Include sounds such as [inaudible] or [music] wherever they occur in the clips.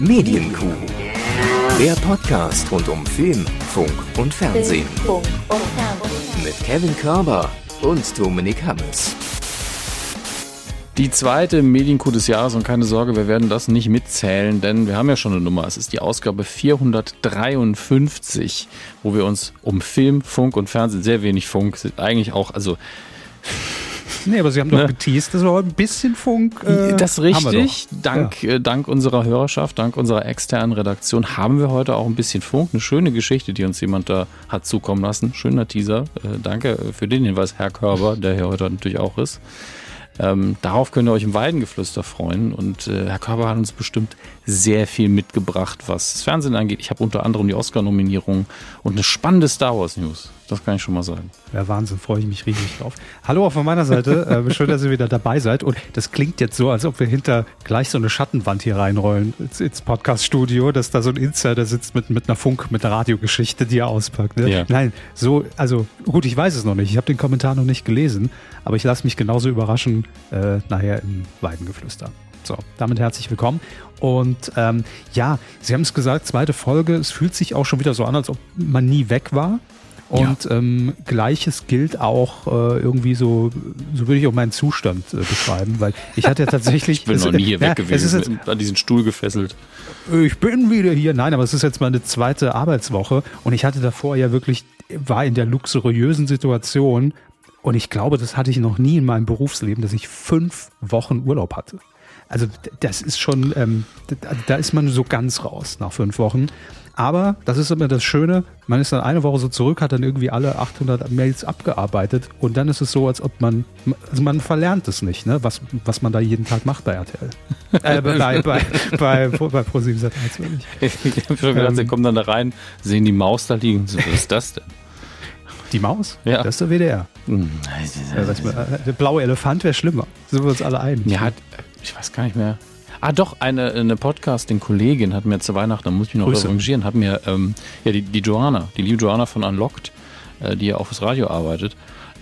Medienkuh. Der Podcast rund um Film, Funk und Fernsehen. Mit Kevin Körber und Dominik Hammes. Die zweite Medienkuh des Jahres und keine Sorge, wir werden das nicht mitzählen, denn wir haben ja schon eine Nummer. Es ist die Ausgabe 453, wo wir uns um Film, Funk und Fernsehen, sehr wenig Funk, sind eigentlich auch, also Nee, aber Sie haben doch ne? geteased, dass wir ein bisschen Funk. Äh, das ist richtig. Dank, ja. äh, dank unserer Hörerschaft, dank unserer externen Redaktion haben wir heute auch ein bisschen Funk. Eine schöne Geschichte, die uns jemand da hat zukommen lassen. Schöner Teaser. Äh, danke für den Hinweis, Herr Körber, der hier heute natürlich auch ist. Ähm, darauf könnt ihr euch im Weidengeflüster freuen. Und äh, Herr Körber hat uns bestimmt sehr viel mitgebracht, was das Fernsehen angeht. Ich habe unter anderem die Oscar-Nominierung und eine spannende Star Wars-News. Das kann ich schon mal sagen. Ja, Wahnsinn, freue ich mich riesig drauf. Hallo auch von meiner Seite. [laughs] äh, schön, dass ihr wieder dabei seid. Und das klingt jetzt so, als ob wir hinter gleich so eine Schattenwand hier reinrollen ins, ins Podcast-Studio, dass da so ein Insider sitzt mit, mit einer Funk, mit einer Radiogeschichte, die er auspackt. Ne? Ja. Nein, so, also gut, ich weiß es noch nicht. Ich habe den Kommentar noch nicht gelesen, aber ich lasse mich genauso überraschen äh, nachher im Weidengeflüster. So, damit herzlich willkommen. Und ähm, ja, Sie haben es gesagt, zweite Folge. Es fühlt sich auch schon wieder so an, als ob man nie weg war. Und ja. ähm, gleiches gilt auch äh, irgendwie so, so würde ich auch meinen Zustand äh, beschreiben, weil ich hatte ja [laughs] tatsächlich. ich bin noch nie hier weg gewesen, jetzt, an diesen Stuhl gefesselt. Ich bin wieder hier. Nein, aber es ist jetzt meine zweite Arbeitswoche und ich hatte davor ja wirklich, war in der luxuriösen Situation und ich glaube, das hatte ich noch nie in meinem Berufsleben, dass ich fünf Wochen Urlaub hatte. Also das ist schon, ähm, da ist man so ganz raus nach fünf Wochen. Aber das ist immer das Schöne, man ist dann eine Woche so zurück, hat dann irgendwie alle 800 Mails abgearbeitet und dann ist es so, als ob man, also man verlernt es nicht, ne? was, was man da jeden Tag macht bei RTL. [laughs] äh, bei, bei, bei, bei, ProSieben Sat Ich habe [laughs] schon gedacht, ähm, sie kommen dann da rein, sehen die Maus da liegen, so, was ist das denn? Die Maus? Ja. Das ist der WDR. Hm. Ja, der blaue Elefant wäre schlimmer. Sind wir uns alle einig. Ja, hat, ich weiß gar nicht mehr. Ah, doch, eine, eine Podcasting-Kollegin hat mir zu Weihnachten, da muss ich mich noch Grüße. revanchieren, hat mir, ähm, ja, die, die Joanna, die liebe Joanna von Unlocked, äh, die ja auch fürs Radio arbeitet,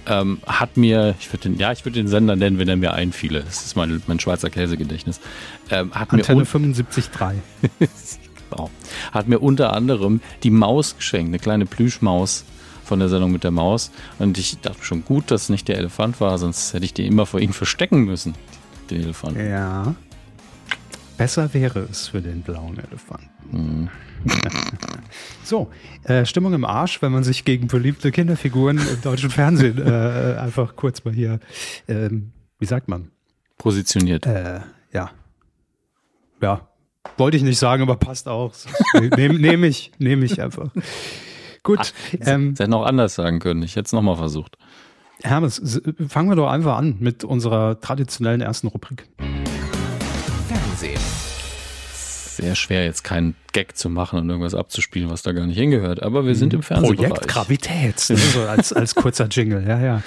ähm, hat mir, ich würde den, ja, ich würde den Sender nennen, wenn er mir einfiele. Das ist mein, mein Schweizer Käsegedächtnis. Ähm, hat Antenne 75.3. [laughs] genau. Hat mir unter anderem die Maus geschenkt, eine kleine Plüschmaus von der Sendung mit der Maus. Und ich dachte schon gut, dass es nicht der Elefant war, sonst hätte ich den immer vor ihm verstecken müssen, den Elefanten. Ja. Besser wäre es für den blauen Elefanten. Mhm. [laughs] so, äh, Stimmung im Arsch, wenn man sich gegen beliebte Kinderfiguren im deutschen Fernsehen äh, einfach kurz mal hier, ähm, wie sagt man? Positioniert. Äh, ja. Ja. Wollte ich nicht sagen, aber passt auch. Nehme nehm ich, nehme ich einfach. Gut. Ach, ähm, Sie hätten auch anders sagen können. Ich hätte es nochmal versucht. Hermes, fangen wir doch einfach an mit unserer traditionellen ersten Rubrik. Fernsehen. Sehr schwer, jetzt keinen Gag zu machen und irgendwas abzuspielen, was da gar nicht hingehört. Aber wir sind im Fernsehbereich. Projekt Gravität, ne? so als, als kurzer Jingle. Ja, ja.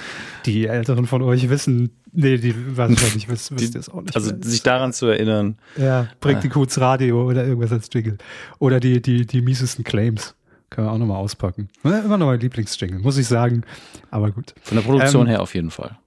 Die Älteren von euch wissen, nee, die wahrscheinlich wisst, wisst ihr es auch nicht. Also mehr. sich daran zu erinnern. Ja, bringt ah. die Kuh Radio oder irgendwas als Jingle. Oder die, die, die miesesten Claims. Können wir auch nochmal auspacken. Immer noch mein Lieblingsjingle, muss ich sagen. Aber gut. Von der Produktion ähm, her auf jeden Fall.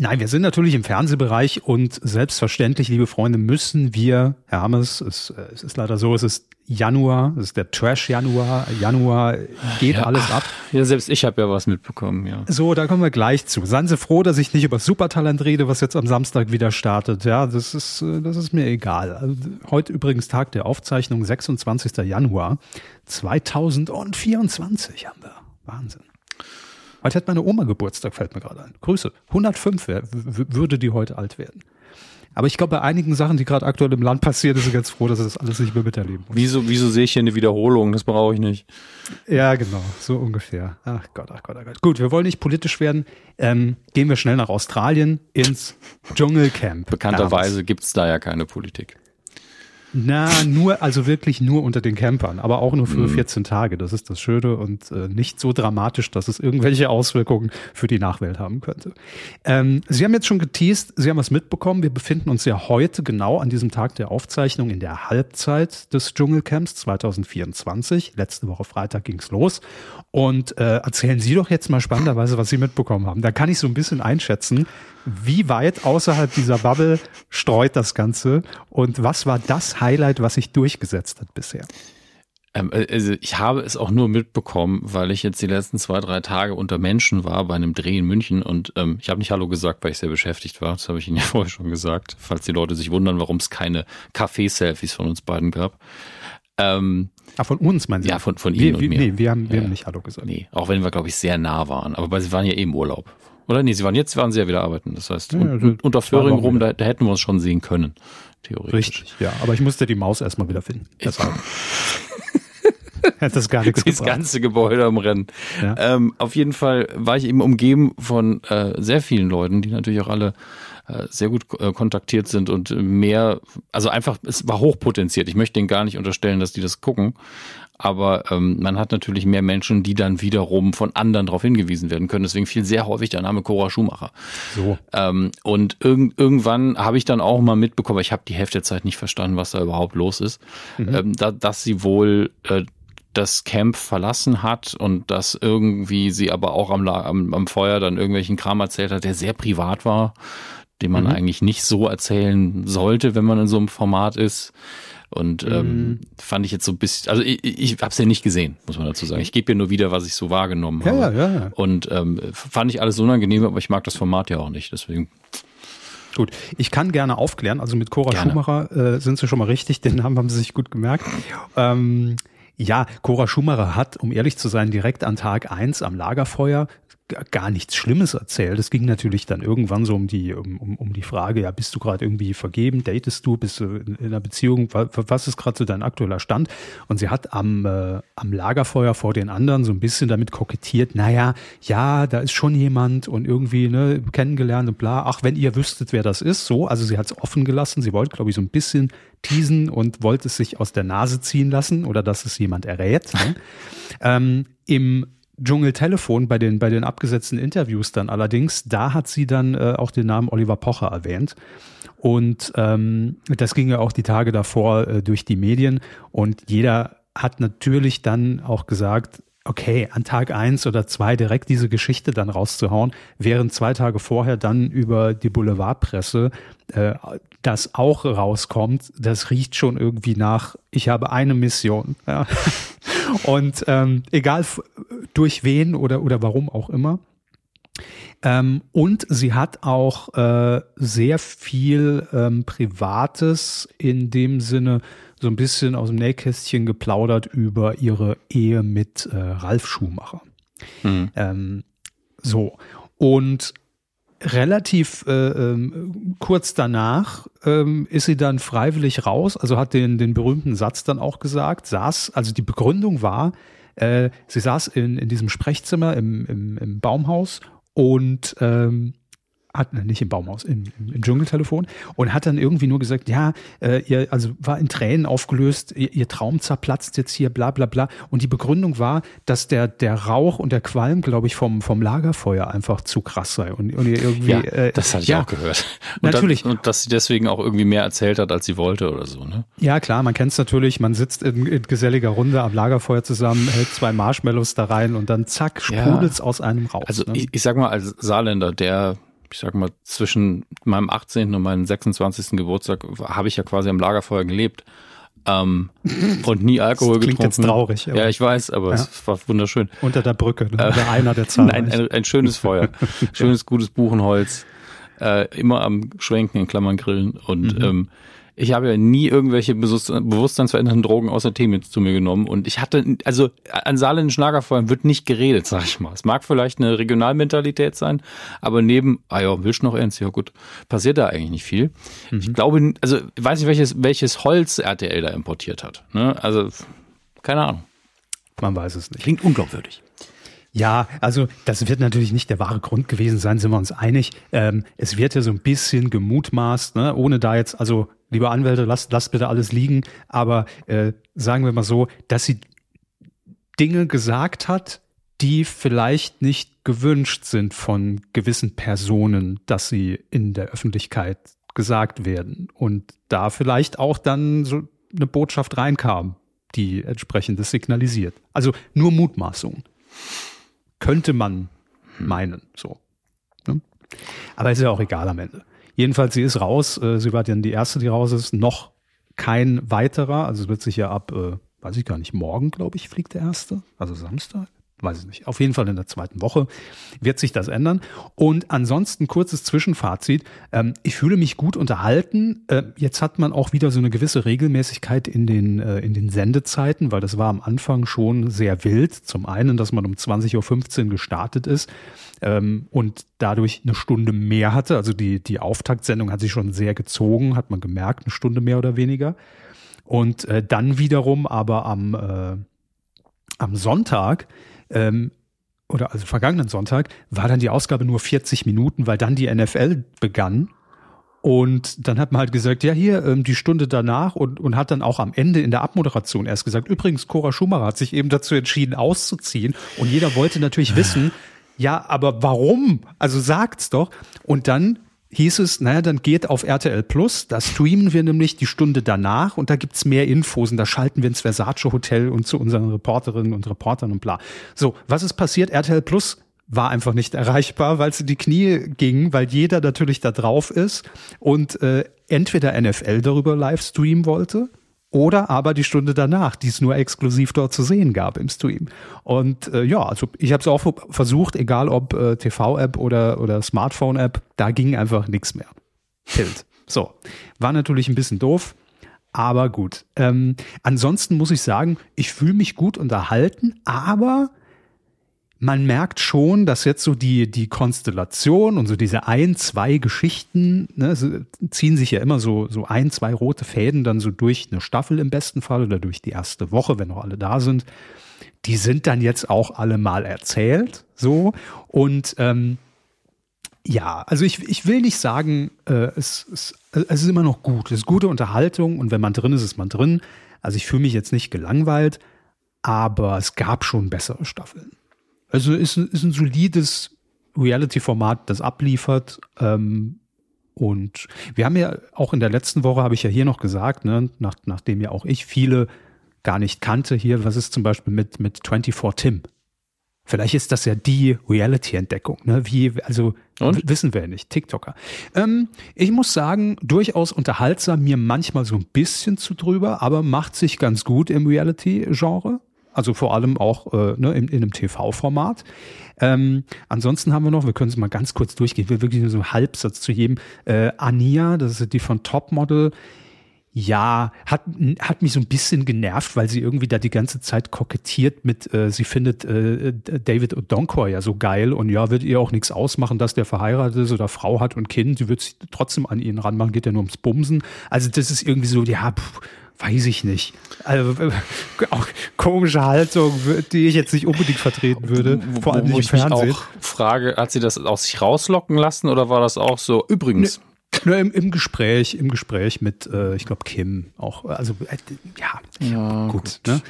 Nein, wir sind natürlich im Fernsehbereich und selbstverständlich, liebe Freunde, müssen wir, Herr Hammes, es, äh, es ist leider so, es ist Januar, es ist der Trash-Januar, Januar geht ja, alles ab. Ja, selbst ich habe ja was mitbekommen, ja. So, da kommen wir gleich zu. Seien Sie froh, dass ich nicht über Supertalent rede, was jetzt am Samstag wieder startet. Ja, das ist, äh, das ist mir egal. Also, heute übrigens Tag der Aufzeichnung, 26. Januar 2024 haben wir. Wahnsinn. Heute hat meine Oma Geburtstag, fällt mir gerade ein. Grüße. 105 wär, würde die heute alt werden. Aber ich glaube, bei einigen Sachen, die gerade aktuell im Land passieren, ist sie ganz froh, dass sie das alles nicht mehr miterleben muss. Wieso, wieso sehe ich hier eine Wiederholung? Das brauche ich nicht. Ja, genau, so ungefähr. Ach Gott, ach Gott, ach Gott. Gut, wir wollen nicht politisch werden. Ähm, gehen wir schnell nach Australien ins [laughs] Dschungelcamp. Bekannterweise gibt es da ja keine Politik. Na, nur, also wirklich nur unter den Campern, aber auch nur für mhm. 14 Tage. Das ist das Schöne und äh, nicht so dramatisch, dass es irgendwelche Auswirkungen für die Nachwelt haben könnte. Ähm, Sie haben jetzt schon geteased, Sie haben was mitbekommen. Wir befinden uns ja heute genau an diesem Tag der Aufzeichnung in der Halbzeit des Dschungelcamps 2024. Letzte Woche Freitag ging's los. Und äh, erzählen Sie doch jetzt mal spannenderweise, was Sie mitbekommen haben. Da kann ich so ein bisschen einschätzen, wie weit außerhalb dieser Bubble streut das Ganze und was war das Highlight, was sich durchgesetzt hat bisher? Ähm, äh, also ich habe es auch nur mitbekommen, weil ich jetzt die letzten zwei, drei Tage unter Menschen war bei einem Dreh in München und ähm, ich habe nicht Hallo gesagt, weil ich sehr beschäftigt war. Das habe ich Ihnen [laughs] ja vorher schon gesagt, falls die Leute sich wundern, warum es keine Kaffee-Selfies von uns beiden gab. Ähm, ah, von uns, meinen Sie? Ja, von, von Ihnen wir, und mir. Nee, wir haben, wir ja. haben nicht Hallo gesagt. Nee, auch wenn wir, glaube ich, sehr nah waren. Aber Sie waren ja eben eh Urlaub. Oder nee, Sie waren jetzt waren Sie ja wieder arbeiten. Das heißt, ja, also unter Föhring rum, da, da, hätten wir uns schon sehen können. Theoretisch. Richtig, ja. Aber ich musste die Maus erstmal wieder finden. Deshalb. [laughs] Hat das gar nichts Das ganze Gebäude am Rennen. Ja. Ähm, auf jeden Fall war ich eben umgeben von äh, sehr vielen Leuten, die natürlich auch alle äh, sehr gut äh, kontaktiert sind und mehr, also einfach, es war hochpotenziert. Ich möchte denen gar nicht unterstellen, dass die das gucken. Aber ähm, man hat natürlich mehr Menschen, die dann wiederum von anderen darauf hingewiesen werden können. Deswegen fiel sehr häufig der Name Cora Schumacher. So. Ähm, und irg irgendwann habe ich dann auch mal mitbekommen, ich habe die Hälfte der Zeit nicht verstanden, was da überhaupt los ist, mhm. ähm, da, dass sie wohl äh, das Camp verlassen hat und dass irgendwie sie aber auch am, am, am Feuer dann irgendwelchen Kram erzählt hat, der sehr privat war, den man mhm. eigentlich nicht so erzählen sollte, wenn man in so einem Format ist. Und ähm, mhm. fand ich jetzt so ein bisschen, also ich, ich habe es ja nicht gesehen, muss man dazu sagen. Ich gebe ja nur wieder, was ich so wahrgenommen ja, habe. Ja, ja. Und ähm, fand ich alles unangenehm, aber ich mag das Format ja auch nicht. Deswegen. Gut, ich kann gerne aufklären. Also mit Cora gerne. Schumacher äh, sind Sie schon mal richtig, den Namen haben Sie sich gut gemerkt. Ähm, ja, Cora Schumacher hat, um ehrlich zu sein, direkt an Tag eins am Lagerfeuer gar nichts Schlimmes erzählt. Es ging natürlich dann irgendwann so um die, um, um die Frage, ja, bist du gerade irgendwie vergeben, datest du, bist du in, in einer Beziehung, was ist gerade so dein aktueller Stand? Und sie hat am, äh, am Lagerfeuer vor den anderen so ein bisschen damit kokettiert, naja, ja, da ist schon jemand und irgendwie ne, kennengelernt und bla, ach, wenn ihr wüsstet, wer das ist, so, also sie hat es offen gelassen, sie wollte, glaube ich, so ein bisschen teasen und wollte es sich aus der Nase ziehen lassen oder dass es jemand errät. Ne? [laughs] ähm, Im Dschungeltelefon bei den, bei den abgesetzten Interviews dann allerdings, da hat sie dann äh, auch den Namen Oliver Pocher erwähnt. Und ähm, das ging ja auch die Tage davor äh, durch die Medien. Und jeder hat natürlich dann auch gesagt, okay, an Tag eins oder zwei direkt diese Geschichte dann rauszuhauen, während zwei Tage vorher dann über die Boulevardpresse äh, das auch rauskommt, das riecht schon irgendwie nach, ich habe eine Mission. Ja. [laughs] Und ähm, egal durch wen oder, oder warum auch immer. Ähm, und sie hat auch äh, sehr viel ähm, Privates in dem Sinne so ein bisschen aus dem Nähkästchen geplaudert über ihre Ehe mit äh, Ralf Schumacher. Mhm. Ähm, so. Und relativ äh, ähm, kurz danach ähm, ist sie dann freiwillig raus, also hat den, den berühmten Satz dann auch gesagt, saß, also die Begründung war, äh, sie saß in, in diesem Sprechzimmer im, im, im Baumhaus und ähm, hat nicht im Baumhaus, im, im, Dschungeltelefon und hat dann irgendwie nur gesagt, ja, äh, ihr, also war in Tränen aufgelöst, ihr, ihr, Traum zerplatzt jetzt hier, bla bla bla. Und die Begründung war, dass der, der Rauch und der Qualm, glaube ich, vom, vom Lagerfeuer einfach zu krass sei. Und, und irgendwie. Ja, äh, das hatte ich ja, auch gehört. Und natürlich. Da, und dass sie deswegen auch irgendwie mehr erzählt hat, als sie wollte oder so, ne? Ja, klar, man kennt es natürlich, man sitzt in, in, geselliger Runde am Lagerfeuer zusammen, hält zwei Marshmallows da rein und dann zack, sprudelt's ja. aus einem Rauch. Also ne? ich, ich sag mal, als Saarländer, der ich sag mal, zwischen meinem 18. und meinem 26. Geburtstag habe ich ja quasi am Lagerfeuer gelebt. Ähm, [laughs] und nie Alkohol das klingt getrunken. jetzt traurig. Ja, ich weiß, aber ja. es war wunderschön. Unter der Brücke, ne? äh, einer der [laughs] Zahlen. Nein, ein, ein, schönes Feuer. [laughs] schönes, gutes Buchenholz. Äh, immer am Schwenken, in Klammern grillen. Und mhm. ähm, ich habe ja nie irgendwelche bewusstseinsverändernden Drogen außer Tee mit zu mir genommen. Und ich hatte, also an saarländischen Lagerfeuern wird nicht geredet, sag ich mal. Es mag vielleicht eine Regionalmentalität sein, aber neben, ah ja, willst du noch ernst? Ja gut, passiert da eigentlich nicht viel. Mhm. Ich glaube, also ich weiß nicht, welches, welches Holz RTL da importiert hat. Ne? Also, keine Ahnung. Man weiß es nicht. Klingt unglaubwürdig. Ja, also das wird natürlich nicht der wahre Grund gewesen sein, sind wir uns einig. Ähm, es wird ja so ein bisschen gemutmaßt, ne? ohne da jetzt, also liebe Anwälte, lasst, lasst bitte alles liegen, aber äh, sagen wir mal so, dass sie Dinge gesagt hat, die vielleicht nicht gewünscht sind von gewissen Personen, dass sie in der Öffentlichkeit gesagt werden und da vielleicht auch dann so eine Botschaft reinkam, die entsprechendes signalisiert. Also nur Mutmaßungen. Könnte man meinen, so. Ne? Aber ist ja auch egal am Ende. Jedenfalls, sie ist raus. Äh, sie war dann die erste, die raus ist. Noch kein weiterer. Also es wird sich ja ab, äh, weiß ich gar nicht, morgen, glaube ich, fliegt der erste, also Samstag weiß ich nicht, auf jeden Fall in der zweiten Woche wird sich das ändern. Und ansonsten kurzes Zwischenfazit. Ähm, ich fühle mich gut unterhalten. Äh, jetzt hat man auch wieder so eine gewisse Regelmäßigkeit in den, äh, in den Sendezeiten, weil das war am Anfang schon sehr wild. Zum einen, dass man um 20.15 Uhr gestartet ist ähm, und dadurch eine Stunde mehr hatte. Also die, die Auftaktsendung hat sich schon sehr gezogen, hat man gemerkt, eine Stunde mehr oder weniger. Und äh, dann wiederum aber am, äh, am Sonntag ähm, oder also vergangenen Sonntag, war dann die Ausgabe nur 40 Minuten, weil dann die NFL begann. Und dann hat man halt gesagt, ja, hier ähm, die Stunde danach und, und hat dann auch am Ende in der Abmoderation erst gesagt, übrigens, Cora Schumacher hat sich eben dazu entschieden, auszuziehen. Und jeder wollte natürlich wissen, ja, aber warum? Also sagt's doch. Und dann hieß es, naja, dann geht auf RTL Plus, da streamen wir nämlich die Stunde danach und da gibt's mehr Infos und da schalten wir ins Versace Hotel und zu unseren Reporterinnen und Reportern und bla. So, was ist passiert? RTL Plus war einfach nicht erreichbar, weil es in die Knie ging, weil jeder natürlich da drauf ist und äh, entweder NFL darüber live streamen wollte oder aber die Stunde danach, die es nur exklusiv dort zu sehen gab im Stream. Und äh, ja, also ich habe es auch versucht, egal ob äh, TV-App oder, oder Smartphone-App, da ging einfach nichts mehr. Tilt. So, war natürlich ein bisschen doof, aber gut. Ähm, ansonsten muss ich sagen, ich fühle mich gut unterhalten, aber man merkt schon, dass jetzt so die, die Konstellation und so diese ein, zwei Geschichten, ne, ziehen sich ja immer so, so ein, zwei rote Fäden dann so durch eine Staffel im besten Fall oder durch die erste Woche, wenn noch alle da sind. Die sind dann jetzt auch alle mal erzählt, so. Und ähm, ja, also ich, ich will nicht sagen, äh, es, es, es ist immer noch gut. Es ist gute Unterhaltung und wenn man drin ist, ist man drin. Also ich fühle mich jetzt nicht gelangweilt, aber es gab schon bessere Staffeln. Also ist, ist ein solides Reality-Format, das abliefert. Ähm, und wir haben ja auch in der letzten Woche, habe ich ja hier noch gesagt, ne, nach, nachdem ja auch ich viele gar nicht kannte, hier, was ist zum Beispiel mit, mit 24 Tim? Vielleicht ist das ja die Reality-Entdeckung, ne? Wie, also wissen wir ja nicht, TikToker. Ähm, ich muss sagen, durchaus unterhaltsam, mir manchmal so ein bisschen zu drüber, aber macht sich ganz gut im Reality-Genre also vor allem auch äh, ne, in, in einem TV-Format. Ähm, ansonsten haben wir noch, wir können es mal ganz kurz durchgehen, wir wirklich nur so einen Halbsatz zu jedem. Äh, Ania, das ist die von Topmodel. Ja, hat, hat mich so ein bisschen genervt, weil sie irgendwie da die ganze Zeit kokettiert mit, äh, sie findet äh, David Odonkor ja so geil und ja, wird ihr auch nichts ausmachen, dass der verheiratet ist oder Frau hat und Kind, sie wird sich trotzdem an ihn ranmachen, geht ja nur ums Bumsen. Also das ist irgendwie so, ja, pff, weiß ich nicht. Also [laughs] auch komische Haltung, die ich jetzt nicht unbedingt vertreten würde. Vor allem nicht im Fernsehen. Ich auch frage, hat sie das aus sich rauslocken lassen oder war das auch so? Übrigens. Nur im, im Gespräch, im Gespräch mit, äh, ich glaube, Kim auch. Also äh, ja, ja gut. gut. Ne?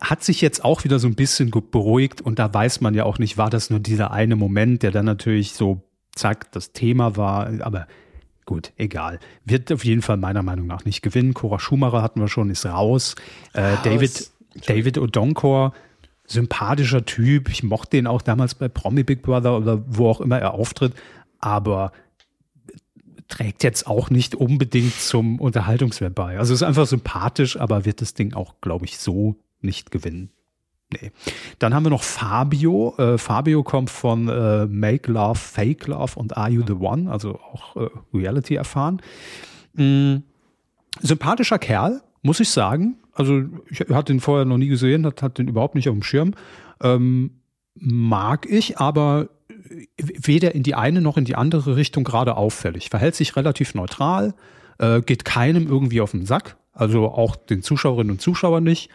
Hat sich jetzt auch wieder so ein bisschen beruhigt und da weiß man ja auch nicht, war das nur dieser eine Moment, der dann natürlich so, zack, das Thema war, aber Gut, egal. Wird auf jeden Fall meiner Meinung nach nicht gewinnen. Cora Schumacher hatten wir schon, ist raus. Äh, David, David Odonkor, sympathischer Typ. Ich mochte den auch damals bei Promi Big Brother oder wo auch immer er auftritt. Aber trägt jetzt auch nicht unbedingt zum Unterhaltungswert bei. Also ist einfach sympathisch, aber wird das Ding auch, glaube ich, so nicht gewinnen. Nee. Dann haben wir noch Fabio. Äh, Fabio kommt von äh, Make Love, Fake Love und Are You the One, also auch äh, Reality erfahren. Mhm. Sympathischer Kerl, muss ich sagen. Also ich hatte ihn vorher noch nie gesehen, hat, hat den überhaupt nicht auf dem Schirm. Ähm, mag ich, aber weder in die eine noch in die andere Richtung gerade auffällig. Verhält sich relativ neutral, äh, geht keinem irgendwie auf den Sack, also auch den Zuschauerinnen und Zuschauern nicht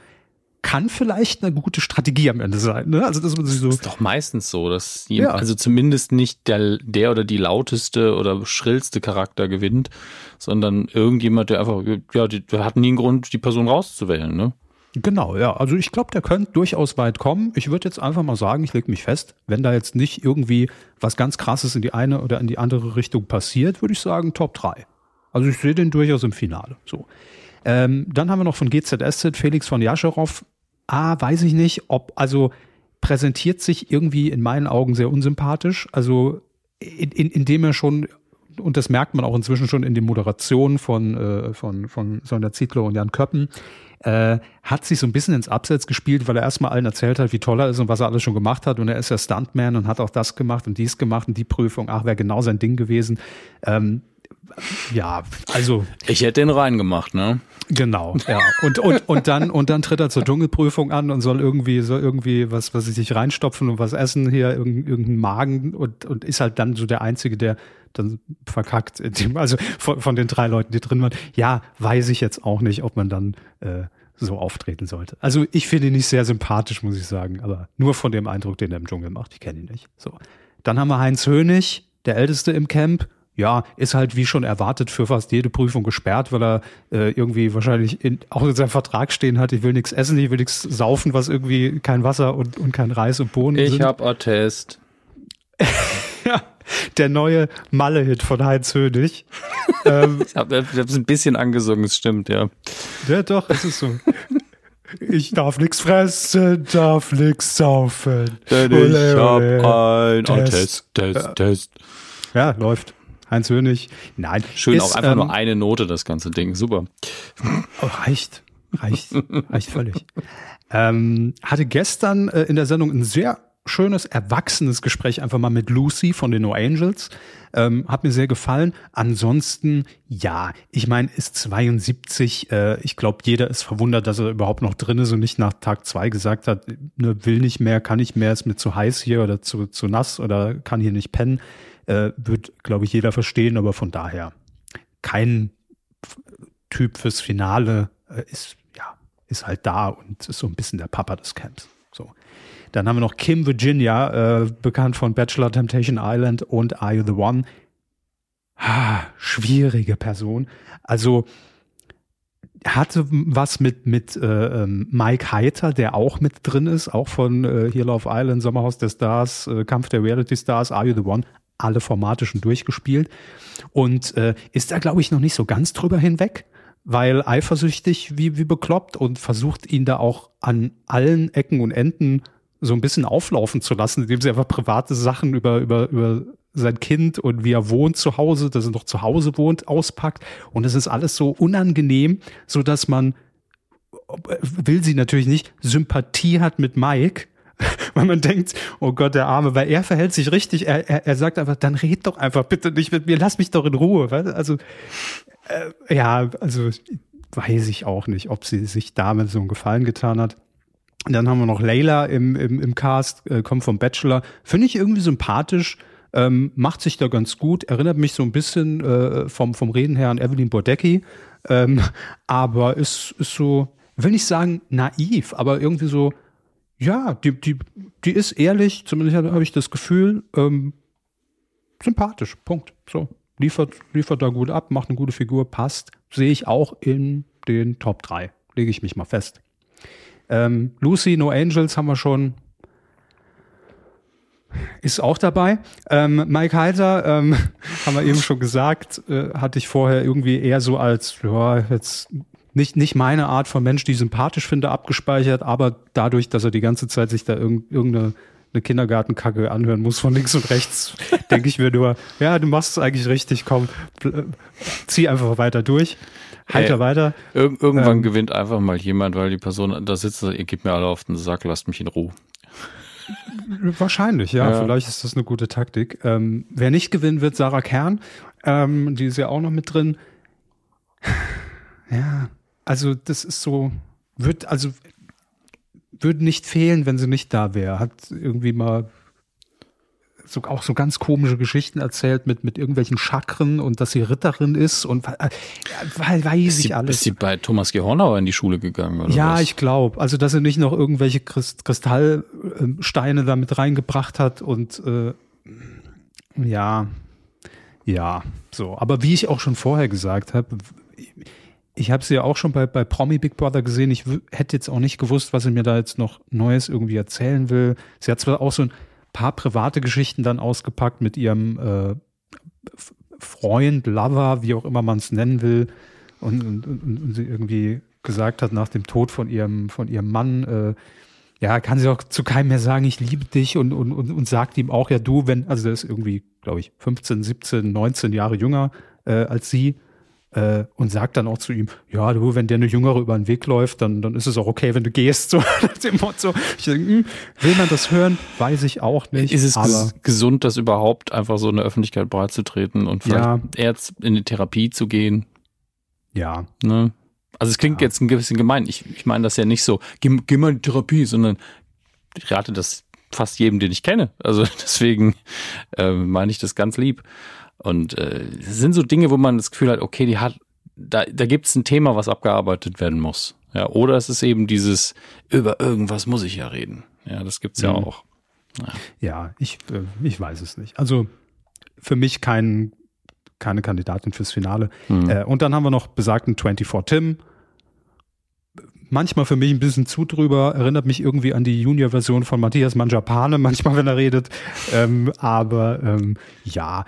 kann vielleicht eine gute Strategie am Ende sein. Ne? Also man sich so das ist doch meistens so, dass ja. also zumindest nicht der, der oder die lauteste oder schrillste Charakter gewinnt, sondern irgendjemand, der einfach ja, der hat nie einen Grund, die Person rauszuwählen. Ne? Genau, ja. Also ich glaube, der könnte durchaus weit kommen. Ich würde jetzt einfach mal sagen, ich lege mich fest, wenn da jetzt nicht irgendwie was ganz Krasses in die eine oder in die andere Richtung passiert, würde ich sagen Top 3. Also ich sehe den durchaus im Finale. So. Ähm, dann haben wir noch von GZSZ Felix von Jascherow ah, weiß ich nicht, ob, also präsentiert sich irgendwie in meinen Augen sehr unsympathisch. Also in, in, indem er schon und das merkt man auch inzwischen schon in den Moderationen von, äh, von, von Sonja Zietlow und Jan Köppen, äh, hat sich so ein bisschen ins Abseits gespielt, weil er erstmal allen erzählt hat, wie toll er ist und was er alles schon gemacht hat. Und er ist ja Stuntman und hat auch das gemacht und dies gemacht und die Prüfung. Ach, wäre genau sein Ding gewesen. Ähm, ja, also. Ich hätte den reingemacht, ne? Genau, ja. Und, und, und dann, und dann tritt er zur Dschungelprüfung an und soll irgendwie, soll irgendwie was, was sich reinstopfen und was essen hier, irgendeinen Magen und, und ist halt dann so der Einzige, der dann verkackt. Also von, von den drei Leuten, die drin waren. Ja, weiß ich jetzt auch nicht, ob man dann, äh, so auftreten sollte. Also ich finde ihn nicht sehr sympathisch, muss ich sagen, aber nur von dem Eindruck, den er im Dschungel macht. Ich kenne ihn nicht. So. Dann haben wir Heinz Hönig, der Älteste im Camp, ja, ist halt wie schon erwartet für fast jede Prüfung gesperrt, weil er äh, irgendwie wahrscheinlich in, auch in seinem Vertrag stehen hat, ich will nichts essen, ich will nichts saufen, was irgendwie kein Wasser und, und kein Reis und Bohnen ich sind. Ich hab Attest. [laughs] ja, der neue Malle-Hit von Heinz Hönig. [laughs] ähm, ich habe es ein bisschen angesungen, es stimmt, ja. Ja, doch, es ist so. Ich darf nichts fressen, darf nichts saufen. Denn ich hab ein Test, Test, Test, Test. Ja, läuft. Heinz Hönig. Nein. Schön, ist, auch einfach ähm, nur eine Note, das ganze Ding. Super. Oh, reicht. Reicht. reicht völlig. Ähm, hatte gestern äh, in der Sendung ein sehr schönes, erwachsenes Gespräch einfach mal mit Lucy von den No Angels. Ähm, hat mir sehr gefallen. Ansonsten, ja, ich meine, ist 72. Äh, ich glaube, jeder ist verwundert, dass er überhaupt noch drin ist und nicht nach Tag zwei gesagt hat, ne, will nicht mehr, kann nicht mehr, ist mir zu heiß hier oder zu, zu nass oder kann hier nicht pennen äh, wird, glaube ich, jeder verstehen, aber von daher kein Typ fürs Finale äh, ist, ja, ist halt da und ist so ein bisschen der Papa des Camps. So. Dann haben wir noch Kim Virginia, äh, bekannt von Bachelor Temptation Island und Are You the One? Ah, schwierige Person. Also hatte was mit mit äh, ähm, Mike Heiter, der auch mit drin ist, auch von äh, Here Love Island, Sommerhaus der Stars, äh, Kampf der Reality Stars, Are You the One? Alle Formate schon durchgespielt und äh, ist da, glaube ich, noch nicht so ganz drüber hinweg, weil eifersüchtig wie, wie bekloppt und versucht ihn da auch an allen Ecken und Enden so ein bisschen auflaufen zu lassen, indem sie einfach private Sachen über, über, über sein Kind und wie er wohnt zu Hause, dass er noch zu Hause wohnt, auspackt. Und es ist alles so unangenehm, so dass man, äh, will sie natürlich nicht, Sympathie hat mit Mike, [laughs] weil man denkt, oh Gott, der Arme, weil er verhält sich richtig, er, er, er sagt einfach, dann red doch einfach bitte nicht mit mir, lass mich doch in Ruhe. Also, äh, ja, also weiß ich auch nicht, ob sie sich damit so einen Gefallen getan hat. Und dann haben wir noch Layla im, im, im Cast, äh, kommt vom Bachelor. Finde ich irgendwie sympathisch, ähm, macht sich da ganz gut, erinnert mich so ein bisschen äh, vom, vom Reden her an Evelyn Bordecki, ähm, aber ist, ist so, will nicht sagen naiv, aber irgendwie so, ja, die, die, die ist ehrlich, zumindest habe ich das Gefühl, ähm, sympathisch. Punkt. So. Liefert, liefert da gut ab, macht eine gute Figur, passt. Sehe ich auch in den Top 3. Lege ich mich mal fest. Ähm, Lucy, No Angels haben wir schon. Ist auch dabei. Ähm, Mike Heiter, ähm, [laughs] haben wir eben schon gesagt, äh, hatte ich vorher irgendwie eher so als, ja, jetzt nicht, nicht meine Art von Mensch, die ich sympathisch finde, abgespeichert, aber dadurch, dass er die ganze Zeit sich da irg irgendeine eine Kindergartenkacke anhören muss von links und rechts, [laughs] denke ich mir nur, ja, du machst es eigentlich richtig, komm, zieh einfach weiter durch. Heiter hey, weiter. Ir irgendwann ähm, gewinnt einfach mal jemand, weil die Person da sitzt, ihr gebt mir alle auf den Sack, lasst mich in Ruhe. [laughs] Wahrscheinlich, ja, ja. Vielleicht ist das eine gute Taktik. Ähm, wer nicht gewinnen wird, Sarah Kern. Ähm, die ist ja auch noch mit drin. [laughs] Ja, also das ist so, wird, also würde nicht fehlen, wenn sie nicht da wäre. Hat irgendwie mal so, auch so ganz komische Geschichten erzählt mit, mit irgendwelchen Chakren und dass sie Ritterin ist und äh, weiß ist ich sie, alles. Ist sie bei Thomas Gehornauer in die Schule gegangen? Oder ja, was? ich glaube. Also, dass sie nicht noch irgendwelche Kristallsteine da mit reingebracht hat und äh, ja, ja, so. Aber wie ich auch schon vorher gesagt habe, ich habe sie ja auch schon bei, bei Promi Big Brother gesehen. Ich hätte jetzt auch nicht gewusst, was sie mir da jetzt noch Neues irgendwie erzählen will. Sie hat zwar auch so ein paar private Geschichten dann ausgepackt mit ihrem äh, Freund, Lover, wie auch immer man es nennen will. Und, und, und, und, sie irgendwie gesagt hat nach dem Tod von ihrem, von ihrem Mann, äh, ja, kann sie auch zu keinem mehr sagen, ich liebe dich und, und, und, und sagt ihm auch, ja, du, wenn, also der ist irgendwie, glaube ich, 15, 17, 19 Jahre jünger äh, als sie äh, und sagt dann auch zu ihm, ja, du, wenn der eine Jüngere über den Weg läuft, dann, dann ist es auch okay, wenn du gehst. So [laughs] dem Motto. Ich denke, hm, will man das hören? Weiß ich auch nicht. Ist es ges gesund, das überhaupt einfach so in der Öffentlichkeit breitzutreten und vielleicht ja. erst in die Therapie zu gehen? Ja. Ne? Also es klingt ja. jetzt ein bisschen gemein. Ich, ich meine das ja nicht so, geh, geh mal in die Therapie, sondern ich rate das fast jedem, den ich kenne. Also [laughs] deswegen äh, meine ich das ganz lieb. Und äh, es sind so Dinge, wo man das Gefühl hat, okay, die hat, da, da gibt es ein Thema, was abgearbeitet werden muss. Ja, oder es ist eben dieses, über irgendwas muss ich ja reden. Ja, das gibt's ja mhm. auch. Ja, ja ich, äh, ich weiß es nicht. Also für mich kein, keine Kandidatin fürs Finale. Mhm. Äh, und dann haben wir noch besagten 24 Tim. Manchmal für mich ein bisschen zu drüber, erinnert mich irgendwie an die Junior-Version von Matthias Manjapane, [laughs] manchmal, wenn er redet. Ähm, aber ähm, ja,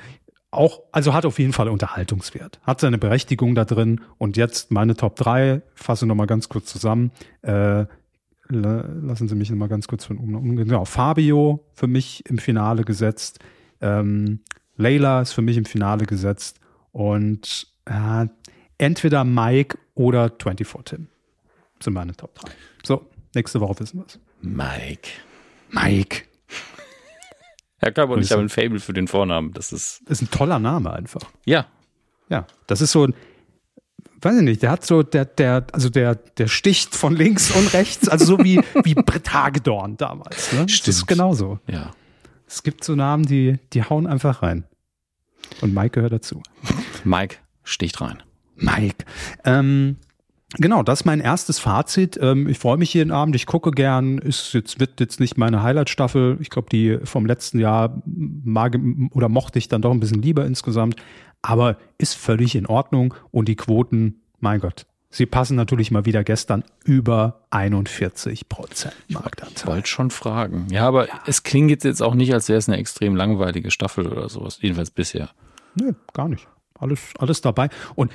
auch, also hat auf jeden Fall Unterhaltungswert, hat seine Berechtigung da drin. Und jetzt meine Top 3, fasse nochmal ganz kurz zusammen. Äh, lassen Sie mich nochmal ganz kurz von um. Genau, Fabio für mich im Finale gesetzt. Ähm, Layla ist für mich im Finale gesetzt. Und äh, entweder Mike oder 24 Tim sind meine Top 3. So, nächste Woche wissen wir es. Mike. Mike. Körber und ich habe ein Fable für den Vornamen. Das ist. Ist ein toller Name einfach. Ja. Ja. Das ist so ein, weiß ich nicht, der hat so, der, der, also der, der sticht von links und rechts, also so wie, [laughs] wie Britt Hagedorn damals. Ne? Stimmt. Das ist genauso. Ja. Es gibt so Namen, die, die hauen einfach rein. Und Mike gehört dazu. Mike sticht rein. Mike. Ähm, Genau, das ist mein erstes Fazit. Ähm, ich freue mich jeden Abend, ich gucke gern. Ist jetzt wird jetzt nicht meine Highlight-Staffel. Ich glaube, die vom letzten Jahr mag oder mochte ich dann doch ein bisschen lieber insgesamt. Aber ist völlig in Ordnung und die Quoten, mein Gott, sie passen natürlich mal wieder gestern über 41 Prozent Marktanteil. Ich wollte schon fragen. Ja, aber ja. es klingt jetzt, jetzt auch nicht, als wäre es eine extrem langweilige Staffel oder sowas. Jedenfalls bisher. Nee, gar nicht. Alles, alles dabei. Und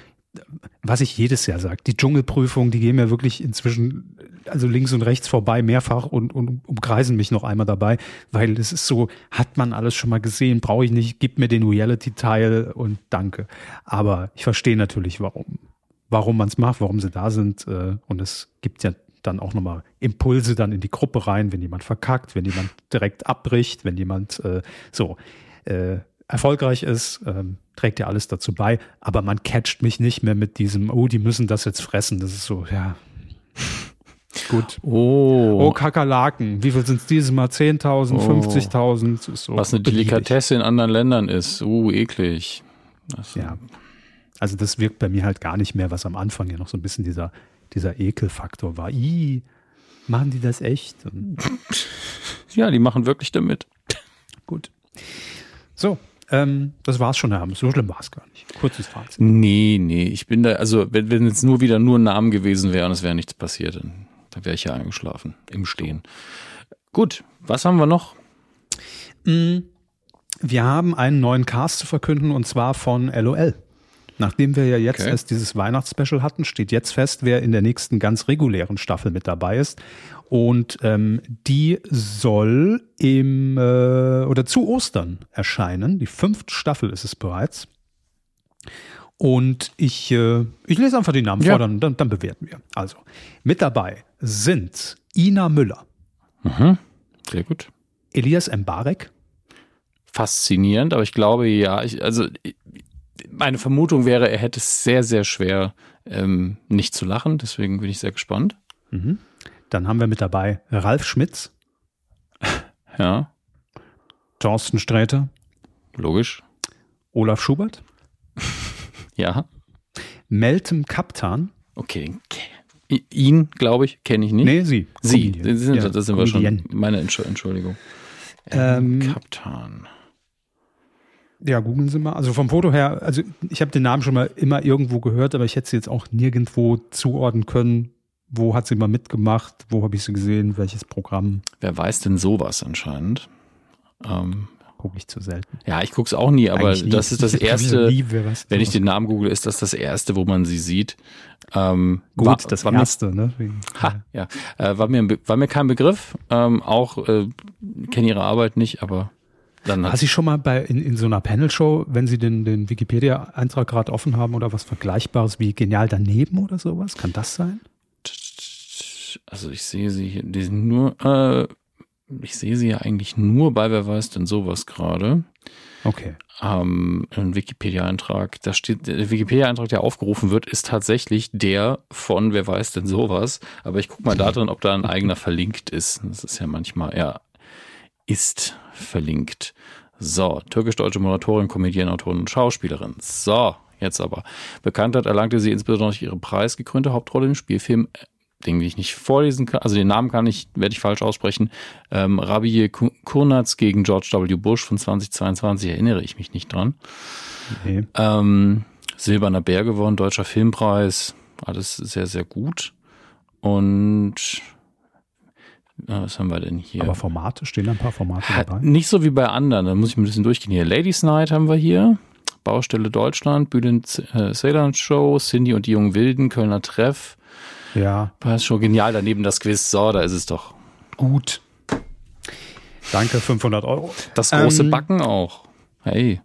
was ich jedes Jahr sage, die Dschungelprüfung, die gehen mir wirklich inzwischen, also links und rechts vorbei, mehrfach und, und umkreisen mich noch einmal dabei, weil es ist so, hat man alles schon mal gesehen, brauche ich nicht, gib mir den Reality-Teil und danke. Aber ich verstehe natürlich, warum, warum man es macht, warum sie da sind. Äh, und es gibt ja dann auch nochmal Impulse dann in die Gruppe rein, wenn jemand verkackt, wenn jemand direkt abbricht, wenn jemand äh, so. Äh, erfolgreich ist, ähm, trägt ja alles dazu bei. Aber man catcht mich nicht mehr mit diesem, oh, die müssen das jetzt fressen. Das ist so, ja. [laughs] Gut. Oh. Oh, Kakerlaken. Wie viel sind es dieses Mal? 10.000, oh. 50.000? So Was eine Delikatesse in anderen Ländern ist. Uh, eklig. Das ja. Also das wirkt bei mir halt gar nicht mehr, was am Anfang ja noch so ein bisschen dieser, dieser Ekelfaktor war. Ih, machen die das echt? [laughs] ja, die machen wirklich damit. Gut. So, ähm, das war's schon, Herr So schlimm war es gar nicht. Kurzes Fazit. Nee, nee. Ich bin da, also wenn, wenn es nur wieder nur ein Name gewesen wäre und es wäre nichts passiert, dann, dann wäre ich ja eingeschlafen im Stehen. Gut, was haben wir noch? Mm, wir haben einen neuen Cast zu verkünden und zwar von LOL. Nachdem wir ja jetzt okay. erst dieses Weihnachtsspecial hatten, steht jetzt fest, wer in der nächsten ganz regulären Staffel mit dabei ist. Und ähm, die soll im äh, oder zu Ostern erscheinen. Die fünfte Staffel ist es bereits. Und ich, äh, ich lese einfach die Namen ja. vor, dann, dann, dann bewerten wir. Also, mit dabei sind Ina Müller. Mhm. Sehr gut. Elias Mbarek. Faszinierend, aber ich glaube, ja, ich, also meine Vermutung wäre, er hätte es sehr, sehr schwer, ähm, nicht zu lachen. Deswegen bin ich sehr gespannt. Mhm. Dann haben wir mit dabei Ralf Schmitz. Ja. Thorsten Sträter. Logisch. Olaf Schubert. [laughs] ja. Meltem Kaptan. Okay. Ihn, glaube ich, kenne ich nicht. Nee, sie. Sie. Das sind, ja, das sind wir schon. Meine Entschuldigung. Ähm, Kaptan. Ja, googeln Sie mal. Also vom Foto her, also ich habe den Namen schon mal immer irgendwo gehört, aber ich hätte sie jetzt auch nirgendwo zuordnen können. Wo hat sie mal mitgemacht? Wo habe ich sie gesehen? Welches Programm? Wer weiß denn sowas anscheinend? Ähm, Gucke ich zu selten. Ja, ich gucke es auch nie, aber nie. das ist das [laughs] erste. Nie, wenn ich den Namen google, ist das das erste, wo man sie sieht. Ähm, Gut, war, das war erste, mir, ne? Wegen, ha, ja, äh, war mir war mir kein Begriff. Ähm, auch äh, kenne ihre Arbeit nicht, aber dann Hast Sie schon mal bei in, in so einer Panel-Show, wenn Sie den, den Wikipedia-Eintrag gerade offen haben oder was Vergleichbares wie genial daneben oder sowas? Kann das sein? Also ich sehe sie hier, die sind nur, äh, ich sehe sie ja eigentlich nur bei Wer weiß denn sowas gerade. Okay. Ähm, ein Wikipedia-Eintrag, da steht, der Wikipedia-Eintrag, der aufgerufen wird, ist tatsächlich der von Wer weiß denn sowas. Aber ich gucke mal da drin, ob da ein eigener [laughs] verlinkt ist. Das ist ja manchmal, ja, ist verlinkt. So, türkisch-deutsche Moderatorin, Comedian, Autorin und Schauspielerin. So, jetzt aber. Bekanntheit erlangte sie insbesondere durch ihre preisgekrönte Hauptrolle im Spielfilm den ich nicht vorlesen kann, also den Namen kann ich, werde ich falsch aussprechen. Ähm, Rabie Kurnatz gegen George W. Bush von 2022 erinnere ich mich nicht dran. Okay. Ähm, Silberner Bär gewonnen, Deutscher Filmpreis, alles sehr, sehr gut. Und was haben wir denn hier? Aber Formate, stehen da ein paar Formate dabei? Nicht so wie bei anderen, da muss ich ein bisschen durchgehen hier. Ladies Night haben wir hier, Baustelle Deutschland, Bühlen äh, Sailor Show, Cindy und die jungen Wilden, Kölner Treff. Ja. War schon genial, daneben das Quiz, so, da ist es doch. Gut. Danke, 500 Euro. Das große ähm, Backen auch. Hey.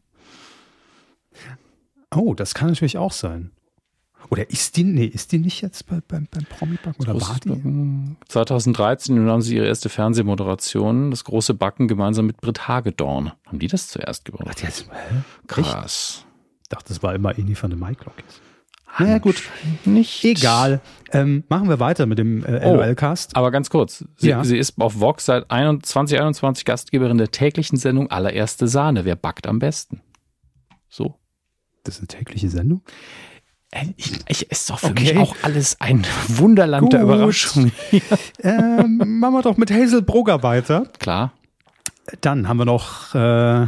Oh, das kann natürlich auch sein. Oder ist die, nee, ist die nicht jetzt bei, beim, beim Promi-Backen oder war die? 2013 haben sie ihre erste Fernsehmoderation, das große Backen gemeinsam mit Britt Hagedorn. Haben die das zuerst gebaut? Ach, jetzt, hä? Krass. Ich dachte, das war immer Eni von der Maiklok. Na ja, gut. Nicht. Egal. Ähm, machen wir weiter mit dem äh, LOL-Cast. Oh, aber ganz kurz. Sie, ja. sie ist auf Vox seit 2021 Gastgeberin der täglichen Sendung Allererste Sahne. Wer backt am besten? So. Das ist eine tägliche Sendung? Äh, ich, ich, ist doch für okay. mich auch alles ein Wunderland Gut. der Überraschung. [laughs] ähm, machen wir doch mit Hazel Brugger weiter. Klar. Dann haben wir noch, äh,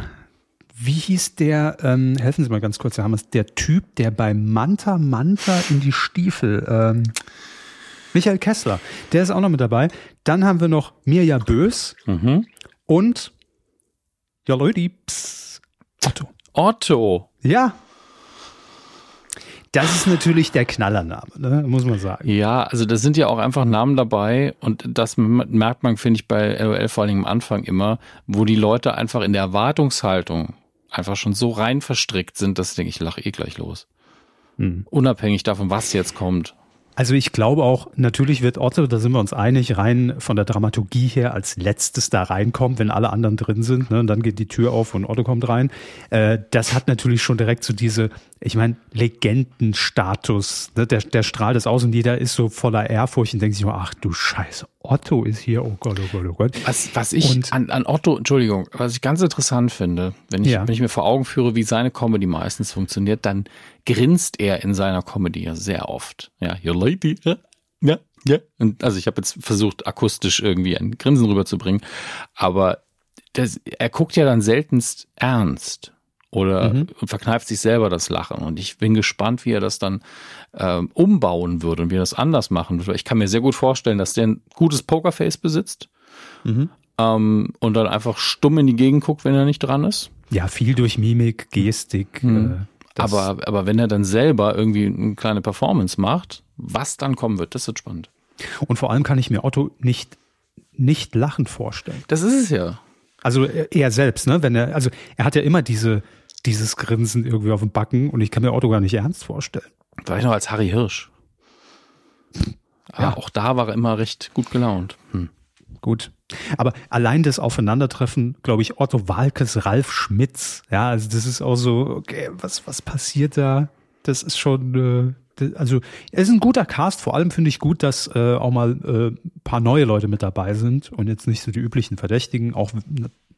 wie hieß der, ähm, helfen Sie mal ganz kurz, wir haben es, der Typ, der bei Manta Manta in die Stiefel, ähm, Michael Kessler, der ist auch noch mit dabei. Dann haben wir noch Mirja Bös mhm. und ja Leute, Otto. Otto. Ja, das ist natürlich der Knallername, ne? muss man sagen. Ja, also da sind ja auch einfach Namen dabei und das merkt man, finde ich, bei LOL vor allem am Anfang immer, wo die Leute einfach in der Erwartungshaltung einfach schon so rein verstrickt sind, dass ich denke, ich lache eh gleich los. Hm. Unabhängig davon, was jetzt kommt. Also ich glaube auch, natürlich wird Otto, da sind wir uns einig, rein von der Dramaturgie her als letztes da reinkommen, wenn alle anderen drin sind. Ne, und dann geht die Tür auf und Otto kommt rein. Äh, das hat natürlich schon direkt so diese, ich meine, Legendenstatus. Ne, der, der strahlt es aus und jeder ist so voller Ehrfurcht und denkt sich, ach du Scheiße, Otto ist hier, oh Gott, oh Gott, oh Gott. Was, was ich an, an Otto, Entschuldigung, was ich ganz interessant finde, wenn ich, ja. wenn ich mir vor Augen führe, wie seine Comedy meistens funktioniert, dann grinst er in seiner Comedy ja sehr oft. Ja, your lady, ja, ja, ja. Und also ich habe jetzt versucht, akustisch irgendwie ein Grinsen rüberzubringen, aber das, er guckt ja dann seltenst ernst oder mhm. verkneift sich selber das Lachen. Und ich bin gespannt, wie er das dann ähm, umbauen würde und wie er das anders machen würde. Ich kann mir sehr gut vorstellen, dass der ein gutes Pokerface besitzt mhm. ähm, und dann einfach stumm in die Gegend guckt, wenn er nicht dran ist. Ja, viel durch Mimik, Gestik. Mhm. Äh, aber, aber wenn er dann selber irgendwie eine kleine Performance macht, was dann kommen wird, das wird spannend. Und vor allem kann ich mir Otto nicht, nicht lachend vorstellen. Das ist es ja. Also er selbst, ne? Wenn er, also er hat ja immer diese, dieses Grinsen irgendwie auf dem Backen und ich kann mir Otto gar nicht ernst vorstellen. Vielleicht noch als Harry Hirsch. Aber ja. auch da war er immer recht gut gelaunt. Hm. Gut. Aber allein das Aufeinandertreffen, glaube ich, Otto Walkes, Ralf Schmitz, ja, also das ist auch so, okay, was, was passiert da? Das ist schon, äh, also es ist ein guter Cast, vor allem finde ich gut, dass äh, auch mal äh, paar neue Leute mit dabei sind und jetzt nicht so die üblichen Verdächtigen, auch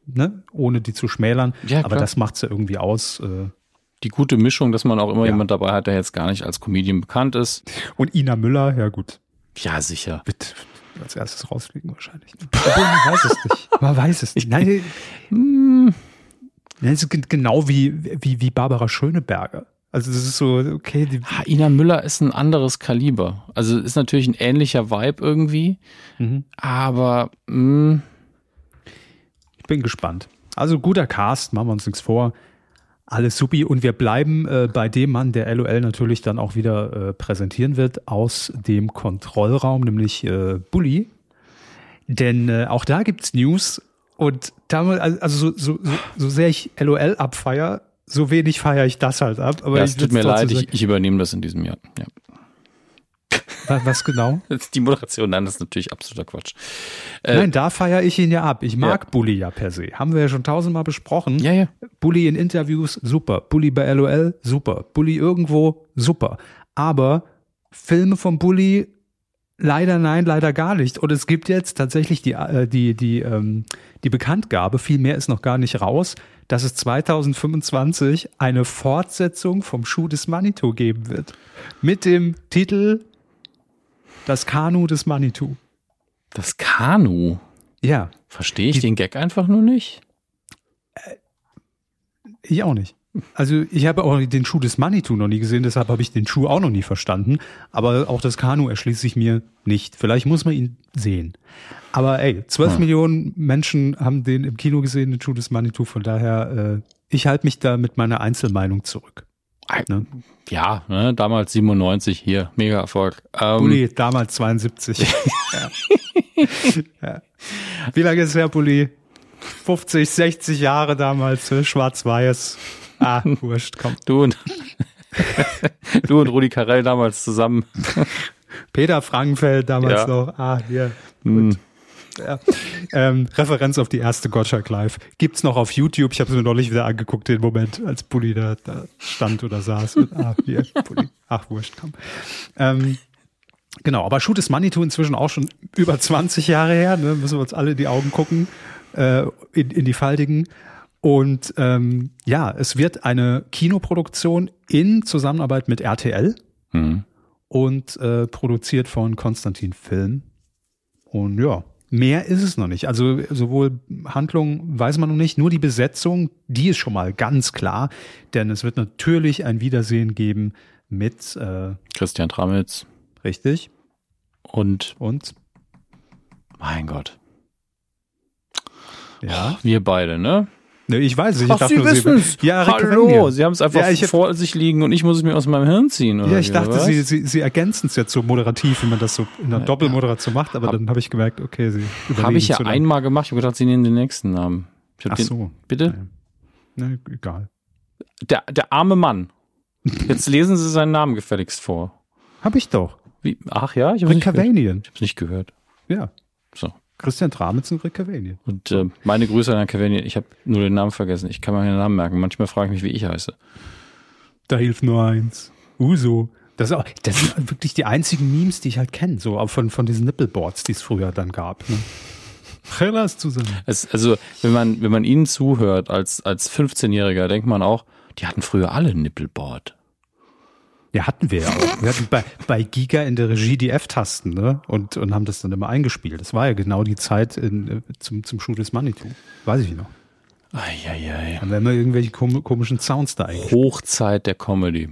ne, ohne die zu schmälern. Ja, aber das macht es ja irgendwie aus. Äh, die gute Mischung, dass man auch immer ja. jemand dabei hat, der jetzt gar nicht als Comedian bekannt ist. Und Ina Müller, ja gut. Ja, sicher. Bitte als erstes rausfliegen wahrscheinlich. Obwohl, man weiß es nicht. Man weiß es nicht. Nein, hm. das ist genau wie, wie, wie Barbara Schöneberger. Also das ist so, okay. Die Ina Müller ist ein anderes Kaliber. Also ist natürlich ein ähnlicher Vibe irgendwie. Mhm. Aber mh. ich bin gespannt. Also guter Cast, machen wir uns nichts vor. Alles supi. Und wir bleiben äh, bei dem Mann, der LOL natürlich dann auch wieder äh, präsentieren wird, aus dem Kontrollraum, nämlich äh, Bully. Denn äh, auch da gibt's News. Und damals, also so, so, so, so sehr ich LOL abfeier, so wenig feiere ich das halt ab. Aber ja, es tut mir leid, ich, ich, übernehme das in diesem Jahr. Ja. Was, genau? [laughs] Die Moderation, nein, das ist natürlich absoluter Quatsch. Äh, nein, da feiere ich ihn ja ab. Ich mag ja. Bully ja per se. Haben wir ja schon tausendmal besprochen. Ja, ja. Bully in Interviews, super. Bully bei LOL, super. Bully irgendwo, super. Aber Filme von Bully, leider nein, leider gar nicht. Und es gibt jetzt tatsächlich die, äh, die, die, ähm, die Bekanntgabe, viel mehr ist noch gar nicht raus, dass es 2025 eine Fortsetzung vom Schuh des Manitou geben wird. Mit dem Titel das Kanu des Manitou. Das Kanu? Ja. Verstehe ich Die, den Gag einfach nur nicht? Äh, ich auch nicht. Also ich habe auch den Schuh des Manitou noch nie gesehen, deshalb habe ich den Schuh auch noch nie verstanden. Aber auch das Kanu erschließt sich mir nicht. Vielleicht muss man ihn sehen. Aber ey, 12 hm. Millionen Menschen haben den im Kino gesehen, den Schuh des Manitou. Von daher, äh, ich halte mich da mit meiner Einzelmeinung zurück. Ne? Ja, ne, damals 97 hier, mega Erfolg. Ähm, Bulli, damals 72. [laughs] ja. ja. Wie lange ist der Bulli? 50, 60 Jahre damals, ne? schwarz-weiß. Ah, [laughs] wurscht, komm. Du und, [laughs] du und Rudi Carell damals zusammen. Peter Frankenfeld damals ja. noch. Ah, hier. Hm. Ja. Ähm, Referenz auf die erste Gottschalk Live. Gibt's noch auf YouTube. Ich habe es mir neulich wieder angeguckt, den Moment, als Bulli da, da stand oder saß. Und, ah, hier, Bulli. Ach, wurscht, komm. Ähm, genau, aber Shoot is Manitou inzwischen auch schon über 20 Jahre her. Ne? Müssen wir uns alle in die Augen gucken, äh, in, in die Faltigen. Und ähm, ja, es wird eine Kinoproduktion in Zusammenarbeit mit RTL mhm. und äh, produziert von Konstantin Film. Und ja, Mehr ist es noch nicht. Also sowohl Handlung weiß man noch nicht, nur die Besetzung, die ist schon mal ganz klar, denn es wird natürlich ein Wiedersehen geben mit äh, Christian Tramitz. Richtig. Und und mein Gott. Ja. Oh, wir beide, ne? Ich weiß es. Ich Ach, Sie wissen es. Ja, Hallo, Sie haben es einfach ja, vor sich liegen und ich muss es mir aus meinem Hirn ziehen. ja, ich dachte, Sie, Sie, Sie ergänzen es jetzt so moderativ, wie man das so in einer ja, Doppelmoderation macht, aber hab, dann habe ich gemerkt, okay, Sie Habe ich ja einmal gemacht. Ich habe gedacht, Sie nehmen den nächsten Namen. Ach den, so. Bitte? Ne, egal. Der, der arme Mann. Jetzt lesen Sie seinen Namen gefälligst vor. Hab ich doch. Wie? Ach ja, ich habe es nicht, nicht gehört. Ja. So. Christian Tramitz und Rick Cavanian. Und äh, meine Grüße an Herrn Cavanian. Ich habe nur den Namen vergessen. Ich kann mir den Namen merken. Manchmal frage ich mich, wie ich heiße. Da hilft nur eins. Uso. Das, auch, das sind wirklich die einzigen Memes, die ich halt kenne, so von, von diesen Nippleboards, die es früher dann gab. Ne? Hellas zusammen. Es, also, wenn man, wenn man ihnen zuhört als, als 15-Jähriger, denkt man auch, die hatten früher alle ein Nippelboard. Ja, hatten wir ja auch. Wir hatten bei, bei Giga in der Regie die F-Tasten, ne? Und, und haben das dann immer eingespielt. Das war ja genau die Zeit in, äh, zum, zum Shoot des Manitou. Weiß ich noch. Eieiei. Haben wir immer irgendwelche komischen Sounds da eigentlich. Hochzeit der Comedy.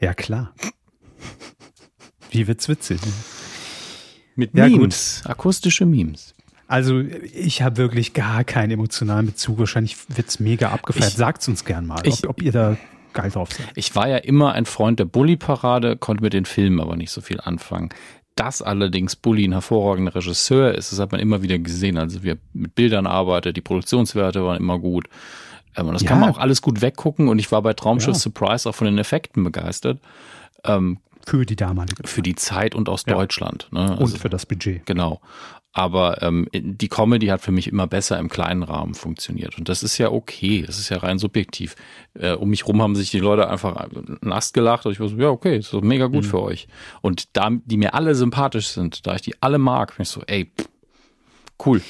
Ja, klar. Wie wird's witzig? Ne? Mit ja, Memes, gut. akustische Memes. Also ich habe wirklich gar keinen emotionalen Bezug. Wahrscheinlich wird's mega abgefeiert. Ich, Sagt's uns gern mal, ich, ob, ob ihr da geil drauf sein. Ich war ja immer ein Freund der Bully-Parade, konnte mit den Filmen aber nicht so viel anfangen. Dass allerdings Bully ein hervorragender Regisseur ist, das hat man immer wieder gesehen. Also wie er mit Bildern arbeitet, die Produktionswerte waren immer gut. Ähm, und das ja. kann man auch alles gut weggucken. Und ich war bei Traumschiff ja. Surprise auch von den Effekten begeistert. Ähm, für die damalige Für die Zeit und aus ja. Deutschland. Ne? Also, und für das Budget. Genau. Aber ähm, die Comedy hat für mich immer besser im kleinen Rahmen funktioniert. Und das ist ja okay, das ist ja rein subjektiv. Äh, um mich rum haben sich die Leute einfach nass gelacht und ich war so, ja, okay, ist doch mega gut mhm. für euch. Und da, die mir alle sympathisch sind, da ich die alle mag, bin ich so, ey, cool.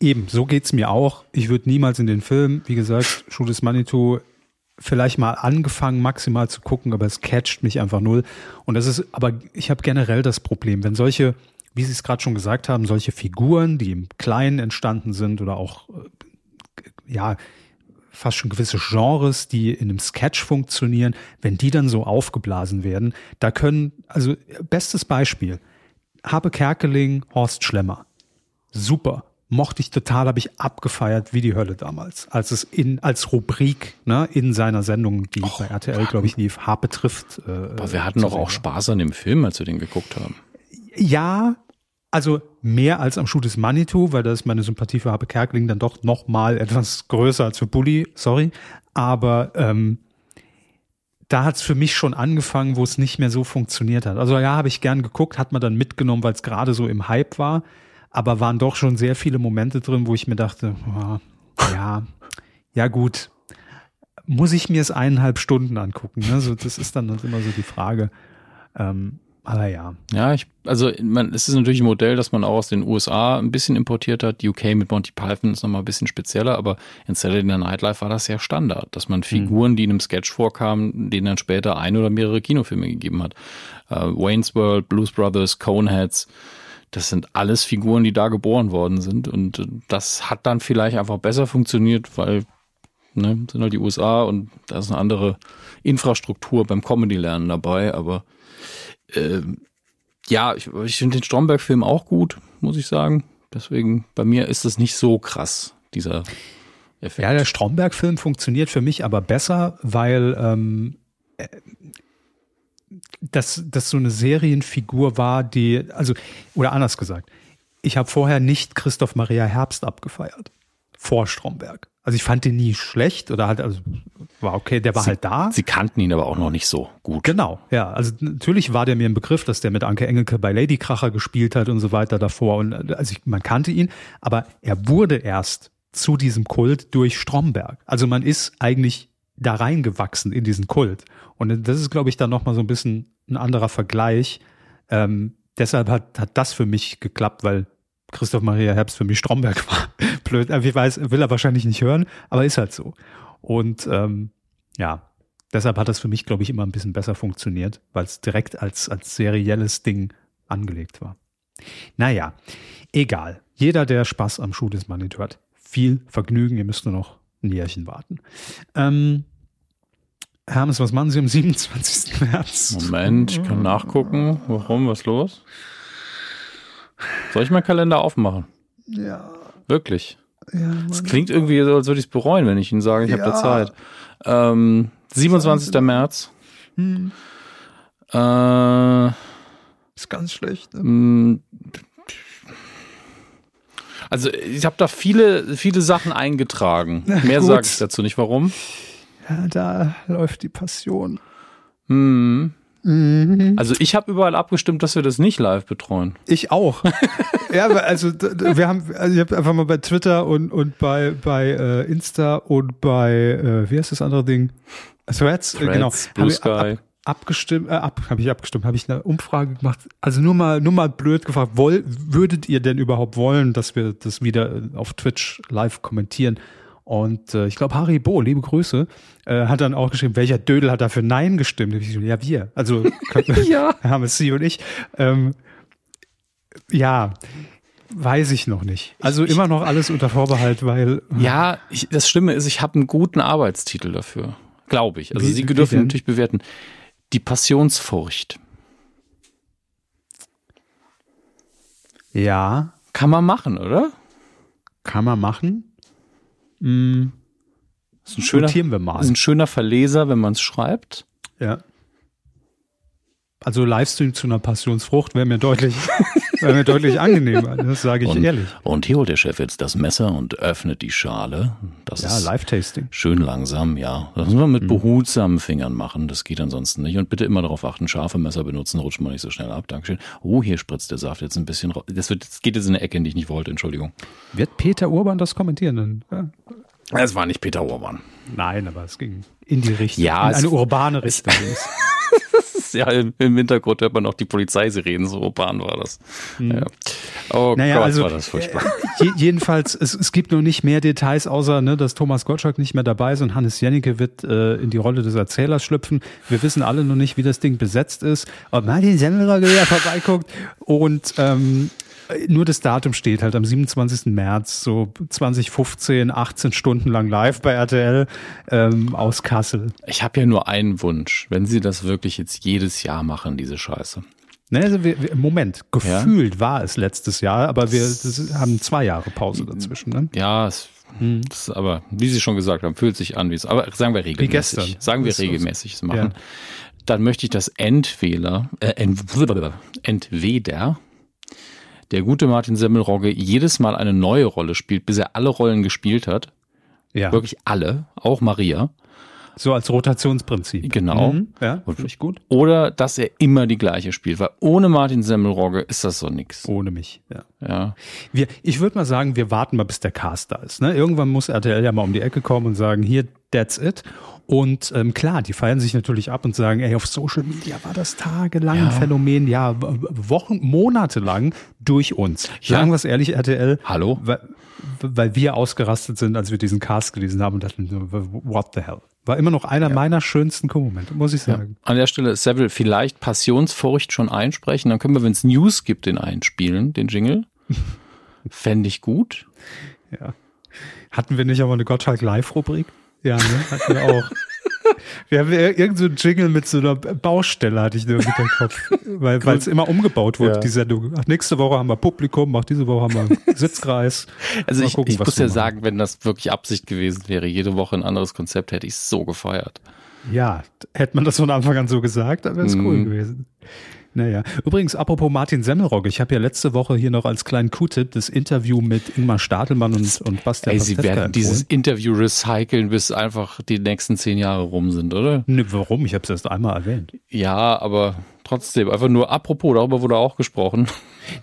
Eben, so geht's mir auch. Ich würde niemals in den Film, wie gesagt, Schuh des Manitou vielleicht mal angefangen, maximal zu gucken, aber es catcht mich einfach null. Und das ist, aber ich habe generell das Problem, wenn solche wie Sie es gerade schon gesagt haben, solche Figuren, die im Kleinen entstanden sind oder auch, äh, ja, fast schon gewisse Genres, die in einem Sketch funktionieren, wenn die dann so aufgeblasen werden, da können, also bestes Beispiel, Habe Kerkeling, Horst Schlemmer. Super. mochte ich total, habe ich abgefeiert wie die Hölle damals, als es in als Rubrik ne, in seiner Sendung, die Och, bei RTL, glaube ich, lief, Harpe trifft. Äh, Aber wir hatten doch auch Spaß an dem Film, als wir den geguckt haben. Ja, also mehr als am Schuh des Manitou, weil da ist meine Sympathie für Habe Kerkeling dann doch noch mal etwas größer als für Bully, sorry. Aber ähm, da hat's für mich schon angefangen, wo es nicht mehr so funktioniert hat. Also ja, habe ich gern geguckt, hat man dann mitgenommen, weil es gerade so im Hype war. Aber waren doch schon sehr viele Momente drin, wo ich mir dachte, oh, ja, ja gut, muss ich mir es eineinhalb Stunden angucken. Ne? So, das ist dann immer so die Frage. Ähm, aber ja. Ja, ich, also man, es ist natürlich ein Modell, das man auch aus den USA ein bisschen importiert hat. UK mit Monty Python ist nochmal ein bisschen spezieller, aber in Saturday Night Live war das ja Standard, dass man Figuren, die in einem Sketch vorkamen, denen dann später ein oder mehrere Kinofilme gegeben hat. Äh, Wayne's World, Blues Brothers, Coneheads, das sind alles Figuren, die da geboren worden sind und das hat dann vielleicht einfach besser funktioniert, weil ne, sind halt die USA und da ist eine andere Infrastruktur beim Comedy-Lernen dabei, aber ähm, ja, ich, ich finde den Stromberg-Film auch gut, muss ich sagen. Deswegen, bei mir ist es nicht so krass, dieser Effekt. Ja, der Stromberg-Film funktioniert für mich aber besser, weil ähm, äh, das, das so eine Serienfigur war, die, also, oder anders gesagt, ich habe vorher nicht Christoph Maria Herbst abgefeiert. Vor Stromberg. Also ich fand den nie schlecht oder halt, also war okay, der war Sie, halt da. Sie kannten ihn aber auch noch nicht so gut. Genau, ja. Also natürlich war der mir ein Begriff, dass der mit Anke Engelke bei Ladykracher gespielt hat und so weiter davor. Und also ich, man kannte ihn, aber er wurde erst zu diesem Kult durch Stromberg. Also man ist eigentlich da reingewachsen in diesen Kult. Und das ist, glaube ich, dann nochmal so ein bisschen ein anderer Vergleich. Ähm, deshalb hat, hat das für mich geklappt, weil Christoph Maria Herbst für mich Stromberg [laughs] war. Blöd, ich weiß, will er wahrscheinlich nicht hören, aber ist halt so. Und ähm, ja, deshalb hat das für mich, glaube ich, immer ein bisschen besser funktioniert, weil es direkt als, als serielles Ding angelegt war. Naja, egal. Jeder, der Spaß am Schuh des Mannes hat, viel Vergnügen. Ihr müsst nur noch ein Jährchen warten. Ähm, Hermes, was machen Sie am 27. [laughs] März? Moment, ich kann nachgucken. Warum? Was ist los? Soll ich meinen Kalender aufmachen? Ja. Wirklich? Es klingt irgendwie so, als würde ich es bereuen, wenn ich Ihnen sage, ich Ja. habe da Zeit. Ähm, 27. März. Hm, Äh, ist ganz schlecht. Ne? mh, also ich habe da viele, viele Sachen eingetragen. Mehr sage ich dazu nicht. Warum? Ja, da läuft die Passion. Hm. Mhm. Also ich habe überall abgestimmt, dass wir das nicht live betreuen. Ich auch. [laughs] ja, aber also wir haben, also ich habe einfach mal bei Twitter und und bei bei äh, Insta und bei äh, wie heißt das andere Ding? Threads, äh, genau. Threads, Hab Blue Sky. ab, abgestimmt, äh, ab, habe ich abgestimmt, habe ich eine Umfrage gemacht. Also nur mal nur mal blöd gefragt, woll, würdet ihr denn überhaupt wollen, dass wir das wieder äh, auf Twitch live kommentieren? Und äh, ich glaube, Harry Bo, liebe Grüße, äh, hat dann auch geschrieben, welcher Dödel hat dafür Nein gestimmt? Ich ja, wir. Also [laughs] Ja. [laughs] haben es Sie und ich. Ähm, ja, weiß ich noch nicht. Also immer noch alles unter Vorbehalt, weil Ja, ich, das Schlimme ist, ich habe einen guten Arbeitstitel dafür. Glaube ich. Also Wie- Sie dürfen natürlich bewerten. Die Passionsfurcht. ja, Kann man machen, oder? kann man machen. Mm, Ist ein schöner, notieren wir mal. ist ein schöner Verleser, wenn man es schreibt. Ja. Also Livestream zu einer Passionsfrucht wäre mir deutlich, [laughs] wäre mir deutlich angenehmer. Das sage ich Und, ehrlich. und hier holt der Chef jetzt das Messer und öffnet die Schale. Das Ja, Live-Tasting. schön langsam, ja. Das müssen wir mit behutsamen Fingern machen. Das geht ansonsten nicht. Und bitte immer darauf achten, scharfe Messer benutzen, rutscht man nicht so schnell ab. Dankeschön. Oh, hier spritzt der Saft jetzt ein bisschen raus. Das, wird, das geht jetzt in eine Ecke, in die ich nicht wollte. Entschuldigung. Wird Peter Urban das kommentieren? Dann? Ja. Es war nicht Peter Urban. Nein, aber es ging in die Richtung. Ja, in eine urbane Richtung. [laughs] [laughs] Ja, im, im Hintergrund hört man noch die Polizeisirenen, so urban war das. Ja. Oh. Naja, Gott, also war das furchtbar. Je, jedenfalls, es, es gibt noch nicht mehr Details, außer ne, dass Thomas Gottschalk nicht mehr dabei ist und Hannes Jennecke wird äh, in die Rolle des Erzählers schlüpfen. Wir wissen alle noch nicht, wie das Ding besetzt ist. Ob Martin Semmelrogge wieder [laughs] vorbeiguckt und ähm, nur das Datum steht halt am 27. März, so 2015, 18 Stunden lang live bei RTL ähm, aus Kassel. Ich habe ja nur einen Wunsch, wenn sie das wirklich jetzt jedes Jahr machen, diese Scheiße. Ne, also wir, wir, Moment, gefühlt ja. war es letztes Jahr, aber wir haben zwei Jahre Pause dazwischen. Ne? Ja, es, hm. das, aber wie Sie schon gesagt haben, fühlt sich an wie es. Aber sagen wir regelmäßig. Wie gestern. Sagen wir regelmäßig es machen. Ja. Dann möchte ich das Entweder, äh, [laughs] entweder der gute Martin Semmelrogge jedes Mal eine neue Rolle spielt, bis er alle Rollen gespielt hat. Ja. Wirklich alle, auch Maria. So als Rotationsprinzip. Genau. Mhm. Ja, finde ich gut. Oder dass er immer die gleiche spielt, weil ohne Martin Semmelrogge ist das so nix. Ohne mich, ja. ja. Wir, ich würde mal sagen, wir warten mal, bis der Cast da ist. Ne? Irgendwann muss RTL ja mal um die Ecke kommen und sagen, hier, that's it. Und ähm, klar, die feiern sich natürlich ab und sagen, ey, auf Social Media war das tagelang ja. ein Phänomen, ja, Wochen, Monate lang durch uns. Sagen wir es ehrlich, RTL. Hallo? Weil, weil wir ausgerastet sind, als wir diesen Cast gelesen haben und dachten, what the hell? War immer noch einer ja. meiner schönsten Co-Momente, muss ich sagen. Ja. An der Stelle, Seville, vielleicht Passionsfurcht schon einsprechen. Dann können wir, wenn es News gibt, den einspielen, den Jingle. [laughs] Fände ich gut. Ja. Hatten wir nicht aber eine Gottschalk Live-Rubrik? Ja, ne? Hatten wir auch. [laughs] Wir haben irgend so einen Jingle mit so einer Baustelle, hatte ich nur im Kopf. [laughs] weil es immer umgebaut wurde, ja. die Sendung. Ach, nächste Woche haben wir Publikum, ach, diese Woche haben wir [laughs] Sitzkreis. Also ich, gucken, ich muss ja machen. sagen, wenn das wirklich Absicht gewesen wäre, jede Woche ein anderes Konzept, hätte ich so gefeiert. Ja, hätte man das von Anfang an so gesagt, dann wäre es mm. cool gewesen. Naja, übrigens, apropos Martin Semmelrogge, ich habe ja letzte Woche hier noch als kleinen Q-Tip das Interview mit Ingmar Stadelmann und, und Bastian Ey, Sie werden empfohlen. dieses Interview recyceln, bis einfach die nächsten zehn Jahre rum sind, oder? Ne, warum? Ich habe es erst einmal erwähnt. Ja, aber trotzdem, einfach nur apropos, darüber wurde auch gesprochen.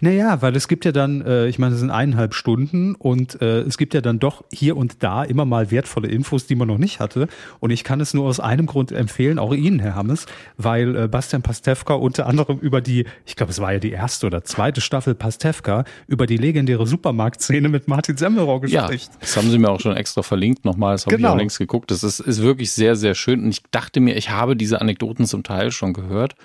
Naja, weil es gibt ja dann, äh, ich meine, es sind eineinhalb Stunden und äh, es gibt ja dann doch hier und da immer mal wertvolle Infos, die man noch nicht hatte. Und ich kann es nur aus einem Grund empfehlen, auch Ihnen, Herr Hammes, weil äh, Bastian Pastewka unter anderem über die, ich glaube, es war ja die erste oder zweite Staffel Pastewka, über die legendäre Supermarktszene mit Martin Semmelrohr gespricht. Ja, das haben Sie mir auch schon extra verlinkt nochmal, das habe genau. ich auch längst geguckt. Das ist, ist wirklich sehr, sehr schön. Und ich dachte mir, ich habe diese Anekdoten zum Teil schon gehört.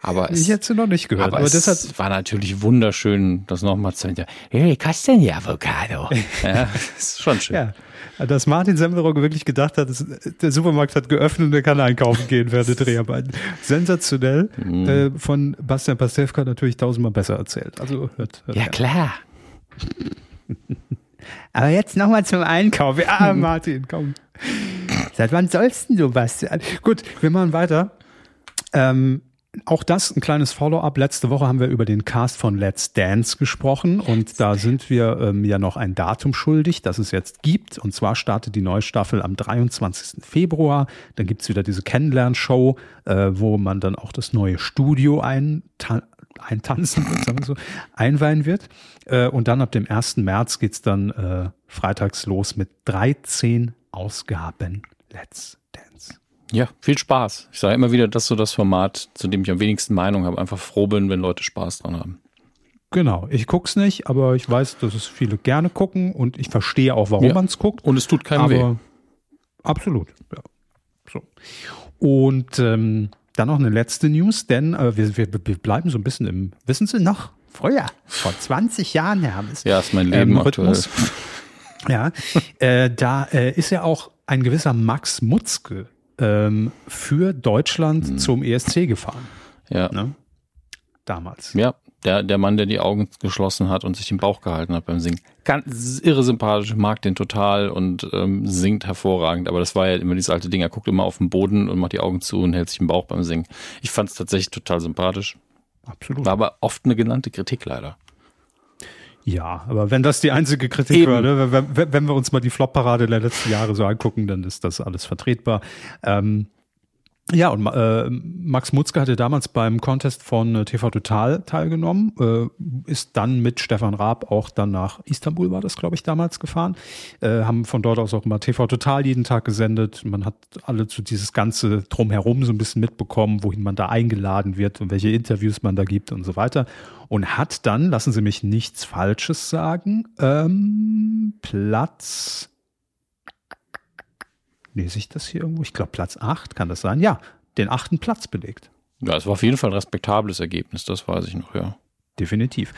Aber es, ich hätte sie noch nicht gehört. Aber, aber es war natürlich wunderschön, das nochmal zu hören. Hey, Castagna-Avocado. [laughs] ja, ist schon schön. Ja. Dass Martin Semmelrogge wirklich gedacht hat, der Supermarkt hat geöffnet und er kann einkaufen gehen [laughs] während der Dreharbeiten. Sensationell. Mhm. Äh, von Bastian Pastewka natürlich tausendmal besser erzählt. Also hört, hört Ja, her. klar. [laughs] Aber jetzt nochmal zum Einkauf. Ah, Martin, komm. Seit wann sollst du, Bastian? Gut, wir machen weiter. Ähm, auch das ein kleines Follow-up. Letzte Woche haben wir über den Cast von Let's Dance gesprochen und da sind wir ähm, ja noch ein Datum schuldig, das es jetzt gibt. Und zwar startet die neue Staffel am 23. Februar. Dann gibt's wieder diese Kennenlernshow, äh, wo man dann auch das neue Studio eintan eintanzen wird, sagen wir so, einweihen wird. Äh, und dann ab dem 1. März geht's dann äh, freitags los mit 13 Ausgaben Let's ja, viel Spaß. Ich sage immer wieder, dass so das Format, zu dem ich am wenigsten Meinung habe, einfach froh bin, wenn Leute Spaß dran haben. Genau, ich guck's nicht, aber ich weiß, dass es viele gerne gucken und ich verstehe auch, warum ja. man es guckt. Und es tut keinem weh. Absolut, ja. So. Und ähm, dann noch eine letzte News, denn äh, wir, wir, wir bleiben so ein bisschen im, wissen Sie noch, früher, vor 20 Jahren, Herr Hammes. Ja, ist mein Leben ähm, aktuell. Ja, [laughs] äh, da äh, ist ja auch ein gewisser Max Mutzke ähm, für Deutschland mhm. zum ESC gefahren. Ja. Ne? Damals. Ja, der, der Mann, der die Augen geschlossen hat und sich den Bauch gehalten hat beim Singen. Ganz irre sympathisch, mag den total und ähm, singt hervorragend. Aber das war ja immer dieses alte Ding. Er guckt immer auf den Boden und macht die Augen zu und hält sich den Bauch beim Singen. Ich fand es tatsächlich total sympathisch. Absolut. War aber oft eine genannte Kritik leider. Ja, aber wenn das die einzige Kritik Eben. war, ne? wenn, wenn, wir uns mal die Flop-Parade der letzten Jahre so angucken, dann ist das alles vertretbar. Ähm, ja, und äh, Max Mutzke hatte damals beim Contest von äh, TV Total teilgenommen, äh, ist dann mit Stefan Raab auch dann nach Istanbul, war das, glaube ich, damals gefahren. Äh, haben von dort aus auch immer TV Total jeden Tag gesendet. Man hat alle zu dieses ganze Drumherum so ein bisschen mitbekommen, wohin man da eingeladen wird und welche Interviews man da gibt und so weiter. Und hat dann, lassen Sie mich nichts Falsches sagen, ähm, Platz lese ich das hier irgendwo? Ich glaube Platz 8, kann das sein? Ja, den achten Platz belegt. Ja, es war auf jeden Fall ein respektables Ergebnis, das weiß ich noch, ja. Definitiv.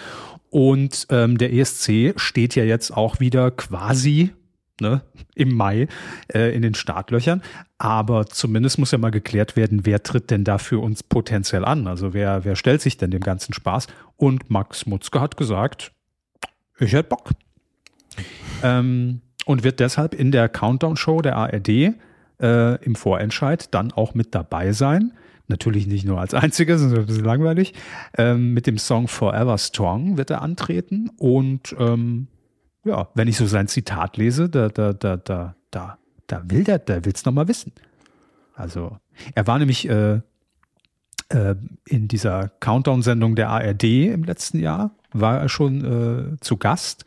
Und ähm, der ESC steht ja jetzt auch wieder quasi ne, im Mai äh, in den Startlöchern. Aber zumindest muss ja mal geklärt werden, wer tritt denn da für uns potenziell an? Also wer, wer stellt sich denn dem ganzen Spaß? Und Max Mutzke hat gesagt, ich hätte Bock. Ähm, und wird deshalb in der Countdown-Show der ARD äh, im Vorentscheid dann auch mit dabei sein. Natürlich nicht nur als einziger, sonst ist ein bisschen langweilig. Ähm, mit dem Song Forever Strong wird er antreten. Und ähm, ja, wenn ich so sein Zitat lese, da, da, da, da, da, da will der, der will es nochmal wissen. Also, er war nämlich äh, äh, in dieser Countdown-Sendung der ARD im letzten Jahr, war er schon äh, zu Gast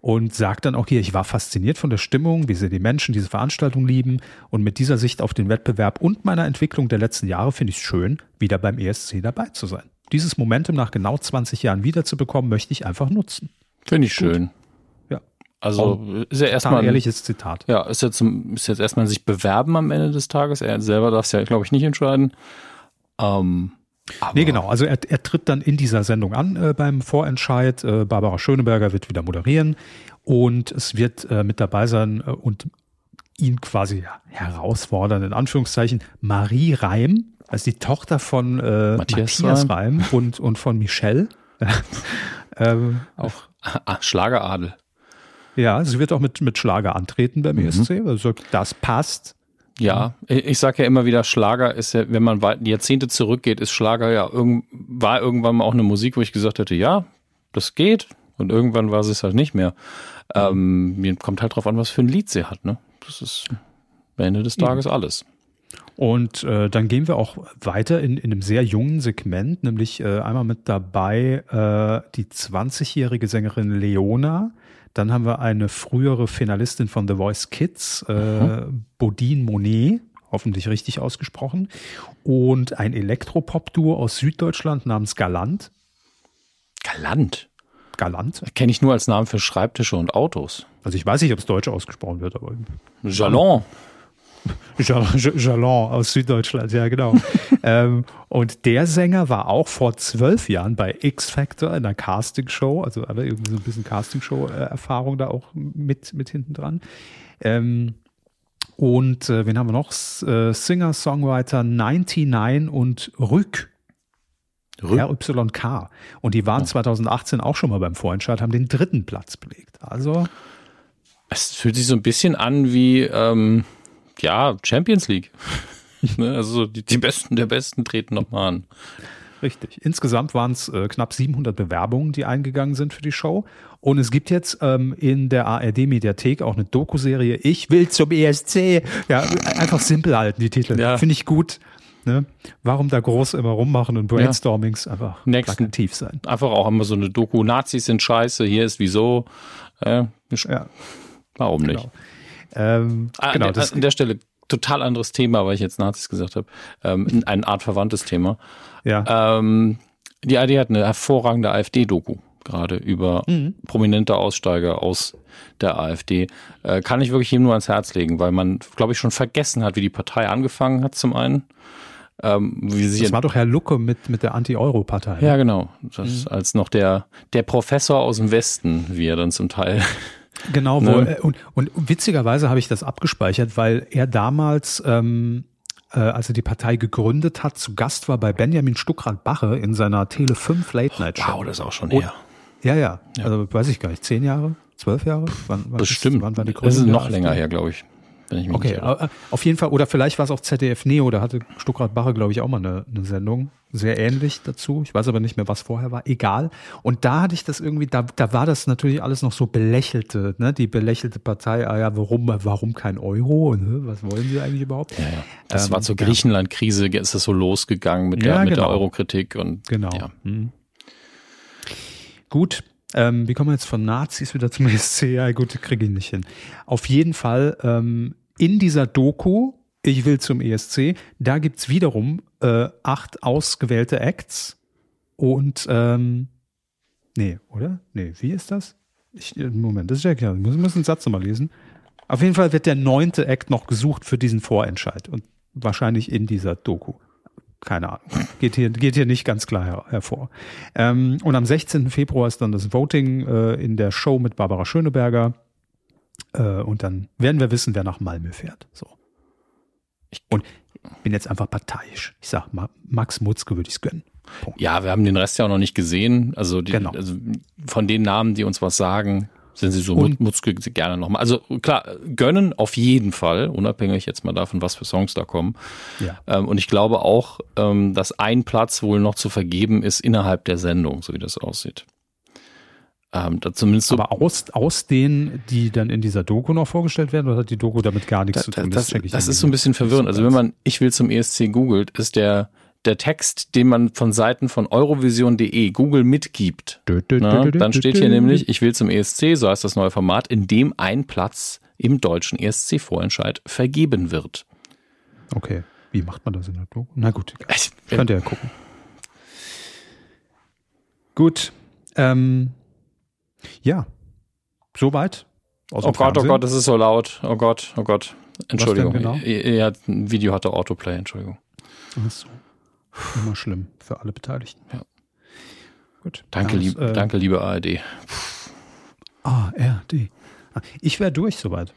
und sagt dann auch hier, ich war fasziniert von der Stimmung, wie sie die Menschen diese Veranstaltung lieben und mit dieser Sicht auf den Wettbewerb und meiner Entwicklung der letzten Jahre finde ich es schön, wieder beim ESC dabei zu sein. Dieses Momentum nach genau 20 Jahren wiederzubekommen, möchte ich einfach nutzen. Finde ich Gut. schön. Ja. Also ist ja erstmal ein ehrliches Zitat. Ja, ist jetzt, ist jetzt erstmal sich bewerben am Ende des Tages. Er selber darf es ja, glaube ich, nicht entscheiden. Ähm, aber nee, genau. Also er, er tritt dann in dieser Sendung an äh, beim Vorentscheid. Äh, Barbara Schöneberger wird wieder moderieren und es wird äh, mit dabei sein äh, und ihn quasi herausfordern, in Anführungszeichen, Marie Reim, also die Tochter von äh, Matthias, Matthias Reim. und, und von Michelle. [laughs] ähm, auch ah, Schlageradel. Ja, sie wird auch mit, mit Schlager antreten beim mhm. ESC. Also das passt. Ja, ich sage ja immer wieder, Schlager ist ja, wenn man Jahrzehnte zurückgeht, ist Schlager ja irgend, war irgendwann mal auch eine Musik, wo ich gesagt hätte, ja, das geht. Und irgendwann war es halt nicht mehr. Ähm, mir kommt halt drauf an, was für ein Lied sie hat. Ne? Das ist am Ende des Tages alles. Und äh, dann gehen wir auch weiter in, in einem sehr jungen Segment, nämlich äh, einmal mit dabei äh, die 20-jährige Sängerin Leona. Dann haben wir eine frühere Finalistin von The Voice Kids, äh, mhm. Bodine Monet, hoffentlich richtig ausgesprochen. Und ein Elektropop-Duo aus Süddeutschland namens Galant. Galant? Galant. Kenne ich nur als Namen für Schreibtische und Autos. Also ich weiß nicht, ob es Deutsch ausgesprochen wird, aber. Jalon. Jalon aus Süddeutschland, ja genau. [laughs] ähm, und der Sänger war auch vor zwölf Jahren bei X Factor in einer Castingshow, also aber irgendwie so ein bisschen Castingshow-Erfahrung da auch mit, mit hinten dran. Ähm, und äh, wen haben wir noch? Äh, Singer, Songwriter 99 und Rück. RYK. Und die waren 2018 auch schon mal beim Vorentscheid, haben den dritten Platz belegt. Also. Es fühlt sich so ein bisschen an wie, ähm, ja, Champions League. [laughs] Ne, also die, die, Besten der Besten treten nochmal an. Richtig. Insgesamt waren es äh, knapp 700 Bewerbungen, die eingegangen sind für die Show. Und es gibt jetzt ähm, in der ARD-Mediathek auch eine Doku-Serie Ich will zum ESC. Ja, einfach simpel halten, die Titel. Ja. Finde ich gut. Ne? Warum da groß immer rummachen und Brainstormings ja. einfach tief sein. Einfach auch immer so eine Doku, Nazis sind scheiße, hier ist wieso. Äh, ja. Warum nicht? Ähm, ah, genau, das, an der Stelle total anderes Thema, weil ich jetzt Nazis gesagt habe. Ähm, ein artverwandtes Thema. Ja. Ähm, die ARD hat eine hervorragende AfD-Doku gerade über mhm. prominente Aussteiger aus der AfD. Äh, kann ich wirklich ihm nur ans Herz legen, weil man, glaube ich, schon vergessen hat, wie die Partei angefangen hat zum einen. Ähm, wie sie das war doch Herr Lucke mit, mit der Anti-Euro-Partei. Ja, genau. Das mhm. als noch der, der Professor aus dem Westen, wie er dann zum Teil Genau, ne? wo, und, und witzigerweise habe ich das abgespeichert, weil er damals, ähm, äh, als er die Partei gegründet hat, zu Gast war bei Benjamin Stuckrad-Bache in seiner Tele 5 Late Night Show. Wow, das ist auch schon her. ja, ja, ja, Also weiß ich gar nicht, zehn Jahre, zwölf Jahre? Wann, wann Bestimmt. Ist, wann war die Gründung? Das ist noch länger her, glaube ich okay, äh, auf jeden Fall, oder vielleicht war es auch ZDF Neo, da hatte Stuckrad Bache, glaube ich, auch mal eine, eine, Sendung, sehr ähnlich dazu. Ich weiß aber nicht mehr, was vorher war. Egal. Und da hatte ich das irgendwie, da, da war das natürlich alles noch so belächelte, ne? Die belächelte Partei, ah ja, warum, warum kein Euro? Ne? Was wollen sie eigentlich überhaupt? Ja, ja. Das ähm, war zur Griechenland-Krise, ist das so losgegangen mit der, ja, genau. mit der. Euro-Kritik und genau. Ja. Hm. Gut, ähm, wie kommen wir jetzt von Nazis wieder zum [laughs] ESC? Ja, gut, kriege ich nicht hin. Auf jeden Fall ähm, in dieser Doku, ich will zum ESC, da gibt's wiederum äh, acht ausgewählte Acts und ähm, nee, oder? Nee, wie ist das? Ich, äh, Moment, das ist ja klar. Ich muss, muss einen Satz nochmal lesen. Auf jeden Fall wird der neunte Act noch gesucht für diesen Vorentscheid und wahrscheinlich in dieser Doku keine Ahnung. Geht hier, geht hier nicht ganz klar her, hervor. Ähm, und am 16. Februar ist dann das Voting äh, in der Show mit Barbara Schöneberger. Äh, und dann werden wir wissen, wer nach Malmö fährt. So. Und bin jetzt einfach parteiisch. Ich sag mal, Max Mutzke würde ich es gönnen. Punkt. Ja, wir haben den Rest ja auch noch nicht gesehen. Also, die, Genau. also von den Namen, die uns was sagen, sind sie so Und- Mutzke gerne nochmal. Also klar, gönnen auf jeden Fall, unabhängig jetzt mal davon, was für Songs da kommen. Ja. Ähm, und ich glaube auch, ähm, dass ein Platz wohl noch zu vergeben ist innerhalb der Sendung, so wie das aussieht. Ähm, zumindest so Aber aus, aus denen, die dann in dieser Doku noch vorgestellt werden, oder hat die Doku damit gar nichts Da, zu tun? das das irgendwie ist so ein bisschen verwirrend. Also wenn man Ich will zum ESC googelt, ist der, der Text, den man von Seiten von eurovision.de Google mitgibt. Na, dö, dann steht hier nämlich, ich will zum ESC, so heißt das neue Format, in dem ein Platz im deutschen ESC-Vorentscheid vergeben wird. Okay, wie macht man das in der Doku? Na gut, egal. Ich, könnt ihr ja gucken. Gut, ähm, ja, soweit. aus oh Gott, oh Fernsehen. Gott, das ist so laut. Oh Gott, oh Gott. Entschuldigung. genau? Ja, ein Video hatte Autoplay, Entschuldigung. Ach so. Immer schlimm für alle Beteiligten. Ja. Gut. Danke, Ja, lieb, äh, danke liebe ARD. ARD. Ich wäre durch soweit.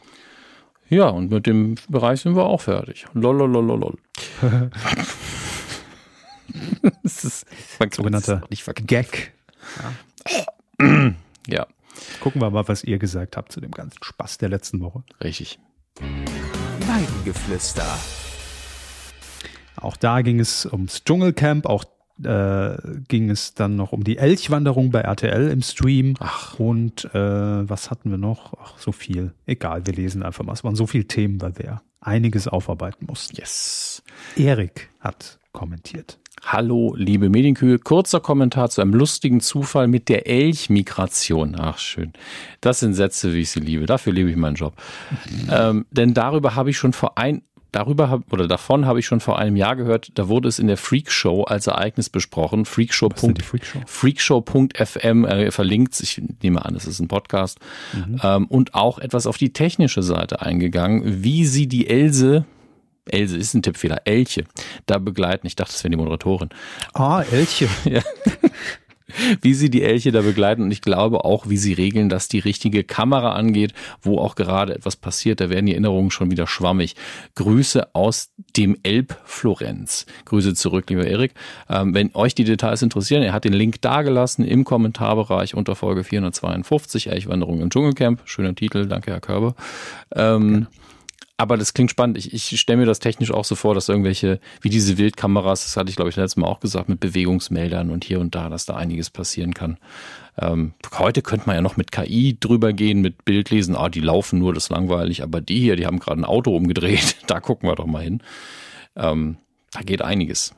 Ja, und mit dem Bereich sind wir auch fertig. Lololololol. [laughs] das ist, man Sogenannter nicht vergessen. Gag. Ja, Gucken wir mal, was ihr gesagt habt zu dem ganzen Spaß der letzten Woche. richtig. Weidengeflüster. Auch da ging es ums Dschungelcamp, auch äh, ging es dann noch um die Elchwanderung bei RTL im Stream. Ach. Und äh, was hatten wir noch? Ach, so viel. Egal, wir lesen einfach mal. Es waren so viele Themen, weil wir einiges aufarbeiten mussten. Yes. Erik hat kommentiert. Hallo, liebe Medienkühe. Kurzer Kommentar zu einem lustigen Zufall mit der Elchmigration. Ach, schön. Das sind Sätze, wie ich sie liebe. Dafür liebe ich meinen Job. [laughs] ähm, denn darüber habe ich schon vor ein, darüber hab, oder davon habe ich schon vor einem Jahr gehört. Da wurde es in der Freak Show als Ereignis besprochen. Freakshow. Freakshow? Freakshow.fm äh, verlinkt, ich nehme an, es ist ein Podcast, ähm, und auch etwas auf die technische Seite eingegangen, wie sie die Else, Else ist ein Tippfehler, Elche, da begleiten. Ich dachte, das wäre die Moderatorin Ah, Elche. [laughs] [laughs] wie sie die Elche da begleiten und ich glaube auch, wie sie regeln, dass die richtige Kamera angeht, wo auch gerade etwas passiert. Da werden die Erinnerungen schon wieder schwammig. Grüße aus dem Elb Florenz. Grüße zurück, lieber Erik. Ähm, wenn euch die Details interessieren, er hat den Link dagelassen im Kommentarbereich unter Folge 452, Elchwanderung im Dschungelcamp. Schöner Titel, danke Herr Körber. Ähm, aber das klingt spannend. Ich, ich stelle mir das technisch auch so vor, dass irgendwelche, wie diese Wildkameras, das hatte ich glaube ich letztes Mal auch gesagt, mit Bewegungsmeldern und hier und da, dass da einiges passieren kann. Ähm, heute könnte man ja noch mit KI drüber gehen, mit Bildlesen, ah, die laufen nur, das ist langweilig, aber die hier, die haben gerade ein Auto umgedreht, [laughs] da gucken wir doch mal hin. Ähm, da geht einiges.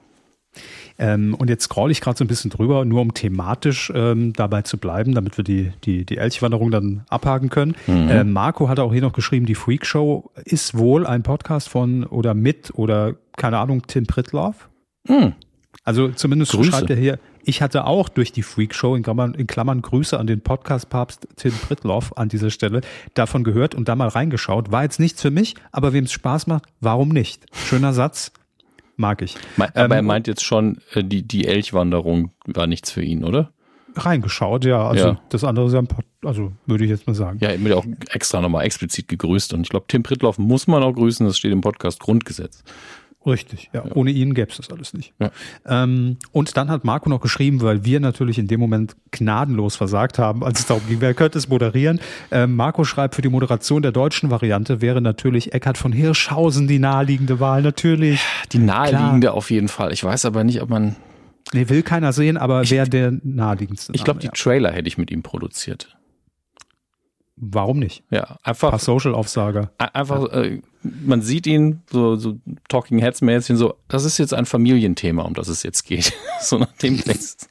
Ähm, und jetzt scroll ich gerade so ein bisschen drüber, nur um thematisch ähm, dabei zu bleiben, damit wir die, die, die Elchwanderung dann abhaken können. Ähm, Marco hat auch hier noch geschrieben, die Freak Show ist wohl ein Podcast von oder mit oder keine Ahnung, Tim Pritloff. Hm. Also zumindest Grüße. schreibt er hier, ich hatte auch durch die Freak Show, in Klammern, in Klammern Grüße an den Podcast-Papst Tim Pritloff an dieser Stelle, davon gehört und da mal reingeschaut. War jetzt nichts für mich, aber wem es Spaß macht, warum nicht? Schöner Satz, mag ich. Aber er Ähm, meint jetzt schon, äh, die, die Elchwanderung war nichts für ihn, oder? Reingeschaut, ja. Also Ja. das andere ist ja ein Pod, also würde ich jetzt mal sagen. Ja, er wird ja auch extra nochmal explizit gegrüßt. Und ich glaube, Tim Pritloff muss man auch grüßen, das steht im Podcast Grundgesetz. Richtig, ja. Ohne ihn gäbe es das alles nicht. Ja. Ähm, und dann hat Marco noch geschrieben, weil wir natürlich in dem Moment gnadenlos versagt haben, als es darum ging, wer könnte es moderieren. Ähm, Marco schreibt, für die Moderation der deutschen Variante wäre natürlich Eckhard von Hirschhausen die naheliegende Wahl. Natürlich. Die naheliegende auf jeden Fall. Ich weiß aber nicht, ob man. Nee, will keiner sehen, aber wer der naheliegendste Ich glaube, die Name, Trailer hätte ich mit ihm produziert. Ja. Warum nicht? Ja, Ein einfach. paar Social-Aufsager. Ein- Einfach, äh, man sieht ihn so, so Talking Heads Mädchen so, das ist jetzt ein Familienthema, um das es jetzt geht. [laughs] so nach dem Text.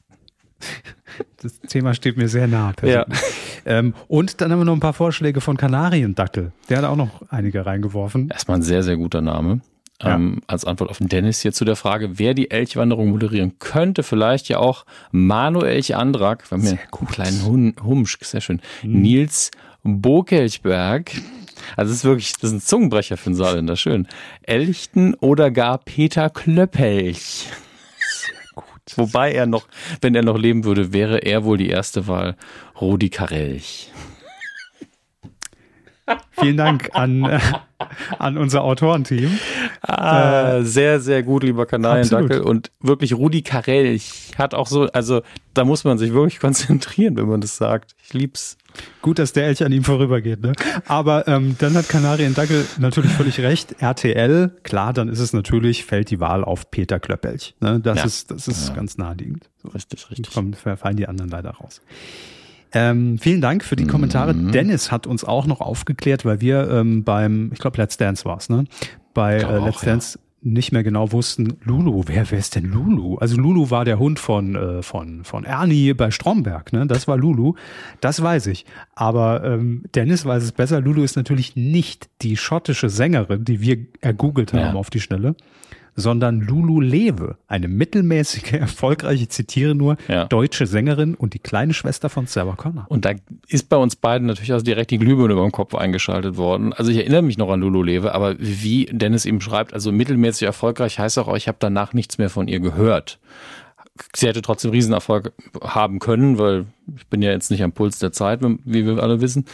Das Thema steht mir sehr nah. persönlich. Ähm, und dann haben wir noch ein paar Vorschläge von Kanariendackel. Der hat auch noch einige reingeworfen. Erstmal ein sehr, sehr guter Name. Ja. Ähm, als Antwort auf den Dennis hier zu der Frage, wer die Elchwanderung moderieren könnte, vielleicht ja auch Manuel Andrak, wir haben hier einen kleinen Humsch, sehr schön, Hm. Nils Bokelchberg, also es ist wirklich, das ist ein Zungenbrecher für einen Saarländer, schön, Elchten oder gar Peter Klöppelch. Gut. Wobei er noch, wenn er noch leben würde, wäre er wohl die erste Wahl Rudi Karelch. Vielen Dank an, äh, an unser Autorenteam. Ah, äh, sehr, sehr gut, lieber Kanariendackel. Und wirklich Rudi Carell hat auch so, also da muss man sich wirklich konzentrieren, wenn man das sagt. Ich lieb's. Gut, dass der Elch an ihm vorübergeht, ne? Aber ähm, dann hat Kanariendackel natürlich völlig recht. RTL, klar, dann ist es natürlich, fällt die Wahl auf Peter Klöppelch. Ne? Das ja. ist, das ist ja. ganz naheliegend. So. Richtig, richtig. Kommen, fallen die anderen leider raus. Ähm, vielen Dank für die Kommentare. Mhm. Dennis hat uns auch noch aufgeklärt, weil wir ähm, beim, ich glaube, Let's Dance war's, ne? Bei äh, Let's auch, Dance ja. Nicht mehr genau wussten, Lulu, wer, wer ist denn Lulu? Also Lulu war der Hund von, äh, von, von Ernie bei Stromberg, ne? Das war Lulu. Das weiß ich. Aber ähm, Dennis weiß es besser. Lulu ist natürlich nicht die schottische Sängerin, die wir ergoogelt haben ja. auf die Schnelle sondern Lulu Lewe, eine mittelmäßige, [laughs] erfolgreiche, ich zitiere nur, ja. deutsche Sängerin und die kleine Schwester von Sarah Connor. Und da ist bei uns beiden natürlich auch direkt die Glühbirne über dem Kopf eingeschaltet worden. Also ich erinnere mich noch an Lulu Lewe, aber wie Dennis eben schreibt, also mittelmäßig erfolgreich heißt auch, ich habe danach nichts mehr von ihr gehört sie hätte trotzdem Riesenerfolg haben können, weil ich bin ja jetzt nicht am Puls der Zeit, wie wir alle wissen.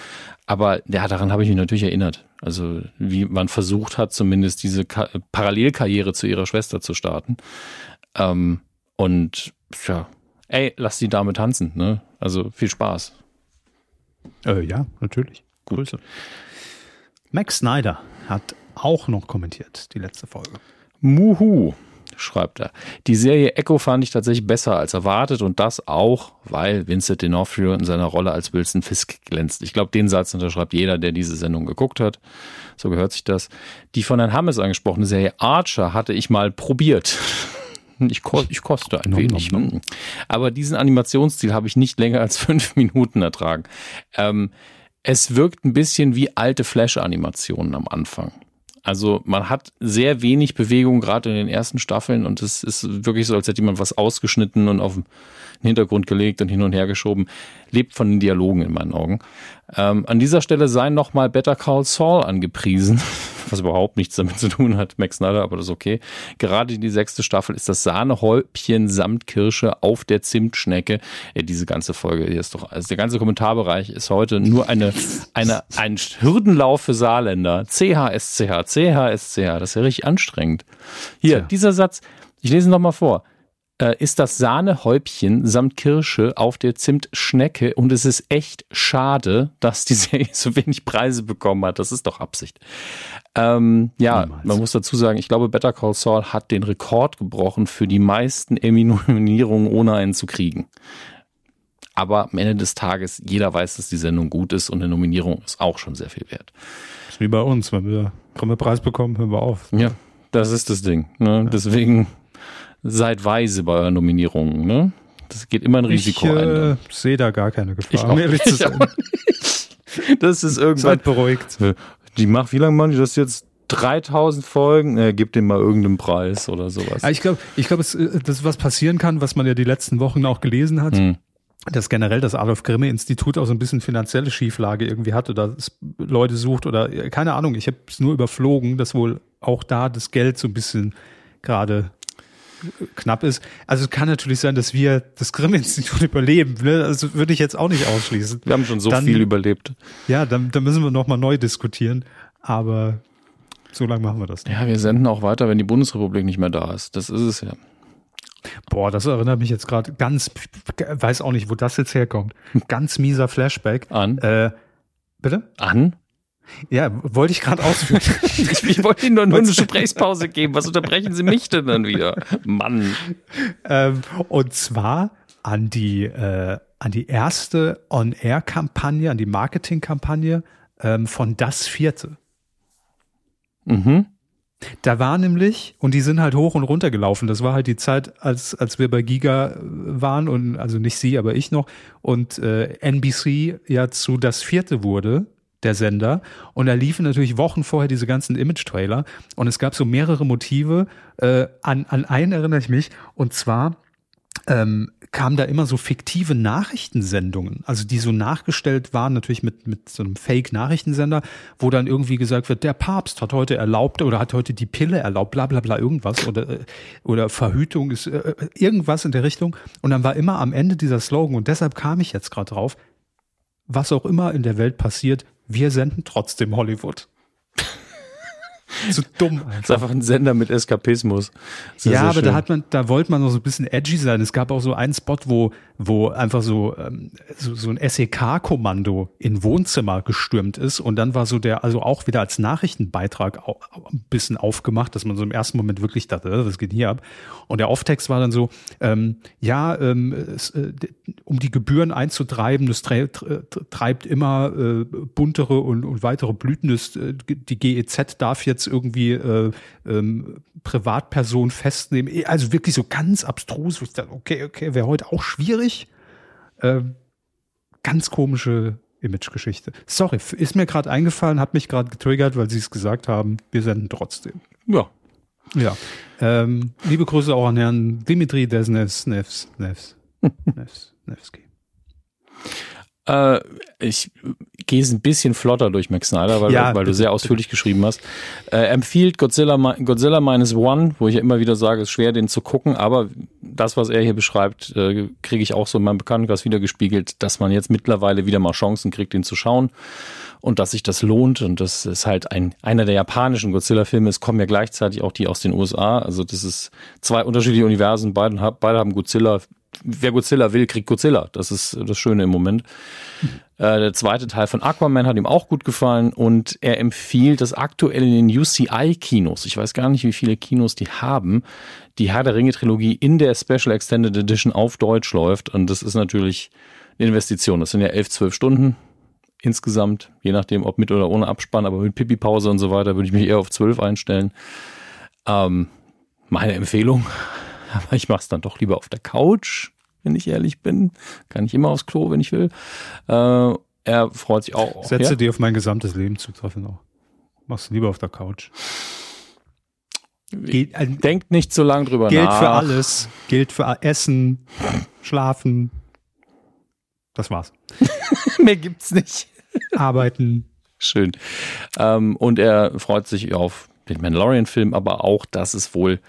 Aber ja, daran habe ich mich natürlich erinnert. Also wie man versucht hat, zumindest diese Ka Parallelkarriere zu ihrer Schwester zu starten. Ähm, und ja, ey, lass die Dame tanzen. Ne? Also viel Spaß. Äh, ja, natürlich. Gut. Grüße. Max Snyder hat auch noch kommentiert, die letzte Folge. Muhu schreibt er. Die Serie Echo fand ich tatsächlich besser als erwartet und das auch, weil Vincent D'Onofrio in seiner Rolle als Wilson Fisk glänzt. Ich glaube, den Satz unterschreibt jeder, der diese Sendung geguckt hat. So gehört sich das. Die von Herrn Hammes angesprochene Serie Archer hatte ich mal probiert. [laughs] Ich, ko ich koste ein no, wenig. No, no. Aber diesen Animationsstil habe ich nicht länger als [laughs] fünf Minuten ertragen. Ähm, es wirkt ein bisschen wie alte Flash-Animationen am Anfang. Also man hat sehr wenig Bewegung gerade in den ersten Staffeln und es ist wirklich so, als hätte jemand was ausgeschnitten und auf den Hintergrund gelegt und hin und her geschoben. Lebt von den Dialogen in meinen Augen. Ähm, an dieser Stelle sei nochmal Better Call Saul angepriesen, [laughs] was überhaupt nichts damit zu tun hat, Max Snyder, aber das ist okay. Gerade die sechste Staffel ist das Sahnehäubchen samt Kirsche auf der Zimtschnecke. Ja, diese ganze Folge hier ist doch, also der ganze Kommentarbereich ist heute nur eine, eine, ein Hürdenlauf für Saarländer. CHSCH, CHSCH, das ist ja richtig anstrengend. Hier, Tja. dieser Satz, ich lese ihn nochmal vor äh, ist das Sahnehäubchen samt Kirsche auf der Zimtschnecke und es ist echt schade, dass die Serie so wenig Preise bekommen hat. Das ist doch Absicht. Ähm, ja, Niemals. man muss dazu sagen, ich glaube, Better Call Saul hat den Rekord gebrochen für die meisten Emmy-Nominierungen, ohne einen zu kriegen. Aber am Ende des Tages, jeder weiß, dass die Sendung gut ist und eine Nominierung ist auch schon sehr viel wert. ist wie bei uns, wenn wir einen Preis bekommen, hören wir auf. Ja, das ist das Ding. Ne? Ja. Deswegen seid weise bei euren Nominierungen. Ne? Das geht immer ein Risiko ich, ein. Ich äh, sehe da gar keine Gefahr, ich um ehrlich zu sein. [laughs] das ist irgendwann. Seid beruhigt. Äh, die macht, wie lange machen die das jetzt? 3000 Folgen, äh, gibt dem mal irgendeinen Preis oder sowas. ich glaube, ich glaube, äh, das was passieren kann, was man ja die letzten Wochen auch gelesen hat. Hm dass generell das Adolf Grimme Institut auch so ein bisschen finanzielle Schieflage irgendwie hat oder Leute sucht oder keine Ahnung, ich habe es nur überflogen, dass wohl auch da das Geld so ein bisschen gerade knapp ist. Also es kann natürlich sein, dass wir das Grimm-Institut [laughs] überleben. Ne? Also würde ich jetzt auch nicht ausschließen. Wir haben schon so dann, viel überlebt. Ja, dann, dann müssen wir nochmal neu diskutieren. Aber so lange machen wir das. Nicht. Ja, wir senden auch weiter, wenn die Bundesrepublik nicht mehr da ist. Das ist es ja. Boah, das erinnert mich jetzt gerade ganz, weiß auch nicht, wo das jetzt herkommt. Ganz mieser Flashback. An? Äh, bitte? An? Ja, wollte ich gerade ausführen. [laughs] ich, ich, wollte Ihnen nur eine Gesprächspause geben. Was unterbrechen Sie mich denn dann wieder? Mann. Ähm, und zwar an die, äh, an die erste On-Air-Kampagne, an die Marketing-Kampagne ähm, von Das Vierte. Mhm. Da war nämlich, und die sind halt hoch und runter gelaufen. Das war halt die Zeit, als, als wir bei Giga äh, waren und also nicht sie, aber ich noch und äh, NBC ja zu das vierte wurde der Sender. Und da liefen natürlich Wochen vorher diese ganzen Image-Trailer. Und es gab so mehrere Motive. Äh, an, an einen erinnere ich mich. Und zwar ähm, kamen da immer so fiktive Nachrichtensendungen, also die so nachgestellt waren, natürlich mit, mit so einem Fake-Nachrichtensender, wo dann irgendwie gesagt wird, der Papst hat heute erlaubt oder hat heute die Pille erlaubt, bla bla bla irgendwas oder, äh, oder Verhütung ist äh, irgendwas in der Richtung. Und dann war immer am Ende dieser Slogan, und deshalb kam ich jetzt gerade drauf, was auch immer in der Welt passiert, wir senden trotzdem Hollywood. [laughs] Zu dumm einfach. Das ist einfach ein Sender mit Eskapismus. Ja, aber schön. da hat man, da wollte man noch so ein bisschen edgy sein. Es gab auch so einen Spot, wo, wo einfach so, ähm, so, so ein SEK-Kommando in Wohnzimmer gestürmt ist und dann war so der, also auch wieder als Nachrichtenbeitrag auch ein bisschen aufgemacht, dass man so im ersten Moment wirklich dachte, äh, was geht hier ab? Und der Auftext war dann so, ähm, ja, ähm, es, äh, um die Gebühren einzutreiben, das treibt immer äh, buntere und, und weitere Blüten. Das, äh, die GEZ darf jetzt irgendwie äh, ähm, Privatpersonen festnehmen. Also wirklich so ganz abstrus. Okay, okay, wäre heute auch schwierig. Ähm, ganz komische Imagegeschichte. Sorry, ist mir gerade eingefallen, hat mich gerade getriggert, weil sie es gesagt haben. Wir senden trotzdem. Ja. Ja. Ähm, liebe Grüße auch an Herrn Dimitri Desnevs, Nevs, Nevs, Nevs, [laughs] Nevsky. Äh, ich gehe es ein bisschen flotter durch Max Snyder, weil, ja, weil du sehr ausführlich geschrieben hast. Äh, empfiehlt Godzilla, Godzilla Minus One, wo ich ja immer wieder sage, es ist schwer, den zu gucken, aber das, was er hier beschreibt, äh, kriege ich auch so in meinem Bekanntenkreis wieder gespiegelt, dass man jetzt mittlerweile wieder mal Chancen kriegt, den zu schauen und dass sich das lohnt. Und das ist halt ein, einer der japanischen Godzilla-Filme. Es kommen ja gleichzeitig auch die aus den USA. Also das ist zwei unterschiedliche Universen. Beide, beide haben Godzilla wer Godzilla will, kriegt Godzilla. Das ist das Schöne im Moment. Äh, der zweite Teil von Aquaman hat ihm auch gut gefallen und er empfiehlt das aktuell in den UCI-Kinos. Ich weiß gar nicht, wie viele Kinos die haben. Die Herr der Ringe-Trilogie in der Special Extended Edition auf Deutsch läuft und das ist natürlich eine Investition. Das sind ja elf, zwölf Stunden insgesamt, je nachdem, ob mit oder ohne Abspann, aber mit Pipi-Pause und so weiter würde ich mich eher auf zwölf einstellen. Ähm, meine Empfehlung. [laughs] Aber ich mache es dann doch lieber auf der Couch, wenn ich ehrlich bin. Kann ich immer aufs Klo, wenn ich will. Äh, er freut sich auch. Setze ja? dir auf mein gesamtes Leben zutreffen auch. Machst du lieber auf der Couch. Geht, äh, Denkt nicht so lange drüber gilt nach. Gilt für alles. Gilt für Essen, Schlafen. Das war's. [laughs] Mehr gibt's nicht. Arbeiten. Schön. Ähm, und er freut sich auf den Mandalorian-Film, aber auch, dass es wohl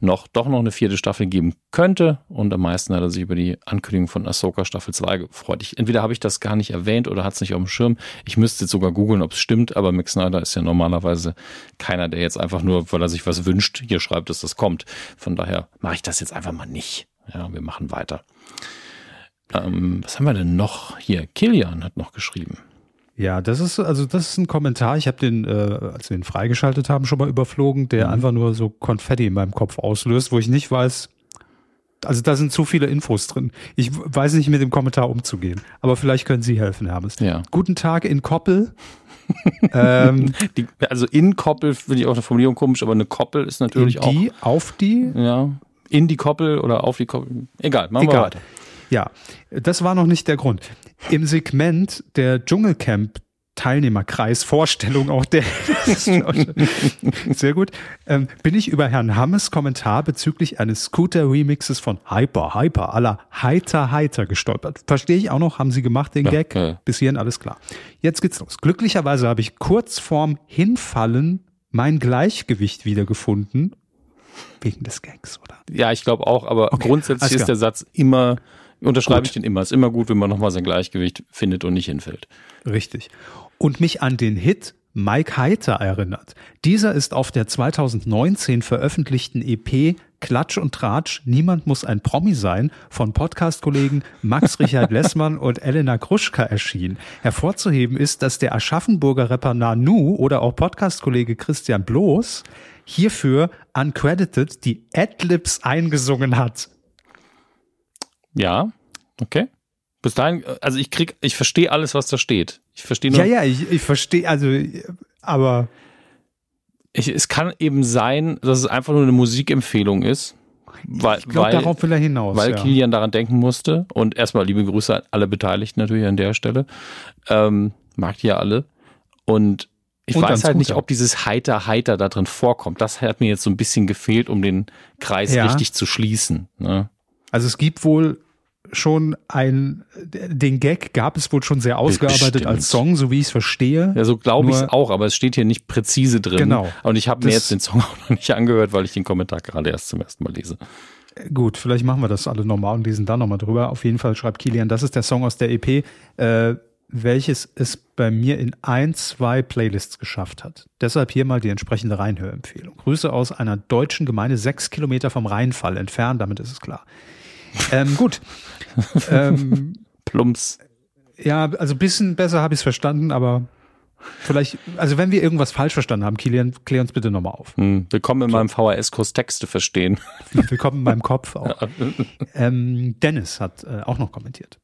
noch doch noch eine vierte Staffel geben könnte. Und am meisten hat er sich über die Ankündigung von Ahsoka Staffel 2 gefreut. Ich, entweder habe ich das gar nicht erwähnt oder hat es nicht auf dem Schirm. Ich müsste jetzt sogar googeln, ob es stimmt, aber Max Snyder ist ja normalerweise keiner, der jetzt einfach nur, weil er sich was wünscht, hier schreibt, dass das kommt. Von daher mache ich das jetzt einfach mal nicht. Ja, wir machen weiter. Ähm, was haben wir denn noch hier? Kilian hat noch geschrieben. Ja, das ist also das ist ein Kommentar. Ich habe den, äh, als wir ihn freigeschaltet haben, schon mal überflogen, der mhm. einfach nur so Konfetti in meinem Kopf auslöst, wo ich nicht weiß. Also da sind zu viele Infos drin. Ich weiß nicht mit dem Kommentar umzugehen. Aber vielleicht können Sie helfen, Hermes. Ja. Guten Tag in Koppel. [laughs] ähm, die, also in Koppel finde ich auch eine Formulierung komisch, aber eine Koppel ist natürlich in die, auch. auf die? Ja. In die Koppel oder auf die Koppel. Egal, machen Egal. wir weiter. Ja, das war noch nicht der Grund. Im Segment der Dschungelcamp Teilnehmerkreis Vorstellung auch der [laughs] sehr gut ähm, bin ich über Herrn Hammes Kommentar bezüglich eines Scooter Remixes von Hyper Hyper aller Heiter Heiter gestolpert. Verstehe ich auch noch, haben Sie gemacht den Gag? Ja, ja. Bis hierhin alles klar. Jetzt geht's los. Glücklicherweise habe ich kurz vorm Hinfallen mein Gleichgewicht wiedergefunden wegen des Gags, oder? Ja, ich glaube auch, aber okay, grundsätzlich ist der Satz immer unterschreibe gut. ich den immer. Ist immer gut, wenn man nochmal sein Gleichgewicht findet und nicht hinfällt. Richtig. Und mich an den Hit Mike Heiter erinnert. Dieser ist auf der 2019 veröffentlichten EP Klatsch und Tratsch, Niemand muss ein Promi sein, von Podcast-Kollegen Max Richard Lessmann und Elena Kruschka erschienen. Hervorzuheben ist, dass der Aschaffenburger Rapper Nanu oder auch Podcast-Kollege Christian Bloß hierfür uncredited die Adlibs eingesungen hat. Ja, okay. Bis dahin, also ich krieg, ich verstehe alles, was da steht. Ich verstehe nur. Ja, ja, ich, ich verstehe, also, aber. Ich, es kann eben sein, dass es einfach nur eine Musikempfehlung ist. Weil, ich glaube, darauf will er hinaus. Weil ja. Kilian daran denken musste. Und erstmal liebe Grüße an alle Beteiligten natürlich an der Stelle. Ähm, mag die ja alle. Und ich und weiß halt nicht, ob dieses Heiter Heiter da drin vorkommt. Das hat mir jetzt so ein bisschen gefehlt, um den Kreis ja. richtig zu schließen. Ne? Also es gibt wohl schon ein, den Gag gab es wohl schon sehr ausgearbeitet Bestimmt. als Song, so wie ich es verstehe. Ja, so glaube ich es auch, aber es steht hier nicht präzise drin. Genau. Und ich habe mir jetzt den Song [laughs] auch noch nicht angehört, weil ich den Kommentar gerade erst zum ersten Mal lese. Gut, vielleicht machen wir das alle nochmal und lesen da nochmal drüber. Auf jeden Fall schreibt Kilian, das ist der Song aus der EP. Äh, welches es bei mir in ein, zwei Playlists geschafft hat. Deshalb hier mal die entsprechende Reinhörempfehlung. Grüße aus einer deutschen Gemeinde, sechs Kilometer vom Rheinfall entfernt, damit ist es klar. Ähm, gut. ähm, [laughs] Plumps. Ja, also ein bisschen besser habe ich es verstanden, aber vielleicht, also wenn wir irgendwas falsch verstanden haben, Kilian, klär uns bitte nochmal auf. Hm, willkommen in meinem VHS-Kurs Texte verstehen. [laughs] Willkommen in meinem Kopf auch. ähm, Dennis hat äh, auch noch kommentiert.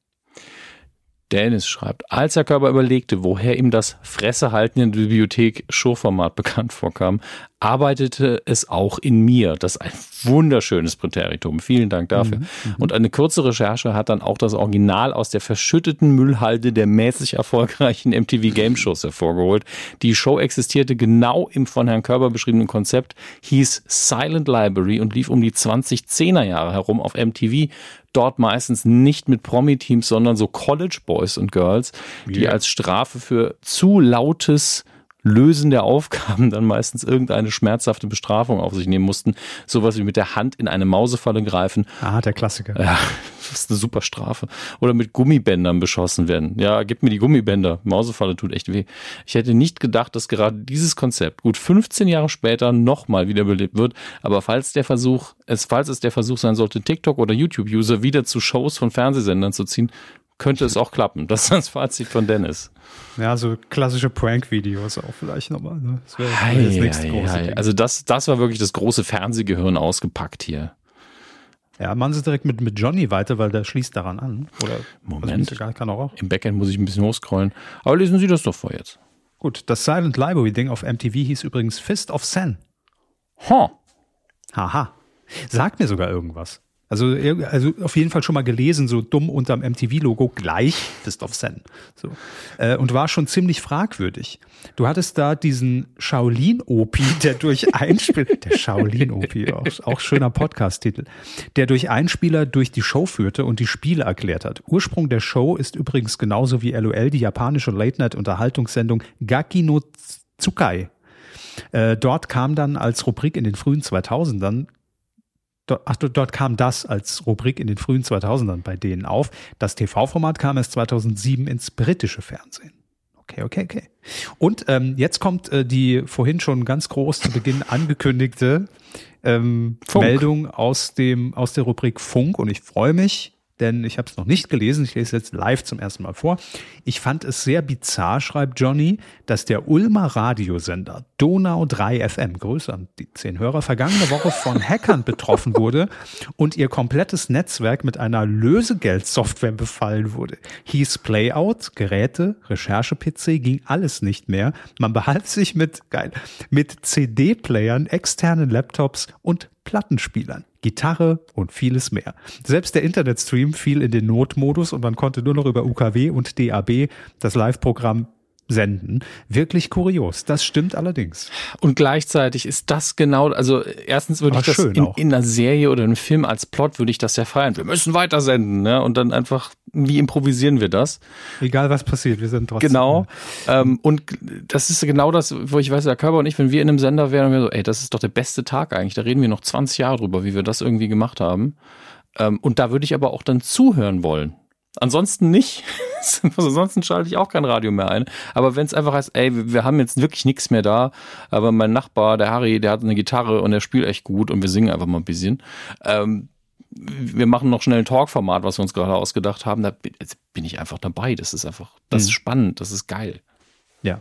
Dennis schreibt, als Herr Körber überlegte, woher ihm das Fressehalten in der Bibliothek Showformat bekannt vorkam, arbeitete es auch in mir. Das ist ein wunderschönes Präteritum. Vielen Dank dafür. Mhm, Und eine kurze Recherche hat dann auch das Original aus der verschütteten Müllhalde der mäßig erfolgreichen MTV Game Shows hervorgeholt. Die Show existierte genau im von Herrn Körber beschriebenen Konzept, hieß Silent Library und lief um die 2010er Jahre herum auf MTV dort meistens nicht mit Promi-Teams, sondern so College Boys und Girls, die yeah. als Strafe für zu lautes Lösen der Aufgaben dann meistens irgendeine schmerzhafte Bestrafung auf sich nehmen mussten. Sowas wie mit der Hand in eine Mausefalle greifen. Ah, der Klassiker. Ja, das ist eine super Strafe. Oder mit Gummibändern beschossen werden. Ja, gib mir die Gummibänder. Mausefalle tut echt weh. Ich hätte nicht gedacht, dass gerade dieses Konzept gut 15 Jahre später nochmal wiederbelebt wird. Aber falls der Versuch, es, falls es der Versuch sein sollte, TikTok oder YouTube-User wieder zu Shows von Fernsehsendern zu ziehen, könnte es auch klappen. Das ist das Fazit von Dennis. Ja, so klassische Prank-Videos auch vielleicht nochmal. Ne? Das wäre wär jetzt nichts Großes. Also das, das war wirklich das große Fernsehgehirn ausgepackt hier. Ja, machen Sie direkt mit, mit Johnny weiter, weil der schließt daran an. Oder Moment. Also kann auch. Im Backend muss ich ein bisschen hochscrollen. Aber lesen Sie das doch vor jetzt. Gut, das Silent Library-Ding auf MTV hieß übrigens Fist of Sen. Ha. Haha. Sagt mir sogar irgendwas. Also, also auf jeden Fall schon mal gelesen, so dumm unterm MTV-Logo gleich Fist of Zen. So. Äh, und war schon ziemlich fragwürdig. Du hattest da diesen Shaolin-Opi, der durch Einspieler, [laughs] der Shaolin-Opi, auch, auch schöner Podcast-Titel, der durch Einspieler durch die Show führte und die Spiele erklärt hat. Ursprung der Show ist übrigens genauso wie LOL die japanische Late-Night-Unterhaltungssendung Gaki no Tsukai. Äh, dort kam dann als Rubrik in den frühen 2000ern Dort, ach, dort kam das als Rubrik in den frühen 2000ern bei denen auf. Das TV-Format kam erst 2007 ins britische Fernsehen. Okay, okay, okay. Und ähm, jetzt kommt äh, die vorhin schon ganz groß zu Beginn [laughs] angekündigte ähm, Meldung aus dem aus der Rubrik Funk und ich freue mich, denn ich habe es noch nicht gelesen. Ich lese jetzt live zum ersten Mal vor. Ich fand es sehr bizarr, schreibt Johnny, dass der Ulmer Radiosender Donau 3 FM, Grüße an die zehn Hörer, vergangene Woche von Hackern betroffen wurde und ihr komplettes Netzwerk mit einer Lösegeldsoftware befallen wurde. Hieß Playout, Geräte, Recherche-PC, ging alles nicht mehr. Man behalf sich mit, geil, mit CD-Playern, externen Laptops und Plattenspielern. Gitarre und vieles mehr. Selbst der Internetstream fiel in den Notmodus und man konnte nur noch über UKW und DAB das Live-Programm senden. Wirklich kurios. Das stimmt allerdings. Und gleichzeitig ist das genau, also erstens würde ich das in, in, einer Serie oder einem Film als Plot würde ich das ja feiern. Wir müssen weiter senden, ne? Und dann einfach, wie improvisieren wir das? Egal was passiert, wir sind trotzdem. Genau. Ähm, und das ist genau das, wo ich weiß, der Körper und ich, wenn wir in einem Sender wären, wir so, ey, das ist doch der beste Tag eigentlich. Da reden wir noch 20 Jahre drüber, wie wir das irgendwie gemacht haben. Ähm, und da würde ich aber auch dann zuhören wollen. Ansonsten nicht. [laughs] Ansonsten schalte ich auch kein Radio mehr ein. Aber wenn es einfach heißt, ey, wir haben jetzt wirklich nichts mehr da, aber mein Nachbar, der Harry, der hat eine Gitarre und der spielt echt gut und wir singen einfach mal ein bisschen. Ähm, wir machen noch schnell ein Talk-Format, was wir uns gerade ausgedacht haben. Da bin ich einfach dabei. Das ist einfach, das ist mhm. spannend, das ist geil. Ja,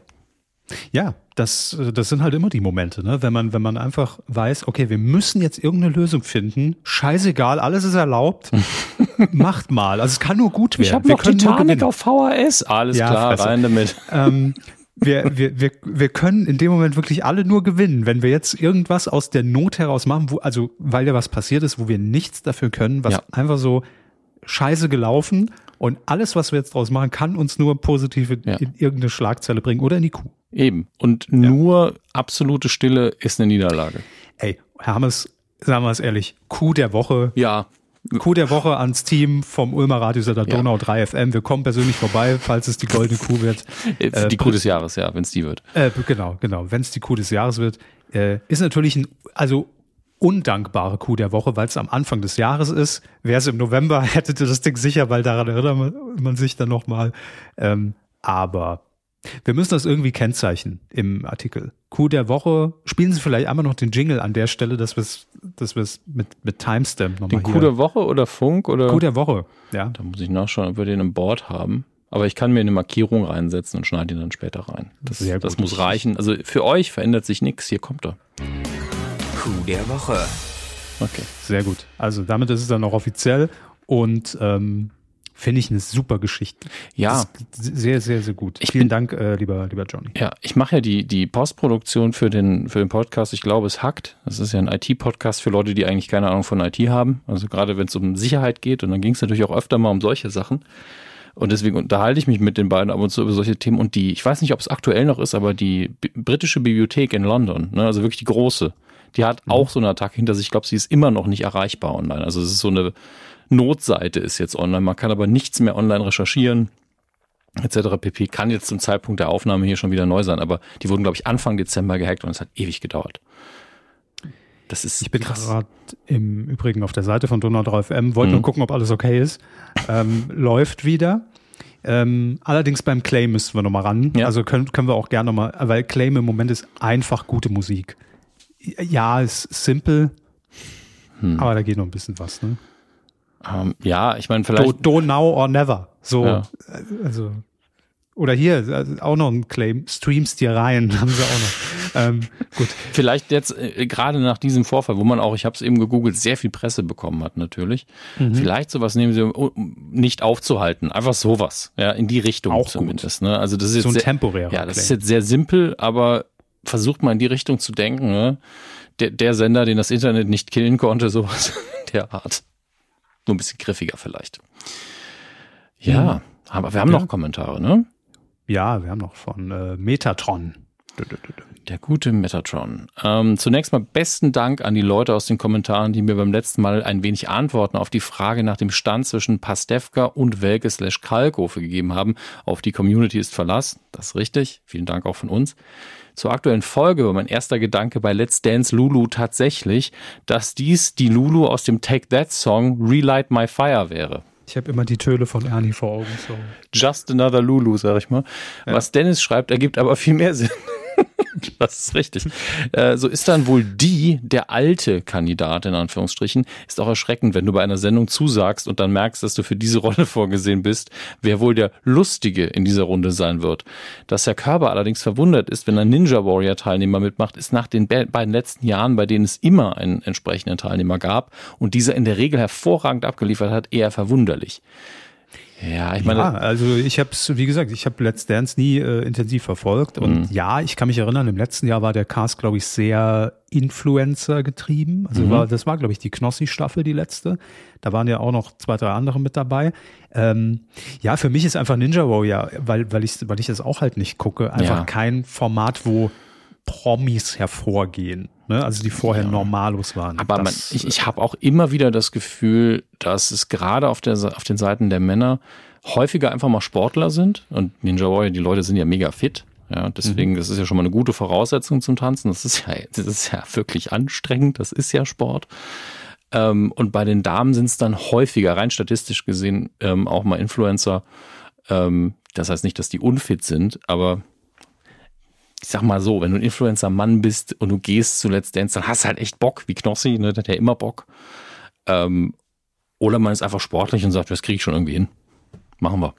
ja, das, das sind halt immer die Momente, ne? wenn, man, wenn man einfach weiß, okay, wir müssen jetzt irgendeine Lösung finden. Scheißegal, alles ist erlaubt. [laughs] Macht mal. Also es kann nur gut werden. Ich habe noch Titanic auf VHS. Alles ja, klar, Fresse. rein damit. Ähm, wir, wir, wir, wir können in dem Moment wirklich alle nur gewinnen, wenn wir jetzt irgendwas aus der Not heraus machen, wo, also weil ja was passiert ist, wo wir nichts dafür können, was ja. einfach so scheiße gelaufen und alles, was wir jetzt draus machen, kann uns nur positiv in, ja. in irgendeine Schlagzeile bringen oder in die Kuh. Eben. Und ja. nur absolute Stille ist eine Niederlage. Ey, Hermes, sagen wir es ehrlich, Kuh der Woche. Ja. Kuh der Woche ans Team vom Ulmer Radiosender ja. Donau 3 FM. Wir kommen persönlich vorbei, falls es die goldene Kuh wird. Äh, die Kuh des Jahres, ja, wenn es die wird. Äh, genau, genau. Wenn es die Kuh des Jahres wird, äh, ist natürlich ein, also undankbare Kuh der Woche, weil es am Anfang des Jahres ist. Wäre es im November, [laughs] hättet ihr das Ding sicher, weil daran erinnert man sich dann nochmal. Ähm, aber wir müssen das irgendwie kennzeichnen im Artikel. Coup der Woche. Spielen Sie vielleicht einmal noch den Jingle an der Stelle, dass wir es dass wir's mit, mit Timestamp nochmal Den Coup der Woche oder Funk? Oder? Coup der Woche, ja. Da muss ich nachschauen, ob wir den im Board haben. Aber ich kann mir eine Markierung reinsetzen und schneide ihn dann später rein. Das, das muss reichen. Also für euch verändert sich nichts. Hier kommt er. Coup der Woche. Okay. Sehr gut. Also damit ist es dann auch offiziell und ähm, Finde ich eine super Geschichte. Ja. Sehr, sehr, sehr gut. Ich Vielen bin, Dank, äh, lieber, lieber Johnny. Ja, ich mache ja die, die Postproduktion für den, für den Podcast. Ich glaube, es hackt. Das ist ja ein IT-Podcast für Leute, die eigentlich keine Ahnung von IT haben. Also gerade wenn es um Sicherheit geht und dann ging es natürlich auch öfter mal um solche Sachen. Und deswegen unterhalte ich mich mit den beiden ab und zu über solche Themen. Und die, ich weiß nicht, ob es aktuell noch ist, aber die britische Bibliothek in London, ne, also wirklich die große, die hat mhm. auch so eine Attacke hinter sich. Ich glaube, sie ist immer noch nicht erreichbar online. Also es ist so eine Notseite ist jetzt online. Man kann aber nichts mehr online recherchieren etc. pp. Kann jetzt zum Zeitpunkt der Aufnahme hier schon wieder neu sein, aber die wurden, glaube ich, Anfang Dezember gehackt und es hat ewig gedauert. Das ist ich bin gerade im Übrigen auf der Seite von Donau 3FM, wollte mhm. nur gucken, ob alles okay ist. Ähm, läuft wieder. Ähm, allerdings beim Claim müssen wir nochmal ran. Ja. Also können, können wir auch gerne nochmal, weil Claim im Moment ist einfach gute Musik. Ja, ist simpel, hm. aber da geht noch ein bisschen was. Ne? Ähm, ja, ich meine vielleicht. Do, do, now or never. So, ja. also. Oder hier, also auch noch ein Claim, streams dir rein, [laughs] haben sie auch noch. ähm, gut. Vielleicht jetzt äh, gerade nach diesem Vorfall, wo man auch, ich habe es eben gegoogelt, sehr viel Presse bekommen hat natürlich. Mhm. Vielleicht sowas nehmen sie, um nicht aufzuhalten. Einfach sowas, ja, in die Richtung auch zumindest. Ne? Also das ist jetzt so ein sehr, temporärer. Ja, das Claim. ist jetzt sehr simpel, aber versucht mal in die Richtung zu denken. Ne? Der, der Sender, den das Internet nicht killen konnte, [laughs] sowas der Art. Nur ein bisschen griffiger vielleicht. Ja, aber wir haben ja. noch Kommentare, ne? Ja, wir haben noch von äh, Metatron. Der gute Metatron. Ähm, zunächst mal besten Dank an die Leute aus den Kommentaren, die mir beim letzten Mal ein wenig Antworten auf die Frage nach dem Stand zwischen Pastewka und Welke slash Kalkofe gegeben haben. Auf die Community ist Verlass. Das ist richtig. Vielen Dank auch von uns zur aktuellen Folge war mein erster Gedanke bei Let's Dance Lulu tatsächlich, dass dies die Lulu aus dem Take That Song Relight My Fire wäre. Ich habe immer die Töle von Ernie vor Augen. So. Just another Lulu, sag ich mal. Ja. Was Dennis schreibt, ergibt aber viel mehr Sinn. [laughs] das ist richtig. Äh, so ist dann wohl die, der alte Kandidat in Anführungsstrichen, ist auch erschreckend, wenn du bei einer Sendung zusagst und dann merkst, dass du für diese [laughs] Rolle vorgesehen bist, wer wohl der Lustige in dieser Runde sein wird. Dass Herr Körber allerdings verwundert ist, wenn ein Ninja Warrior Teilnehmer mitmacht, ist nach den beiden letzten Jahren, bei denen es immer einen entsprechenden Teilnehmer gab und dieser in der Regel hervorragend abgeliefert hat, eher verwunderlich. Ja, ich meine. Ja, also ich habe es, wie gesagt, ich habe Let's Dance nie äh, intensiv verfolgt. Und mhm. ja, ich kann mich erinnern, im letzten Jahr war der Cast, glaube ich, sehr Influencer getrieben. Also mhm. war, das war, glaube ich, die Knossi-Staffel, die letzte. Da waren ja auch noch zwei, drei andere mit dabei. Ähm, ja, für mich ist einfach Ninja Warrior, weil, weil, ich, weil ich das auch halt nicht gucke, einfach ja. kein Format, wo Promis hervorgehen. Ne? Also die vorher ja. normalos waren. Aber man, ich, ich habe auch immer wieder das Gefühl, dass es gerade auf, der, auf den Seiten der Männer häufiger einfach mal Sportler sind. Und Ninja Warrior, die Leute sind ja mega fit. Ja, deswegen, mhm. das ist ja schon mal eine gute Voraussetzung zum Tanzen. Das ist ja, das ist ja wirklich anstrengend. Das ist ja Sport. Ähm, und bei den Damen sind es dann häufiger, rein statistisch gesehen, ähm, auch mal Influencer. Ähm, das heißt nicht, dass die unfit sind, aber ich sag mal so, wenn du ein Influencer-Mann bist und du gehst zu Let's Dance, dann hast du halt echt Bock, wie Knossi, ne, der hat ja immer Bock. Ähm, oder man ist einfach sportlich und sagt, das kriege ich schon irgendwie hin. Machen wir.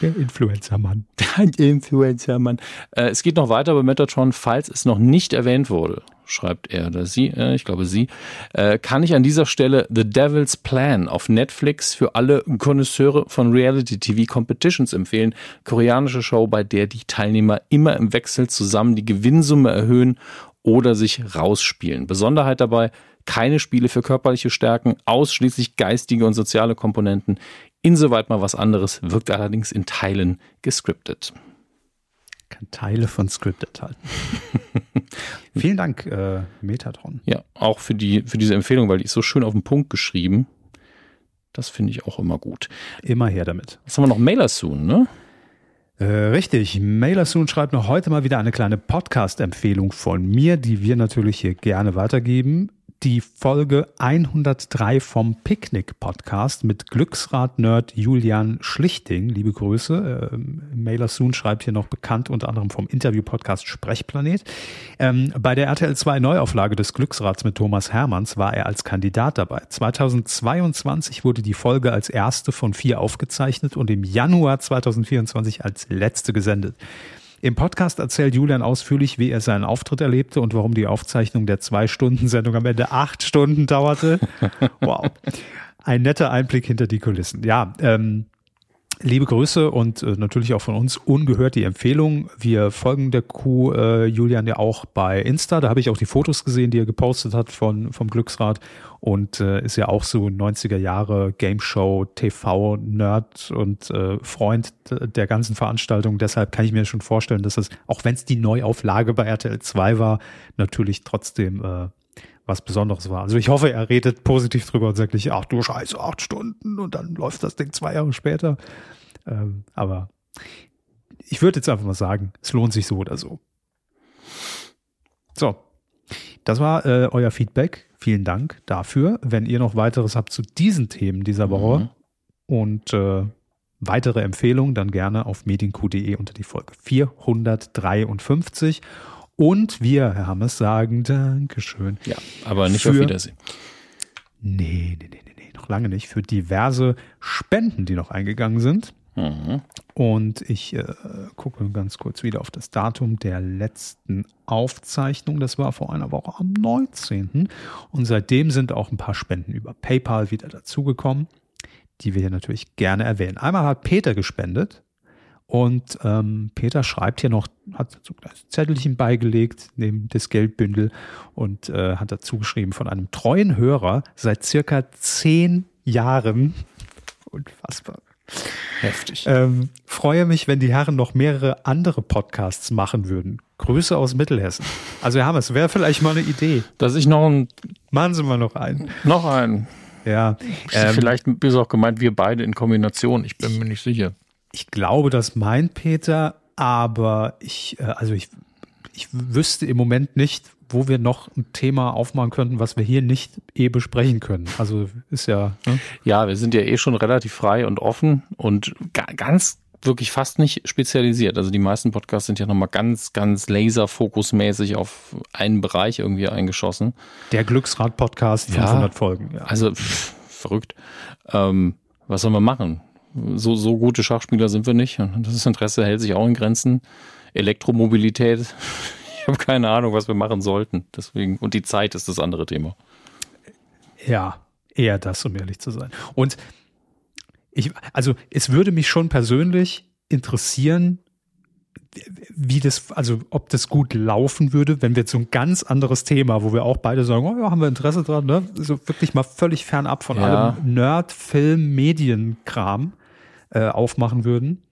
Der Influencer-Mann. [laughs] Der Influencer-Mann. Äh, es geht noch weiter bei Metatron, falls es noch nicht erwähnt wurde, schreibt er oder sie, äh, ich glaube sie, äh, kann ich an dieser Stelle The Devil's Plan auf Netflix für alle Konnoisseure von Reality TV Competitions empfehlen. Koreanische Show, bei der die Teilnehmer immer im Wechsel zusammen die Gewinnsumme erhöhen oder sich rausspielen. Besonderheit dabei, keine Spiele für körperliche Stärken, ausschließlich geistige und soziale Komponenten. Insoweit mal was anderes, wirkt allerdings in Teilen gescriptet. Kann Teile von Scripted halten. [laughs] Vielen Dank, äh, Metatron. Ja, auch für, die, für diese Empfehlung, weil die ist so schön auf den Punkt geschrieben. Das finde ich auch immer gut. Immer her damit. Was haben wir noch? Mailer Soon, ne? Äh, richtig. Mailer Soon schreibt noch heute mal wieder eine kleine Podcast-Empfehlung von mir, die wir natürlich hier gerne weitergeben. Die Folge 103 vom Picknick-Podcast mit Glücksrad-Nerd Julian Schlichting. Liebe Grüße. Ähm, Mailer Soon schreibt hier noch bekannt unter anderem vom Interview-Podcast Sprechplanet. Ähm, bei der RTL 2 Neuauflage des Glücksrads mit Thomas Hermanns war er als Kandidat dabei. 2022 wurde die Folge als erste von vier aufgezeichnet und im Januar 2024 als letzte gesendet. Im Podcast erzählt Julian ausführlich, wie er seinen Auftritt erlebte und warum die Aufzeichnung der Zwei-Stunden-Sendung am Ende acht Stunden dauerte. [laughs] Wow. Ein netter Einblick hinter die Kulissen. Ja, ähm, Liebe Grüße und äh, natürlich auch von uns ungehört die Empfehlung. Wir folgen der Kuh äh, Julian ja auch bei Insta. Da habe ich auch die Fotos gesehen, die er gepostet hat von, vom Glücksrad und äh, ist ja auch so 90er Jahre Game Show, TV, Nerd und äh, Freund der ganzen Veranstaltung. Deshalb kann ich mir schon vorstellen, dass es, auch wenn es die Neuauflage bei RTL 2 war, natürlich trotzdem äh, was Besonderes war. Also ich hoffe, er redet positiv drüber und sagt nicht, ach du Scheiße, acht Stunden und dann läuft das Ding zwei Jahre später. Ähm, aber ich würde jetzt einfach mal sagen, es lohnt sich so oder so. So, das war äh, euer Feedback. Vielen Dank dafür. Wenn ihr noch weiteres habt zu diesen Themen dieser Woche mhm. und äh, weitere Empfehlungen, dann gerne auf medienq.de unter die Folge 453. Und wir, Herr Hammes, sagen Dankeschön. Ja, aber nicht für, auf Wiedersehen. Nee, nee, nee, nee, nee, noch lange nicht. Für diverse Spenden, die noch eingegangen sind. Mhm. Und ich äh, gucke ganz kurz wieder auf das Datum der letzten Aufzeichnung. Das war vor einer Woche am 19. Und seitdem sind auch ein paar Spenden über PayPal wieder dazugekommen, die wir hier natürlich gerne erwähnen. Einmal hat Peter gespendet. Und ähm, Peter schreibt hier noch, hat so ein Zettelchen beigelegt neben das Geldbündel und äh, hat dazu geschrieben von einem treuen Hörer seit circa zehn Jahren. Unfassbar. Heftig. Ähm, freue mich, wenn die Herren noch mehrere andere Podcasts machen würden. Grüße aus Mittelhessen. Also Herr Hammers, wäre vielleicht mal eine Idee. Dass ich noch ein... Machen Sie mal noch einen. Noch einen. Ja. Ähm, vielleicht ist auch gemeint, wir beide in Kombination. Ich bin mir nicht sicher. Ich glaube, das meint Peter, aber ich, äh, also ich, ich wüsste im Moment nicht, wo wir noch ein Thema aufmachen könnten, was wir hier nicht eh besprechen können. Also ist ja. Ne? Ja, wir sind ja eh schon relativ frei und offen und ganz wirklich fast nicht spezialisiert. Also die meisten Podcasts sind ja nochmal ganz, ganz laserfokusmäßig auf einen Bereich irgendwie eingeschossen. Der Glücksrad-Podcast, 500 ja, Folgen. Ja. Also pff, verrückt. Ähm, was sollen wir machen? So, so gute Schachspieler sind wir nicht. Das Interesse hält sich auch in Grenzen. Elektromobilität [laughs] ich habe keine Ahnung, was wir machen sollten. Deswegen, und die Zeit ist das andere Thema. Ja, eher das, um ehrlich zu sein. Und ich, also es würde mich schon persönlich interessieren, wie das, also ob das gut laufen würde, wenn wir jetzt so ein ganz anderes Thema, wo wir auch beide sagen, oh ja, haben wir Interesse dran, ne? So wirklich mal völlig fernab von ja. allem Nerd, Film, Medienkram äh, aufmachen würden.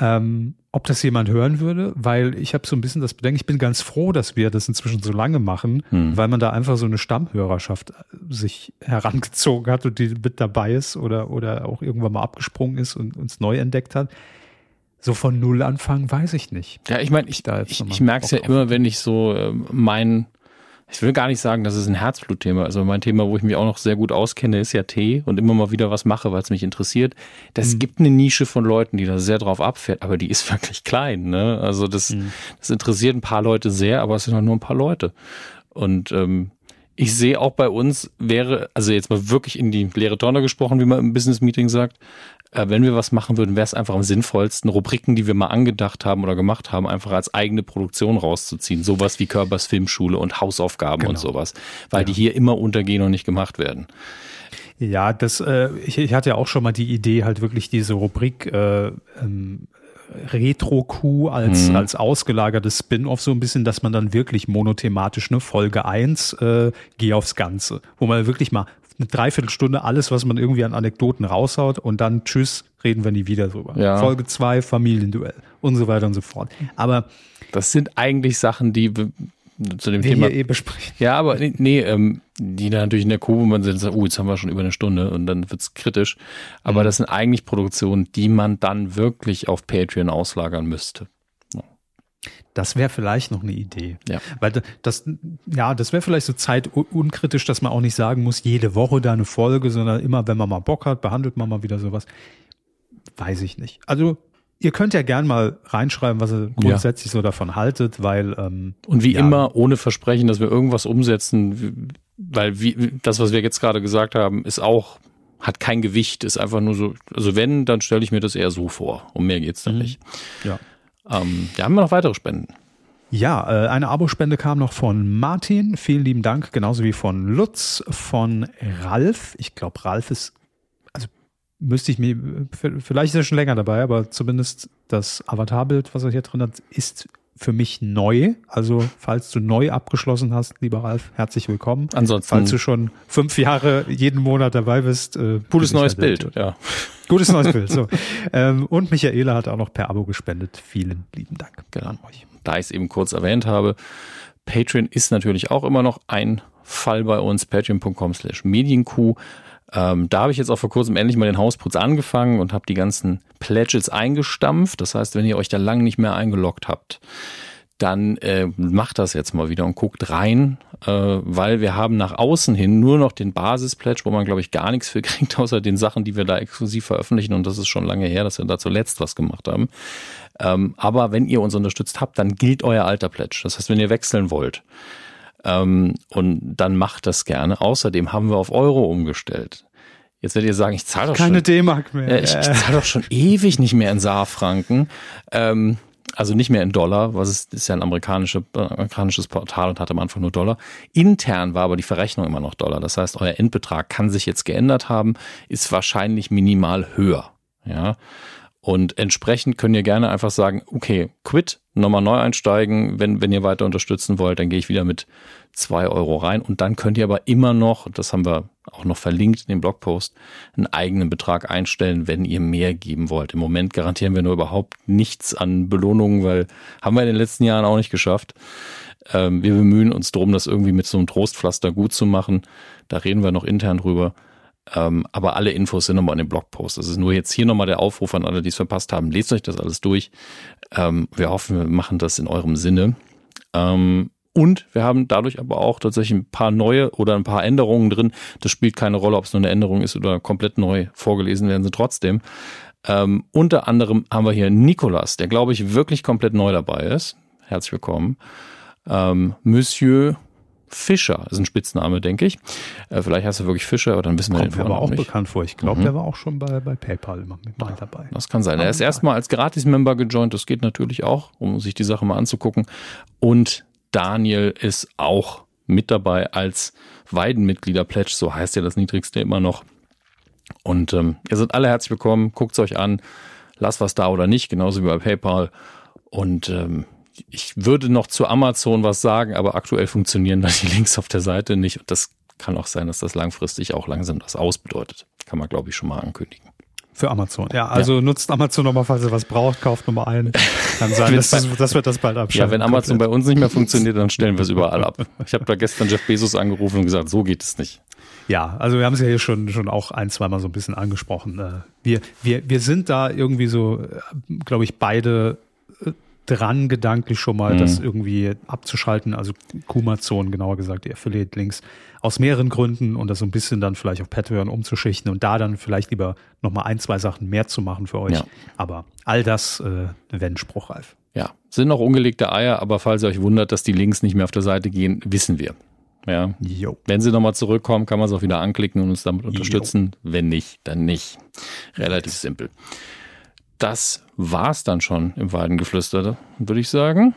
Ähm, ob das jemand hören würde, weil ich habe so ein bisschen das Bedenken, ich bin ganz froh, dass wir das inzwischen so lange machen, hm. weil man da einfach so eine Stammhörerschaft äh, sich [laughs] herangezogen hat und die mit dabei ist oder, oder auch irgendwann mal abgesprungen ist und uns neu entdeckt hat. So von Null anfangen, weiß ich nicht. Ja, ich meine, ich, ich, ich merke es ja immer, wenn ich so äh, mein ich will gar nicht sagen, dass es ein Herzblutthema ist. Also mein Thema, wo ich mich auch noch sehr gut auskenne, ist ja Tee und immer mal wieder was mache, weil es mich interessiert. Das mhm. gibt eine Nische von Leuten, die da sehr drauf abfährt, aber die ist [laughs] wirklich klein. Ne? Also das, mhm. das interessiert ein paar Leute sehr, aber es sind auch nur ein paar Leute. Und ähm, ich sehe auch bei uns wäre, also jetzt mal wirklich in die leere Tonne gesprochen, wie man im Business Meeting sagt, äh, wenn wir was machen würden, wäre es einfach am sinnvollsten, Rubriken, die wir mal angedacht haben oder gemacht haben, einfach als eigene Produktion rauszuziehen. Sowas wie Körbers Filmschule und Hausaufgaben genau. und sowas. Weil ja. die hier immer untergehen und nicht gemacht werden. Ja, das, äh, ich, ich hatte ja auch schon mal die Idee, halt wirklich diese Rubrik äh, ähm, Retro-Q als, mhm. als ausgelagertes Spin-off so ein bisschen, dass man dann wirklich monothematisch, ne, Folge eins äh, geh aufs Ganze, wo man wirklich mal eine Dreiviertelstunde alles, was man irgendwie an Anekdoten raushaut und dann tschüss, reden wir nie wieder drüber. Ja. Folge zwei Familienduell und so weiter und so fort. Aber das sind eigentlich Sachen, die zu dem wir Thema hier eh besprechen. Ja, aber nee, nee ähm, die da natürlich in der Kurve man sagt, oh, jetzt haben wir schon über eine Stunde und dann wird's kritisch. Aber mhm. das sind eigentlich Produktionen, die man dann wirklich auf Patreon auslagern müsste. Das wäre vielleicht noch eine Idee. Ja. Weil das, ja, das wäre vielleicht so zeitunkritisch, dass man auch nicht sagen muss, jede Woche da eine Folge, sondern immer, wenn man mal Bock hat, behandelt man mal wieder sowas. Weiß ich nicht. Also Ihr könnt ja gern mal reinschreiben, was ihr grundsätzlich ja. so davon haltet, weil ähm, und wie ja. immer ohne Versprechen, dass wir irgendwas umsetzen, weil wie, das, was wir jetzt gerade gesagt haben, ist auch hat kein Gewicht, ist einfach nur so. Also wenn, dann stelle ich mir das eher so vor. Um mehr geht's dann mhm. nicht. Ja. Ähm, ja, haben wir noch weitere Spenden? Ja, äh, eine Abospende kam noch von Martin. Vielen lieben Dank, genauso wie von Lutz, von Ralf. Ich glaube, Ralf ist müsste ich mir, vielleicht ist er schon länger dabei, aber zumindest das Avatarbild, was er hier drin hat, ist für mich neu. Also, falls du neu abgeschlossen hast, lieber Ralf, herzlich willkommen. Ansonsten. Falls du schon fünf Jahre jeden Monat dabei bist. Äh, Gutes neues Bild, ja. Gutes neues Bild, so. ähm, und Michaela hat auch noch per Abo gespendet. Vielen lieben Dank genau. an euch. Da ich es eben kurz erwähnt habe, Patreon ist natürlich auch immer noch ein Fall bei uns. Patreon.com slash Medienkuh. Ähm, da habe ich jetzt auch vor kurzem endlich mal den Hausputz angefangen und habe die ganzen Pledges eingestampft. Das heißt, wenn ihr euch da lang nicht mehr eingeloggt habt, dann äh, macht das jetzt mal wieder und guckt rein, äh, weil wir haben nach außen hin nur noch den Basis-Pledge, wo man, glaube ich, gar nichts für [laughs] kriegt, außer den Sachen, die wir da exklusiv veröffentlichen. Und das ist schon lange her, dass wir da zuletzt was gemacht haben. Ähm, aber wenn ihr uns unterstützt habt, dann gilt euer alter Pledge. Das heißt, wenn ihr wechseln wollt, ähm, und dann macht das gerne. Außerdem haben wir auf Euro umgestellt. Jetzt werdet ihr sagen, ich zahle doch Keine schon. D-Mark mehr. Äh, ich, ich zahle doch schon ewig nicht mehr in Saarfranken. Ähm, also nicht mehr in Dollar, was ist, ist ja ein amerikanische, amerikanisches Portal und hatte am Anfang nur Dollar. Intern war aber die Verrechnung immer noch Dollar. Das heißt, euer Endbetrag kann sich jetzt geändert haben, ist wahrscheinlich minimal höher. Ja. Und entsprechend könnt ihr gerne einfach sagen, okay, quit, nochmal neu einsteigen. Wenn, wenn ihr weiter unterstützen wollt, dann gehe ich wieder mit zwei Euro rein. Und dann könnt ihr aber immer noch, das haben wir auch noch verlinkt in dem Blogpost, einen eigenen Betrag einstellen, wenn ihr mehr geben wollt. Im Moment garantieren wir nur überhaupt nichts an Belohnungen, weil haben wir in den letzten Jahren auch nicht geschafft. Ähm, wir bemühen uns darum, das irgendwie mit so einem Trostpflaster gut zu machen. Da reden wir noch intern drüber. Ähm, aber alle Infos sind nochmal in dem Blogpost. Das ist nur jetzt hier nochmal der Aufruf an alle, die es verpasst haben. Lest euch das alles durch. Ähm, wir hoffen, wir machen das in eurem Sinne. Ähm, und wir haben dadurch aber auch tatsächlich ein paar neue oder ein paar Änderungen drin. Das spielt keine Rolle, ob es nur eine Änderung ist oder komplett neu vorgelesen werden sie trotzdem. Ähm, unter anderem haben wir hier Nikolas, der glaube ich wirklich komplett neu dabei ist. Herzlich willkommen. Ähm, Monsieur Fischer ist ein Spitzname, denke ich. Äh, vielleicht heißt er wirklich Fischer, aber dann wissen wir Kommt den mir aber auch nicht. bekannt vor. Ich glaube, mhm. der war auch schon bei, bei PayPal immer mit ja, dabei. Das kann sein. Er ist erstmal als Gratis-Member gejoint. Das geht natürlich auch, um sich die Sache mal anzugucken. Und Daniel ist auch mit dabei als Weidenmitglieder-Pledge. So heißt ja das niedrigste immer noch. Und ähm, ihr seid alle herzlich willkommen. Guckt es euch an. Lasst was da oder nicht. Genauso wie bei PayPal. Und ähm, ich würde noch zu Amazon was sagen, aber aktuell funktionieren da die Links auf der Seite nicht. Und das kann auch sein, dass das langfristig auch langsam das ausbedeutet. Kann man, glaube ich, schon mal ankündigen. Für Amazon. Ja, also ja. nutzt Amazon nochmal, falls ihr was braucht, kauft nochmal ein. Kann sein, [laughs] dass, das, das wird das bald abschalten. Ja, wenn Amazon komplett. bei uns nicht mehr funktioniert, dann stellen wir es überall ab. Ich habe da gestern Jeff Bezos angerufen und gesagt, so geht es nicht. Ja, also wir haben es ja hier schon, schon auch ein, zweimal so ein bisschen angesprochen. Äh, wir, wir, wir sind da irgendwie so, äh, glaube ich, beide dran, gedanklich schon mal, mhm. das irgendwie abzuschalten. Also Kumazon, genauer gesagt, die Affiliate-Links aus mehreren Gründen und das so ein bisschen dann vielleicht auf Patreon umzuschichten und da dann vielleicht lieber nochmal ein, zwei Sachen mehr zu machen für euch. Ja. Aber all das, äh, wenn spruchreif. Ja, sind noch ungelegte Eier, aber falls ihr euch wundert, dass die Links nicht mehr auf der Seite gehen, wissen wir. Ja. Jo. Wenn sie nochmal zurückkommen, kann man es auch wieder anklicken und uns damit unterstützen. Jo. Wenn nicht, dann nicht. Relativ simpel das war's dann schon im Weidengeflüster, würde ich sagen.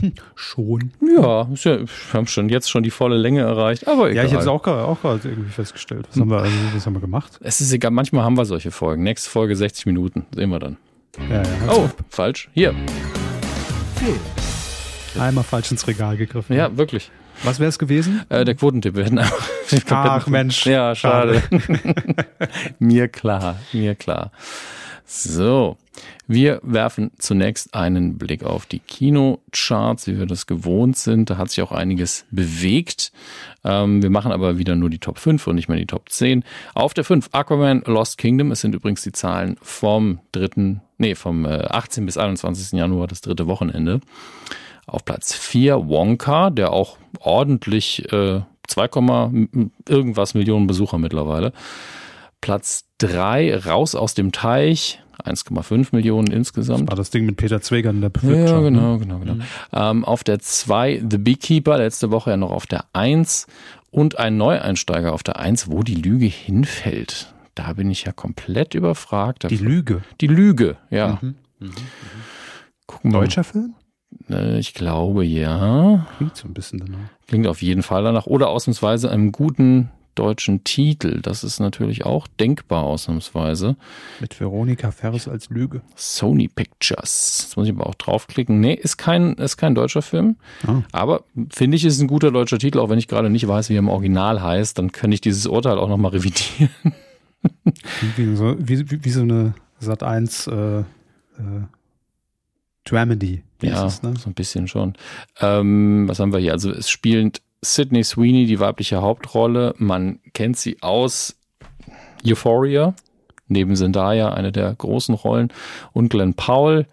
Hm, schon. Ja, wir haben schon jetzt schon die volle Länge erreicht, aber egal. Ja, ich habe es auch gerade auch irgendwie festgestellt. Was, haben wir, also, was haben wir gemacht? Es ist egal, manchmal haben wir solche Folgen. Nächste Folge 60 Minuten, sehen wir dann. Ja, ja, oh, auf. falsch. Hier. Einmal falsch ins Regal gegriffen. Ja, wirklich. Was wäre es gewesen? Äh, der Quotentipp. Wir hätten [laughs] Ach Mensch. Ja, schade. [laughs] mir klar, mir klar. So, wir werfen zunächst einen Blick auf die Kinocharts, wie wir das gewohnt sind. Da hat sich auch einiges bewegt. Ähm, wir machen aber wieder nur die Top 5 und nicht mehr die Top 10. Auf der 5 Aquaman Lost Kingdom. Es sind übrigens die Zahlen vom 3., nee, vom 18. Äh, bis 21. Januar, das dritte Wochenende. Auf Platz 4 Wonka, der auch ordentlich äh, 2, irgendwas Millionen Besucher mittlerweile. Platz 3 Raus aus dem Teich, 1,5 Millionen insgesamt. Das war das Ding mit Peter Zweger in der Bewirtschaft. Ja, genau, ne? genau, genau. Mhm. Ähm, auf der 2 The Beekeeper, letzte Woche ja noch auf der 1 und ein Neueinsteiger auf der 1, wo die Lüge hinfällt. Da bin ich ja komplett überfragt. Die Lüge? Die Lüge, ja. Mhm. Mhm. mhm. Gucken Deutscher Film? Äh, ich glaube ja. Klingt so ein bisschen danach. Klingt auf jeden Fall danach. Oder ausnahmsweise einem guten deutschen Titel. Das ist natürlich auch denkbar ausnahmsweise. Mit Veronika Ferres als Lüge. Sony Pictures. Jetzt muss ich aber auch draufklicken. Nee, ist kein, ist kein deutscher Film. Oh. Aber finde ich, ist ein guter deutscher Titel, auch wenn ich gerade nicht weiß, wie er im Original heißt. Dann kann ich dieses Urteil auch nochmal revidieren. wie, so, wie, wie, so eine Sat 1 äh, äh, Dramedy. Ja, es, ne? so ein bisschen schon. Ähm, was haben wir hier? Also es spielt Sydney Sweeney die weibliche Hauptrolle. Man kennt sie aus Euphoria, neben Zendaya, eine der großen Rollen, und Glenn Powell.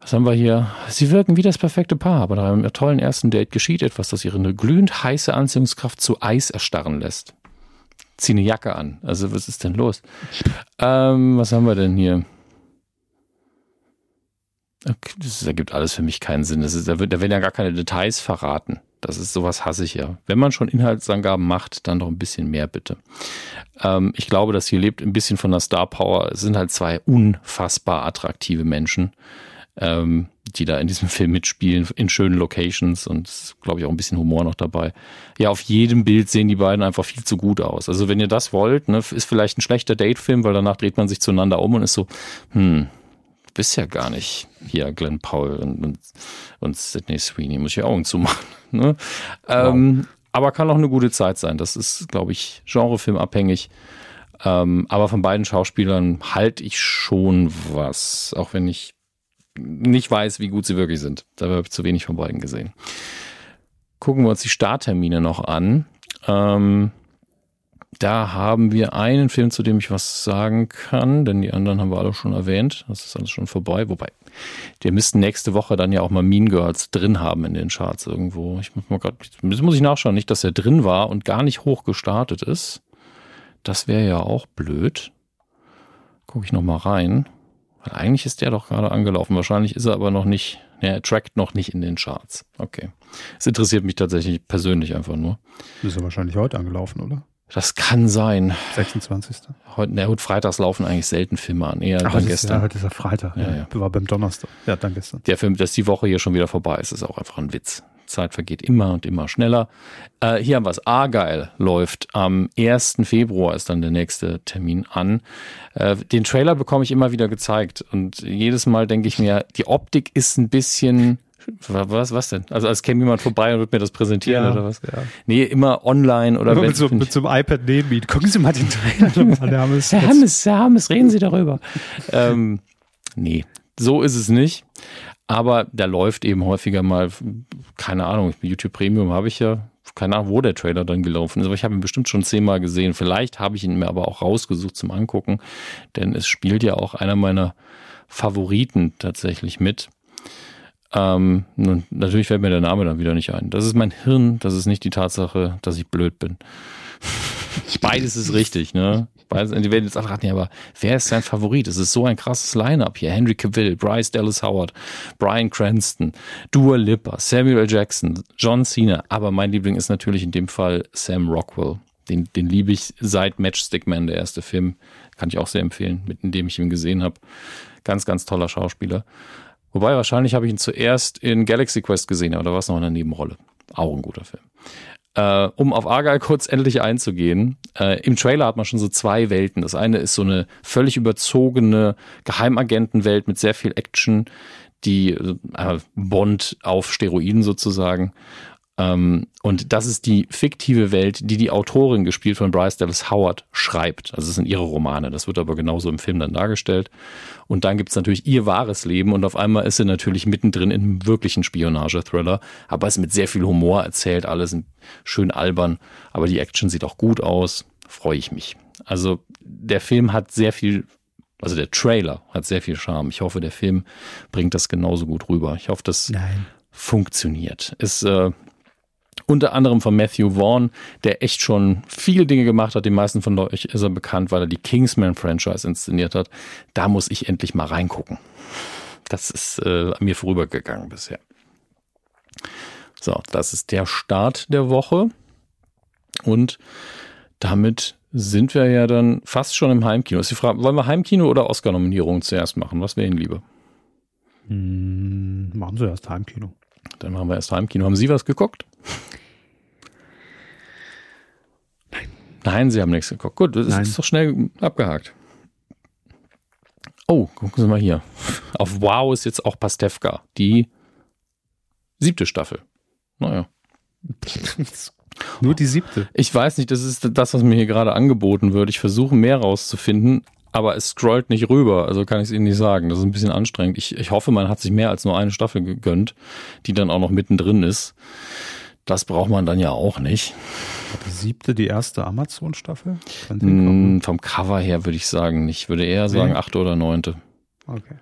Was haben wir hier? Sie wirken wie das perfekte Paar, aber nach einem tollen ersten Date geschieht etwas, das ihre glühend heiße Anziehungskraft zu Eis erstarren lässt. Zieh eine Jacke an. Also, was ist denn los? Ähm, was haben wir denn hier? Das ergibt alles für mich keinen Sinn. Das ist, da, wird, da werden ja gar keine Details verraten. Das ist sowas hasse ich ja. Wenn man schon Inhaltsangaben macht, dann doch ein bisschen mehr bitte. Ähm, ich glaube, das hier lebt ein bisschen von der Star Power. Es sind halt zwei unfassbar attraktive Menschen, ähm, die da in diesem [laughs] Film mitspielen, in schönen Locations und glaube ich auch ein bisschen Humor noch dabei. Ja, auf jedem Bild sehen die beiden einfach viel zu gut aus. Also wenn ihr das wollt, ne, ist vielleicht ein schlechter Datefilm, weil danach dreht man sich zueinander um und ist so, hm, bist ja gar nicht hier Glenn Powell und, und, und Sidney Sweeney, muss ich Augen zumachen. [laughs] Ne? Ähm, aber kann auch eine gute Zeit sein. Das ist, glaube ich, genrefilmabhängig. Ähm, aber von beiden Schauspielern halte ich schon was, auch wenn ich nicht weiß, wie gut sie wirklich sind. Da habe ich zu wenig von beiden gesehen. Gucken wir uns die Starttermine noch an. Ähm, da haben wir einen Film, zu dem ich was sagen kann, denn die anderen haben wir alle schon erwähnt. Das ist alles schon vorbei. Wobei, wir müssten nächste Woche dann ja auch mal Mean Girls drin haben in den Charts irgendwo. Ich muss mal grad, das muss ich nachschauen. Nicht, dass er drin war und gar nicht hoch gestartet ist. Das wäre ja auch blöd. Gucke ich noch mal rein. Weil eigentlich ist der doch gerade angelaufen. Wahrscheinlich ist er aber noch nicht, ne, er trackt noch nicht in den Charts. Okay. Es interessiert mich tatsächlich persönlich einfach nur. Ist er wahrscheinlich heute angelaufen, oder? Das kann sein. 26. Heute, na gut, freitags laufen eigentlich selten Filme an, eher Ach, dann gestern. Ja, heute ist ja Freitag. Ja, ja. War beim Donnerstag. Ja, dann gestern. Der Film, dass die Woche hier schon wieder vorbei ist, ist auch einfach ein Witz. Zeit vergeht immer und immer schneller. Äh, hier haben wir es. Argyle läuft am 1. Februar ist dann der nächste Termin an. Äh, den Trailer bekomme ich immer wieder gezeigt und jedes Mal denke ich mir, die Optik ist ein bisschen was, was denn? Also als käme jemand vorbei und würde mir das präsentieren ja, oder was? Ja. Nee, immer online oder wenn, mit, so, mit so einem iPad neben ihm. Gucken Sie mal den Trailer [laughs] an, Herr Hammes. Herr Hammes, Herr Hammes, reden Sie darüber. ähm, nee, so ist es nicht. Aber da läuft eben häufiger mal, keine Ahnung, YouTube Premium habe ich ja, keine Ahnung, wo der Trailer dann gelaufen ist, aber ich habe ihn bestimmt schon zehnmal gesehen. Vielleicht habe ich ihn mir aber auch rausgesucht zum Angucken, denn es spielt ja auch einer meiner Favoriten tatsächlich mit. Ähm, nun, natürlich fällt mir der Name dann wieder nicht ein. Das ist mein Hirn, das ist nicht die Tatsache, dass ich blöd bin. [laughs] Beides ist richtig, ne? Beides, die werden jetzt alle raten, ja, aber wer ist sein Favorit? Es ist so ein krasses Line-Up hier. Henry Cavill, Bryce Dallas Howard, Brian Cranston, Dua Lipa, Samuel L. Jackson, John Cena. Aber mein Liebling ist natürlich in dem Fall Sam Rockwell. Den, den liebe ich seit Matchstick Man, der erste Film. Kann ich auch sehr empfehlen, mit in dem ich ihn gesehen habe. Ganz, ganz toller Schauspieler. Wobei, wahrscheinlich habe ich ihn zuerst in Galaxy Quest gesehen, aber da war es noch in der Nebenrolle. Auch ein guter Film. Äh, um auf Argyle kurz [laughs] endlich einzugehen. Äh, Im Trailer hat man schon so zwei Welten. Das eine ist so eine völlig überzogene Geheimagentenwelt mit sehr viel Action, die äh, Bond auf Steroiden sozusagen. Äh, Ähm, und das ist die fiktive Welt, die die Autorin, gespielt von Bryce Dallas Howard, schreibt. Also es sind ihre Romane. Das wird aber genauso im Film dann dargestellt. Und dann gibt's natürlich ihr wahres Leben und auf einmal ist sie natürlich mittendrin in einem wirklichen Spionage-Thriller. Aber es ist mit sehr viel Humor erzählt, alles schön albern. Aber die Action sieht auch gut aus. Freue ich mich. Also der Film hat sehr viel also der Trailer hat sehr viel Charme. Ich hoffe, der Film bringt das genauso gut rüber. Ich hoffe, das Nein. funktioniert. Ist äh, unter anderem von Matthew Vaughn, der echt schon viele Dinge gemacht hat. Die meisten von euch ist er bekannt, weil er die Kingsman-Franchise inszeniert hat. Da muss ich endlich mal reingucken. Das ist äh, an mir vorübergegangen bisher. So, das ist der Start der Woche. Und damit sind wir ja dann fast schon im Heimkino. Ist die Frage, wollen wir Heimkino oder Oscar-Nominierung zuerst machen? Was wäre Ihnen lieber? Hm, machen Sie erst Heimkino. Dann machen wir erst Heimkino. Haben Sie was geguckt? Nein. Nein, Sie haben nichts geguckt. Gut, das Nein. ist doch schnell abgehakt. Oh, gucken Sie mal hier. Auf Wow ist jetzt auch Pastewka, die siebte Staffel. Naja. Nur die siebte. Ich weiß nicht, das ist das, was mir hier gerade angeboten wird. Ich versuche mehr rauszufinden, aber es scrollt nicht rüber, also kann ich es Ihnen nicht sagen. Das ist ein bisschen anstrengend. Ich, ich hoffe, man hat sich mehr als nur eine Staffel gegönnt, die dann auch noch mittendrin ist. Das braucht man dann ja auch nicht. Die siebte, die erste Amazon-Staffel? Mm, vom Cover her würde ich sagen nicht. Ich würde eher sagen achte oder neunte. Okay.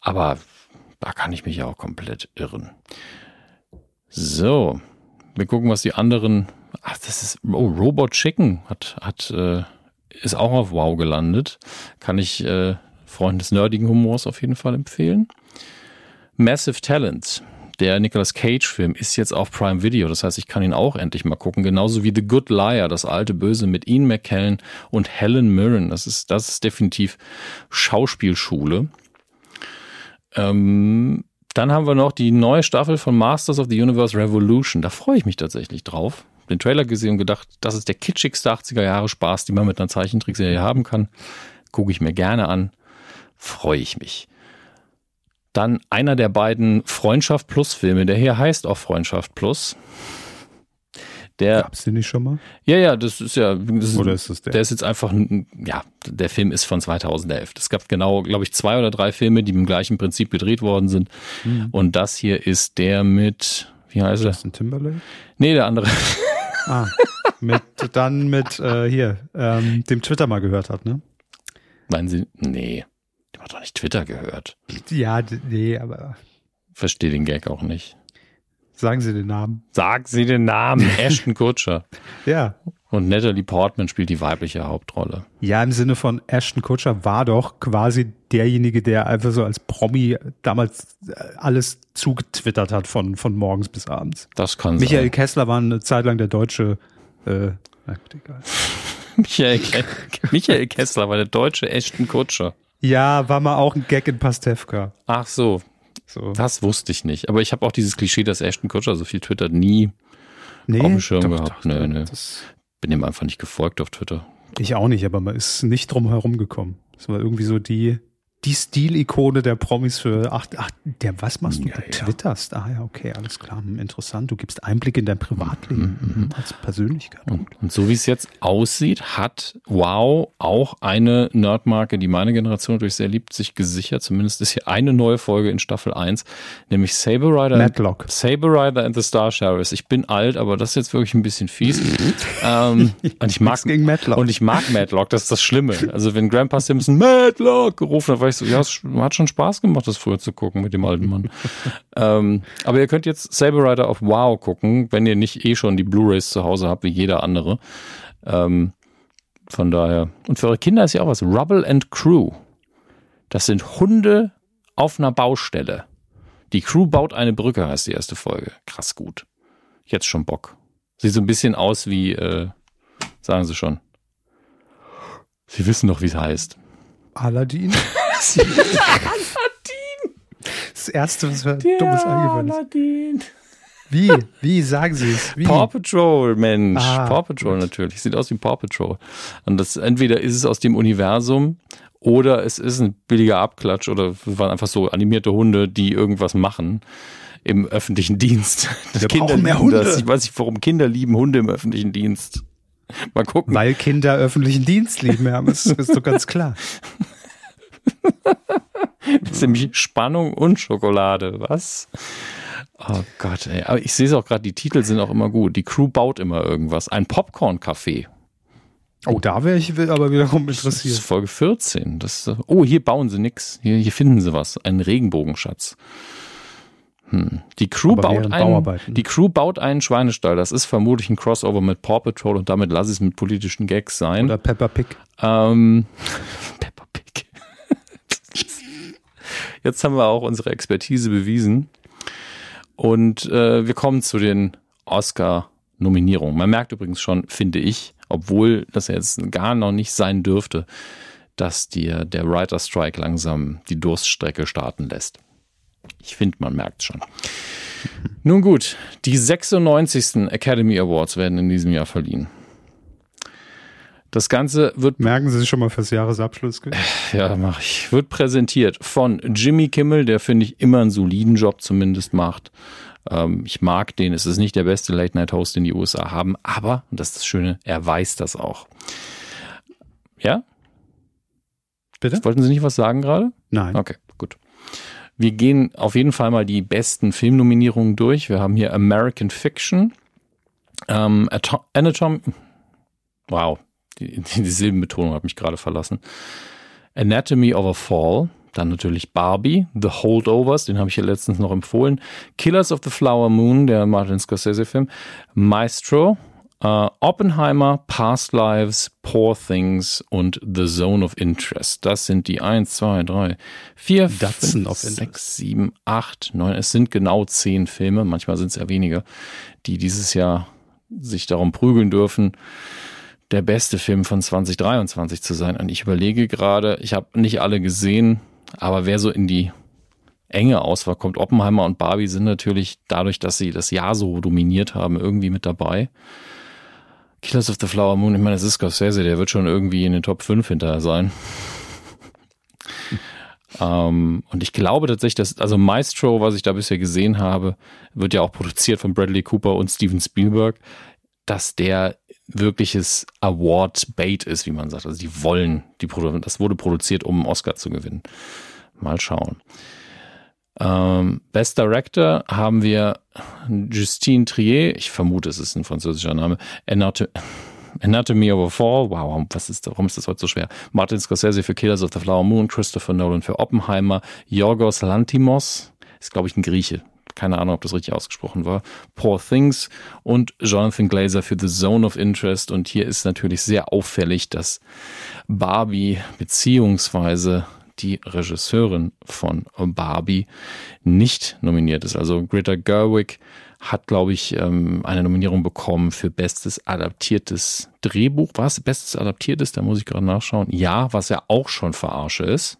Aber da kann ich mich ja auch komplett irren. So, wir gucken, was die anderen. Ach, das ist. Oh, Robot Chicken hat, hat, äh, ist auch auf Wow gelandet. Kann ich äh, Freunden des nerdigen Humors auf jeden Fall empfehlen. Massive Talent, der Nicolas Cage-Film, ist jetzt auf Prime Video. Das heißt, ich kann ihn auch endlich mal gucken. Genauso wie The Good Liar, das alte Böse mit Ian McKellen und Helen Mirren. Das ist, das ist definitiv Schauspielschule. Ähm, dann haben wir noch die neue Staffel von Masters of the Universe Revolution. Da freue ich mich tatsächlich drauf. Den Trailer gesehen und gedacht, das ist der kitschigste 80er Jahre Spaß, den man mit einer Zeichentrickserie haben kann. Gucke ich mir gerne an. Freue ich mich. Dann einer der beiden Freundschaft Plus Filme, der hier heißt auch Freundschaft Plus. Der, Gab's den nicht schon mal? Ja, ja, das ist ja. Das oder ist das der? Der ist jetzt einfach, ja, der Film ist von 2011. Es gab genau, glaube ich, zwei oder drei Filme, die im gleichen Prinzip gedreht worden sind. Mhm. Und das hier ist der mit, wie heißt er? Justin Timberlake? Nee, der andere. Ah, mit, dann mit, äh, hier, ähm, dem Twitter mal gehört hat, ne? Meinen Sie, nee, der hat doch nicht Twitter gehört. Ja, nee, aber. Verstehe den Gag auch nicht. Sagen Sie den Namen. Sagen Sie den Namen. [laughs] Ashton Kutscher. ja. Und Natalie Portman spielt die weibliche Hauptrolle. Ja, im Sinne von Ashton Kutscher war doch quasi derjenige, der einfach so als Promi damals äh, alles zugetwittert hat von, von morgens bis abends. Das kann Michael sein. Michael Kessler war eine Zeit lang der deutsche, äh, na gut, egal. [laughs] Michael, Michael Kessler war der deutsche Ashton Kutscher. Ja, war mal auch ein Gag in Pastewka. Ach so, so. Das wusste ich nicht. Aber ich habe auch dieses Klischee, dass Ashton Kutcher so viel twittert, nie nee, auf dem Schirm doch, gehabt. Doch, nö, nö. Bin ihm einfach nicht gefolgt auf Twitter. Ich auch nicht, aber man ist nicht drum herum gekommen. Das war irgendwie so die, die Stilikone der Promis für, ach, ach der, was machst du? Ja, du twitterst. Ah ja, okay, alles klar, hm, interessant. Du gibst Einblick in dein Privatleben mhm, mhm. als Persönlichkeit. Und, und so wie es jetzt aussieht, hat Wow auch eine Nerdmarke, die meine Generation natürlich sehr liebt, sich gesichert. Zumindest ist hier eine neue Folge in Staffel 1, nämlich Saber Rider, Matlock. And, Saber Rider and the Star Sheriffs. Ich bin alt, aber das ist jetzt wirklich ein bisschen fies. [laughs] ähm, und ich mag gegen Matlock. Und ich mag Matlock, das ist das Schlimme. Also wenn Grandpa Simpson Matlock gerufen hat, war ich so, ja, es hat schon Spaß gemacht, das früher zu gucken mit dem alten Mann. [laughs] ähm, aber ihr könnt jetzt Saber Rider auf Wow gucken, wenn ihr nicht eh schon die Blu-rays zu Hause habt, wie jeder andere. Ähm, von daher. Und für eure Kinder ist ja auch was. Rubble and Crew. Das sind Hunde auf einer Baustelle. Die Crew baut eine Brücke, heißt die erste Folge. Krass gut. Jetzt schon Bock. Sieht so ein bisschen aus wie, äh, sagen Sie schon. Sie wissen doch, wie es heißt. Aladdin? [laughs] [laughs] Aladdin. Das erste, was mir dummes eingefallen ist. Aladdin. Wie? Wie? Sagen Sie es? Wie? Paw Patrol, Mensch. Ah, Paw Patrol gut. natürlich. Sieht aus wie Paw Patrol. Und das, entweder ist es aus dem Universum Oder es ist ein billiger Abklatsch oder es waren einfach so animierte Hunde, die irgendwas machen im öffentlichen Dienst. Das Wir Kinder mehr Hunde. Das. Ich weiß nicht, warum Kinder lieben Hunde im öffentlichen Dienst. Mal gucken. Weil Kinder öffentlichen Dienst lieben, ja, das ist doch ganz klar. [laughs] [laughs] das ist nämlich Spannung und Schokolade, was? Oh Gott, ey. Aber ich sehe es auch gerade, die Titel sind auch immer gut. Die Crew baut immer irgendwas. Ein Popcorn-Café. Oh, da wäre ich aber wiederum interessiert. Das ist Folge 14. Das, oh, hier bauen sie nix. Hier, hier finden sie was. Einen Regenbogenschatz. Hm. Die, Crew baut einen, die Crew baut einen Schweinestall. Das ist vermutlich ein Crossover mit Paw Patrol und damit lasse ich es mit politischen Gags sein. Oder Peppa Pig. Ähm, [laughs] Peppa. Jetzt haben wir auch unsere Expertise bewiesen. Und äh, wir kommen zu den Oscar-Nominierungen. Man merkt übrigens schon, finde ich, obwohl das jetzt gar noch nicht sein dürfte, dass dir der Writer Strike langsam die Durststrecke starten lässt. Ich finde, man merkt schon. Nun gut, die 96. Academy Awards werden in diesem Jahr verliehen. Das Ganze wird. Merken Sie sich schon mal fürs Jahresabschluss? Ja, mache ich. Wird präsentiert von Jimmy Kimmel, der finde ich immer einen soliden Job zumindest macht. Ähm, ich mag den. Es ist nicht der beste Late-Night-Host, den die USA haben, aber, und das ist das Schöne, er weiß das auch. Ja? Bitte? Wollten Sie nicht was sagen gerade? Nein. Okay, gut. Wir gehen auf jeden Fall mal die besten Filmnominierungen durch. Wir haben hier American Fiction, ähm, Anatom, wow, [laughs] die, die Silbenbetonung hat mich gerade verlassen. Anatomy of a Fall, dann natürlich Barbie, The Holdovers, den habe ich hier letztens noch empfohlen. Killers of the Flower Moon, der Martin Scorsese-Film. Maestro, Uh, Oppenheimer, Past Lives, Poor Things und The Zone of Interest. Das sind die 1, 2, 3, 4, Dutzend 5, 6, 7, 8, 9. Es sind genau 10 Filme, manchmal sind es ja weniger, die dieses Jahr sich darum prügeln dürfen, der beste Film von 2023 zu sein. Und ich überlege gerade, ich habe nicht alle gesehen, aber wer so in die enge Auswahl kommt, Oppenheimer und Barbie sind natürlich dadurch, dass sie das Jahr so dominiert haben, irgendwie mit dabei. Killers of the Flower Moon, ich meine, das ist Scorsese, der wird schon irgendwie in den Top 5 hinterher sein. [laughs] ähm, und ich glaube tatsächlich, dass, also Maestro, was ich da bisher gesehen habe, wird ja auch produziert von Bradley Cooper und Steven Spielberg, dass der wirkliches Award-Bait ist, wie man sagt. Also die wollen, die das wurde produziert, um einen Oscar zu gewinnen. Mal schauen. Ähm, Best Director haben wir Justine Trier, ich vermute, es ist ein französischer Name, Anatomy of a Fall, wow, was ist, warum ist das heute so schwer? Martin Scorsese für Killers of the Flower Moon, Christopher Nolan für Oppenheimer, Yorgos Lantimos, ist glaube ich ein Grieche, keine Ahnung, ob das richtig ausgesprochen war, Poor Things und Jonathan Glazer für The Zone of Interest. Und hier ist natürlich sehr auffällig, dass Barbie beziehungsweise die Regisseurin von Barbie nicht nominiert ist. Also Greta Gerwig hat, glaube ich, ähm, eine Nominierung bekommen für bestes adaptiertes Drehbuch. War es bestes adaptiertes? Da muss ich gerade nachschauen. Ja, was ja auch schon verarsche ist.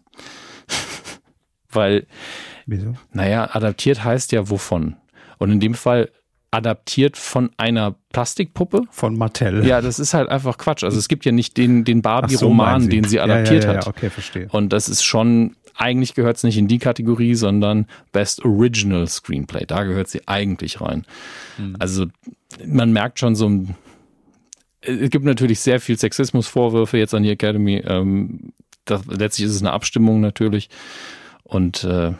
[laughs] Weil, Wieso? naja, adaptiert heißt ja wovon. Und in dem Fall adaptiert von einer Plastikpuppe. Von Mattel. Ja, das ist halt einfach Quatsch. Also es gibt ja nicht den, den Barbie-Roman, so, den sie adaptiert ja, ja, ja, hat. Okay, verstehe. Und das ist schon, eigentlich gehört es nicht in die Kategorie, sondern Best Original Screenplay. Da gehört sie eigentlich rein. Mhm. Also man merkt schon so ein, es gibt natürlich sehr viel Sexismusvorwürfe jetzt an die Academy. Ähm, das, letztlich ist es eine Abstimmung natürlich. Und äh,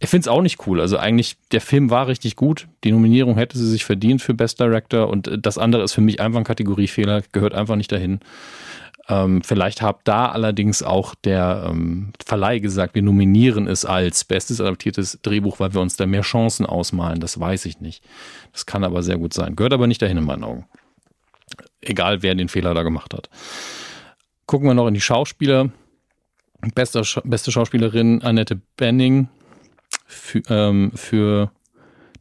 ich finde es auch nicht cool. Also eigentlich, der Film war richtig gut. Die Nominierung hätte sie sich verdient für Best Director und äh, das andere ist für mich einfach ein Kategoriefehler, gehört einfach nicht dahin. Ähm, vielleicht hat da allerdings auch der ähm, Verleih gesagt, wir nominieren es als bestes adaptiertes Drehbuch, weil wir uns da mehr Chancen ausmalen. Das weiß ich nicht. Das kann aber sehr gut sein. Gehört aber nicht dahin in meinen Augen. Egal, wer den Fehler da gemacht hat. Gucken wir noch in die Schauspieler. Beste, beste Schauspielerin Annette Benning für, ähm, für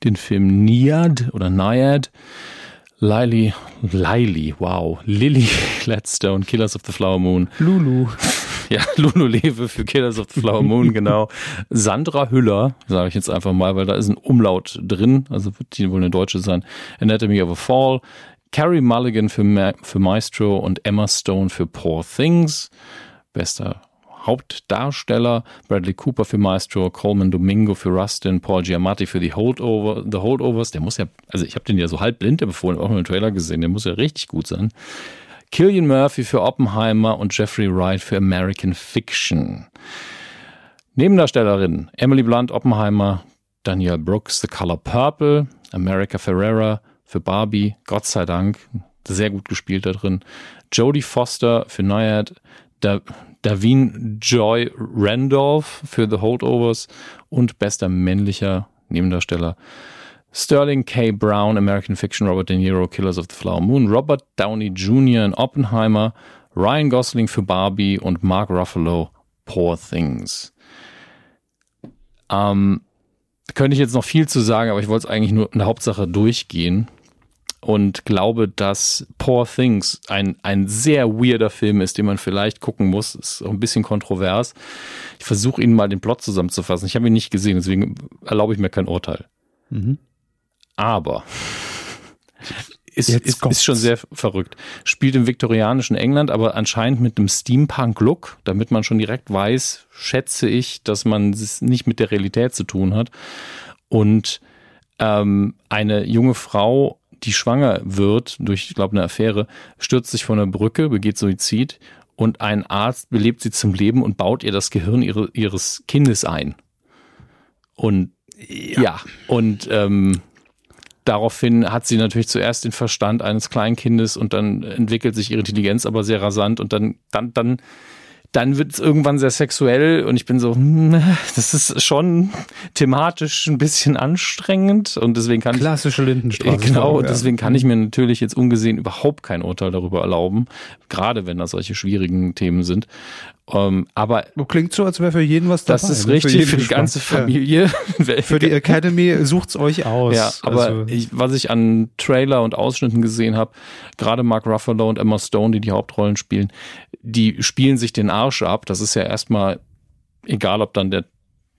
den Film Niad oder Naiad. Lily, Lily, wow, Lily [laughs] Gladstone, Killers of the Flower Moon. Lulu. [laughs] Ja, Lulu Lewe für Killers of the Flower Moon, genau. [laughs] Sandra Hüller, sage ich jetzt einfach mal, weil da ist ein Umlaut drin, also wird die wohl eine Deutsche sein. Anatomy of a Fall. Carrie Mulligan für, Ma für Maestro und Emma Stone für Poor Things. bester Hauptdarsteller, Bradley Cooper für Maestro, Coleman Domingo für Rustin, Paul Giamatti für The, Holdover, The Holdovers. Der muss ja, also ich habe den ja so halb blind empfohlen, auch im Trailer gesehen, der muss ja richtig gut sein. Killian Murphy für Oppenheimer und Jeffrey Wright für American Fiction. Nebendarstellerinnen Emily Blunt, Oppenheimer, Danielle Brooks, The Color Purple, America Ferrera für Barbie, Gott sei Dank, sehr gut gespielt da drin. Jodie Foster für Nayad, da Davin Joy Randolph für The Holdovers und bester männlicher Nebendarsteller Sterling K. Brown, American Fiction, Robert De Niro, Killers of the Flower Moon, Robert Downey Jr. in Oppenheimer, Ryan Gosling für Barbie und Mark Ruffalo, Poor Things. Ähm, könnte ich jetzt noch viel zu sagen, aber ich wollte es eigentlich nur in der Hauptsache durchgehen und glaube, dass Poor Things ein, ein sehr weirder Film ist, den man vielleicht gucken muss. Ist auch ein bisschen kontrovers. Ich versuche Ihnen mal den Plot zusammenzufassen. Ich habe ihn nicht gesehen, deswegen erlaube ich mir kein Urteil. Mhm. Aber [laughs] ist, ist, ist, schon sehr verrückt. Spielt im viktorianischen England, aber anscheinend mit einem Steampunk-Look, damit man schon direkt weiß, schätze ich, dass man es nicht mit der Realität zu tun hat. Und ähm, eine junge Frau die schwanger wird durch, ich glaube, eine Affäre, stürzt sich von der Brücke, begeht Suizid und ein Arzt belebt sie zum Leben und baut ihr das Gehirn ihre, ihres Kindes ein. Und ja, ja und ähm, daraufhin hat sie natürlich zuerst den Verstand eines Kleinkindes und dann entwickelt sich ihre Intelligenz aber sehr rasant und dann, dann, dann dann wird es irgendwann sehr sexuell und ich bin so, hm, das ist schon thematisch ein bisschen anstrengend und deswegen kann klassische Lindenstraße. Genau, ja. deswegen kann ich mir natürlich jetzt ungesehen überhaupt kein Urteil darüber erlauben, gerade wenn das solche schwierigen Themen sind. Um, ähm, aber klingt so, als wäre für jeden was dabei. Das ist ne? richtig für, für die ganze Familie. Ja. [laughs] für die Academy sucht's euch aus. Ja, aber also. ich, was ich an Trailer und Ausschnitten gesehen habe, gerade Mark Ruffalo und Emma Stone, die die Hauptrollen spielen, die spielen sich den Arsch ab. Das ist ja erstmal egal, ob dann der,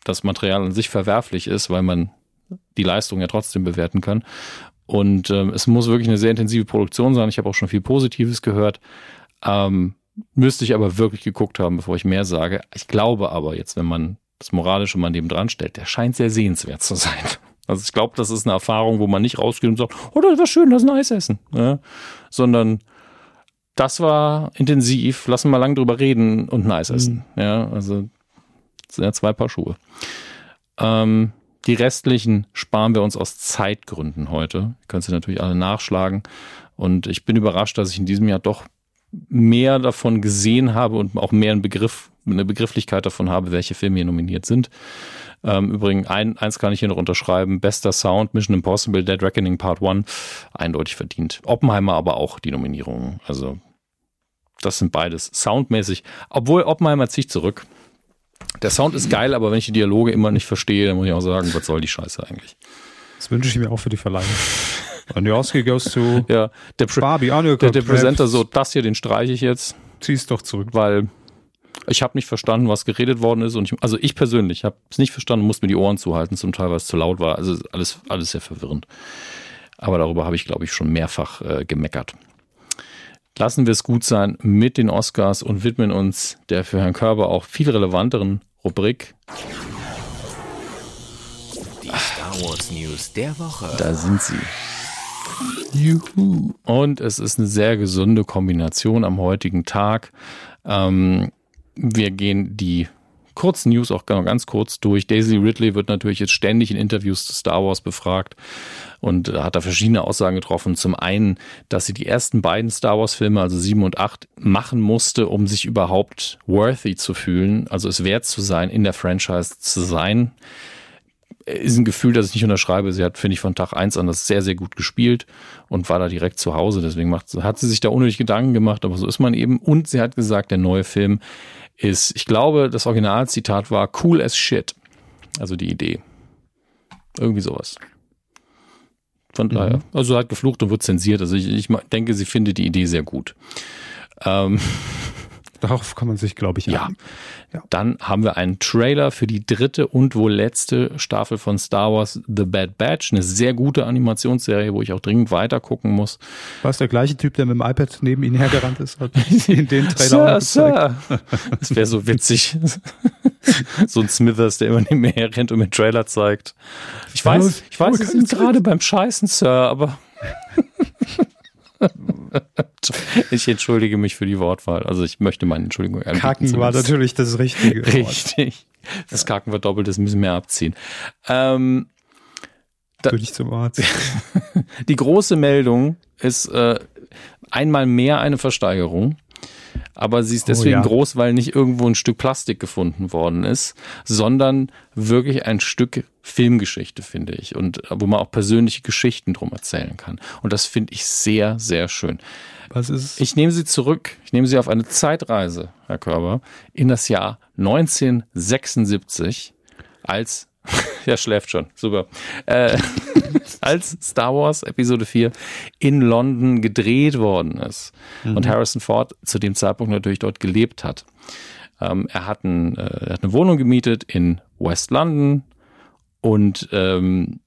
das Material an sich verwerflich ist, weil man die Leistung ja trotzdem bewerten kann. Und ähm, es muss wirklich eine sehr intensive Produktion sein. Ich habe auch schon viel Positives gehört. Ähm, Müsste ich aber wirklich geguckt haben, bevor ich mehr sage. Ich glaube aber jetzt, wenn man das Moralische mal neben dran stellt, der scheint sehr sehenswert zu sein. [laughs] Also ich glaube, das ist eine Erfahrung, wo man nicht rausgeht und sagt, oh, das war schön, lass ein Eis essen. Ja? Sondern das war intensiv, lassen wir lang drüber reden und ein Eis essen. Mhm. Ja, also sind ja zwei Paar Schuhe. Ähm, die restlichen sparen wir uns aus Zeitgründen heute. Könnt ihr natürlich alle nachschlagen. Und ich bin überrascht, dass ich in diesem Jahr doch mehr davon gesehen habe und auch mehr einen Begriff, eine Begrifflichkeit davon habe, welche Filme hier nominiert sind. Ähm, übrigens, ein, eins kann ich hier noch unterschreiben. Bester Sound, Mission Impossible, Dead Reckoning Part 1. Eindeutig verdient. Oppenheimer aber auch die Nominierung. Also, das sind beides soundmäßig. Obwohl, Oppenheimer zieht zurück. Der Sound ist geil, aber wenn ich die Dialoge immer nicht verstehe, dann muss ich auch sagen, was soll die Scheiße eigentlich? Das wünsche ich mir auch für die Verleihung. [laughs] Und the Oscar goes to [laughs] ja, der Barbie. Oh, der, der Presenter so, das hier, den streiche ich jetzt. Zieh's doch zurück. Weil ich habe nicht verstanden, was geredet worden ist. Und ich, also ich persönlich habe es nicht verstanden, musste mir die Ohren zuhalten, zum Teil, weil es zu laut war. Also alles, alles sehr verwirrend. Aber darüber habe ich, glaube ich, schon mehrfach äh, gemeckert. Lassen wir es gut sein mit den Oscars und widmen uns der für Herrn Körber auch viel relevanteren Rubrik. Die Star Wars News der Woche. Da sind sie. Juhu. Und es ist eine sehr gesunde Kombination am heutigen Tag. Ähm, wir gehen die kurzen News auch ganz kurz durch. Daisy Ridley wird natürlich jetzt ständig in Interviews zu Star Wars befragt und hat da verschiedene Aussagen getroffen. Zum einen, dass sie die ersten beiden Star Wars Filme, also sieben und acht, machen musste, um sich überhaupt worthy zu fühlen, also es wert zu sein, in der Franchise zu sein ist ein Gefühl, das ich nicht unterschreibe. Sie hat, finde ich, von Tag eins an das sehr, sehr gut gespielt und war da direkt zu Hause. Deswegen macht, hat sie sich da unnötig Gedanken gemacht, aber so ist man eben. Und sie hat gesagt, der neue Film ist, ich glaube, das Originalzitat war cool as shit. Also die Idee. Irgendwie sowas. Von mhm. daher, also hat geflucht und wird zensiert. Also ich, ich denke, sie findet die Idee sehr gut. Ähm, [laughs] Darauf kann man sich, glaube ich, ja. ja. Dann haben wir einen Trailer für die dritte und wohl letzte Staffel von Star Wars The Bad Batch. Eine sehr gute Animationsserie, wo ich auch dringend weiter gucken muss. War es der gleiche Typ, der mit dem iPad neben Ihnen hergerannt ist? Hat in den [laughs] Trailer Sir, Sir. Das wäre so witzig. [laughs] so ein Smithers, der immer neben mir herrennt und mir Trailer zeigt. Ich weiß, ich weiß, Sie sind gerade beim Scheißen, Sir, aber [laughs] [laughs] ich entschuldige mich für die Wortwahl. Also ich möchte meine Entschuldigung anbieten. Kacken war natürlich das Richtige. Richtig. Das Kacken war doppelt, das müssen wir abziehen. Ähm, da, Würde ich zum Arzt. [laughs] die große Meldung ist äh, einmal mehr eine Versteigerung aber sie ist oh deswegen oh, ja. groß, weil nicht irgendwo ein Stück Plastik gefunden worden ist, sondern wirklich ein Stück Filmgeschichte, finde ich, und wo man auch persönliche Geschichten drum erzählen kann. Und das finde ich sehr, sehr schön. Was ist? Ich nehme Sie zurück, ich nehme Sie auf eine Zeitreise, Herr Körber, in das Jahr 1976, als [laughs] ja, schläft schon. Super. Äh, [laughs] als Star Wars Episode 4 in London gedreht worden ist mhm. und Harrison Ford zu dem Zeitpunkt natürlich dort gelebt hat. Ähm, er, hat ein, äh, er, hat eine Wohnung gemietet in West London und ähm,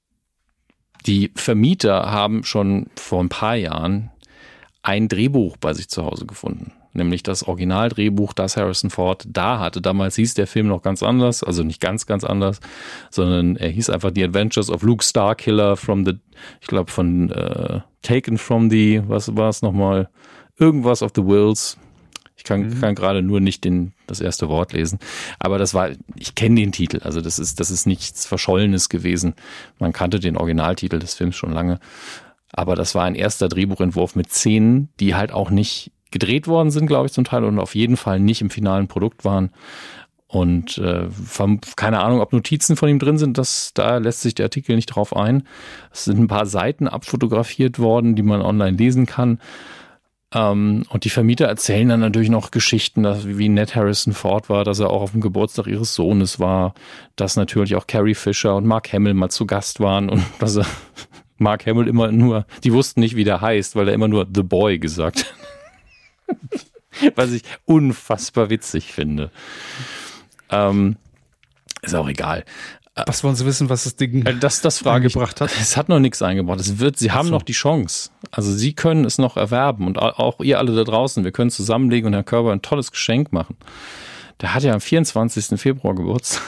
die Vermieter haben schon vor ein paar Jahren ein Drehbuch bei sich zu Hause gefunden nämlich das Originaldrehbuch, das Harrison Ford da hatte. Damals hieß der Film noch ganz anders, also nicht ganz, ganz anders, sondern er hieß einfach The Adventures of Luke Starkiller from the, ich glaube von äh, Taken from the, was war es nochmal? Irgendwas of the Wills. Ich kann, mhm. kann gerade nur nicht den, das erste Wort lesen. Aber das war, ich kenne den Titel. Also das ist, das ist nichts Verschollenes gewesen. Man kannte den Originaltitel des Films schon lange. Aber das war ein erster Drehbuchentwurf mit Szenen, die halt auch nicht gedreht worden sind, glaube ich, zum Teil und auf jeden Fall nicht im finalen Produkt waren. Und äh, keine Ahnung, ob Notizen von ihm drin sind, das, da lässt sich der Artikel nicht drauf ein. Es sind ein paar Seiten abfotografiert worden, die man online lesen kann. Ähm, und die Vermieter erzählen dann natürlich noch Geschichten, dass, wie nett Harrison Ford war, dass er auch auf dem Geburtstag ihres Sohnes war, dass natürlich auch Carrie Fisher und Mark Hamill mal zu Gast waren und [laughs] dass er Mark Hamill immer nur, die wussten nicht, wie der heißt, weil er immer nur The Boy gesagt hat. [laughs] Was ich unfassbar witzig finde. Ähm, ist auch egal. Was wollen Sie wissen, was das Ding äh, das, das eingebracht hat? Es hat noch nichts eingebracht. Es wird, Sie haben so. noch die Chance. Also Sie können es noch erwerben und auch ihr alle da draußen. Wir können zusammenlegen und Herr Körber ein tolles Geschenk machen. Der hat ja am 24. Februar Geburtstag.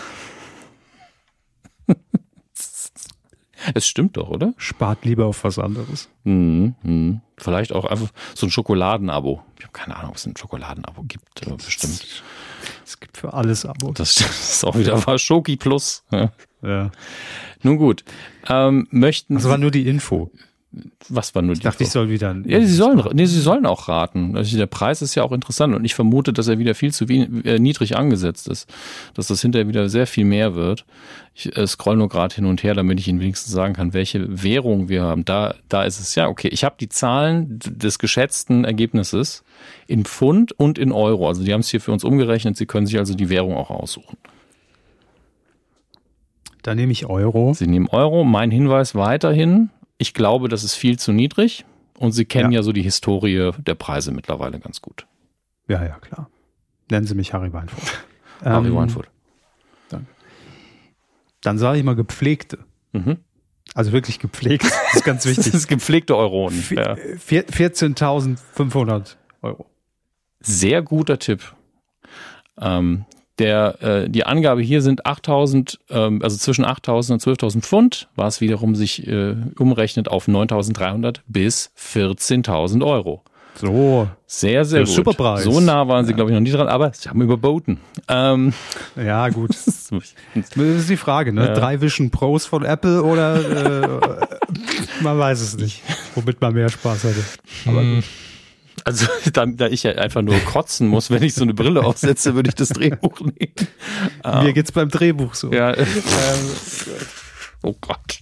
Es stimmt doch, oder? Spart lieber auf was anderes. Mhm, mh. Vielleicht auch einfach so ein Schokoladenabo. Ich habe keine Ahnung, ob es ein Schokoladenabo gibt, aber bestimmt. Es gibt für alles Abo. Das, ist auch wieder war Schoki Plus. Ja. ja. Nun gut. Ähm, möchten das war nur die Info. Was war nur ich die dachte, Info? ich soll wieder. Ja, sie sollen, nee, sie sollen auch raten. Also der Preis ist ja auch interessant und ich vermute, dass er wieder viel zu äh, niedrig angesetzt ist. Dass das hinterher wieder sehr viel mehr wird. Ich äh, scroll nur gerade hin und her, damit ich Ihnen wenigstens sagen kann, welche Währung wir haben. Da, da ist es ja, okay. Ich habe die Zahlen des geschätzten Ergebnisses in Pfund und in Euro. Also die haben es hier für uns umgerechnet. Sie können sich also die Währung auch aussuchen. Da nehme ich Euro. Sie nehmen Euro. Mein Hinweis weiterhin, ich glaube, das ist viel zu niedrig. Und Sie kennen ja, ja so die Historie der Preise mittlerweile ganz gut. Ja, ja, klar. Nennen Sie mich Harry Weinfurt. [laughs] Harry ähm, Weinfurt. Danke. Dann sage ich mal gepflegte. Mhm. Also wirklich gepflegt. Das ist ganz [laughs] wichtig. das ist gepflegte Euronen. Ja. 14.500 Euro. Sehr guter Tipp. Ähm, der, äh, die Angabe hier sind 8000, ähm, also zwischen 8000 und 12.000 Pfund, was wiederum sich äh, umrechnet auf 9.300 bis 14.000 Euro. So. Sehr, sehr gut. Super Preis. So nah waren sie, ja. glaube ich, noch nie dran, aber sie haben überboten. Ähm. Ja, gut. [laughs] das ist die Frage, ne? Ja. Drei Vision Pros von Apple oder äh, [laughs] man weiß es nicht, womit man mehr Spaß hatte. Aber hm. gut. Also [laughs] da, da ich ja einfach nur kotzen muss, wenn ich so eine Brille aufsetze, würde ich das Drehbuch nehmen. [laughs] Mir geht's beim Drehbuch so. Ja. Ähm, oh Gott.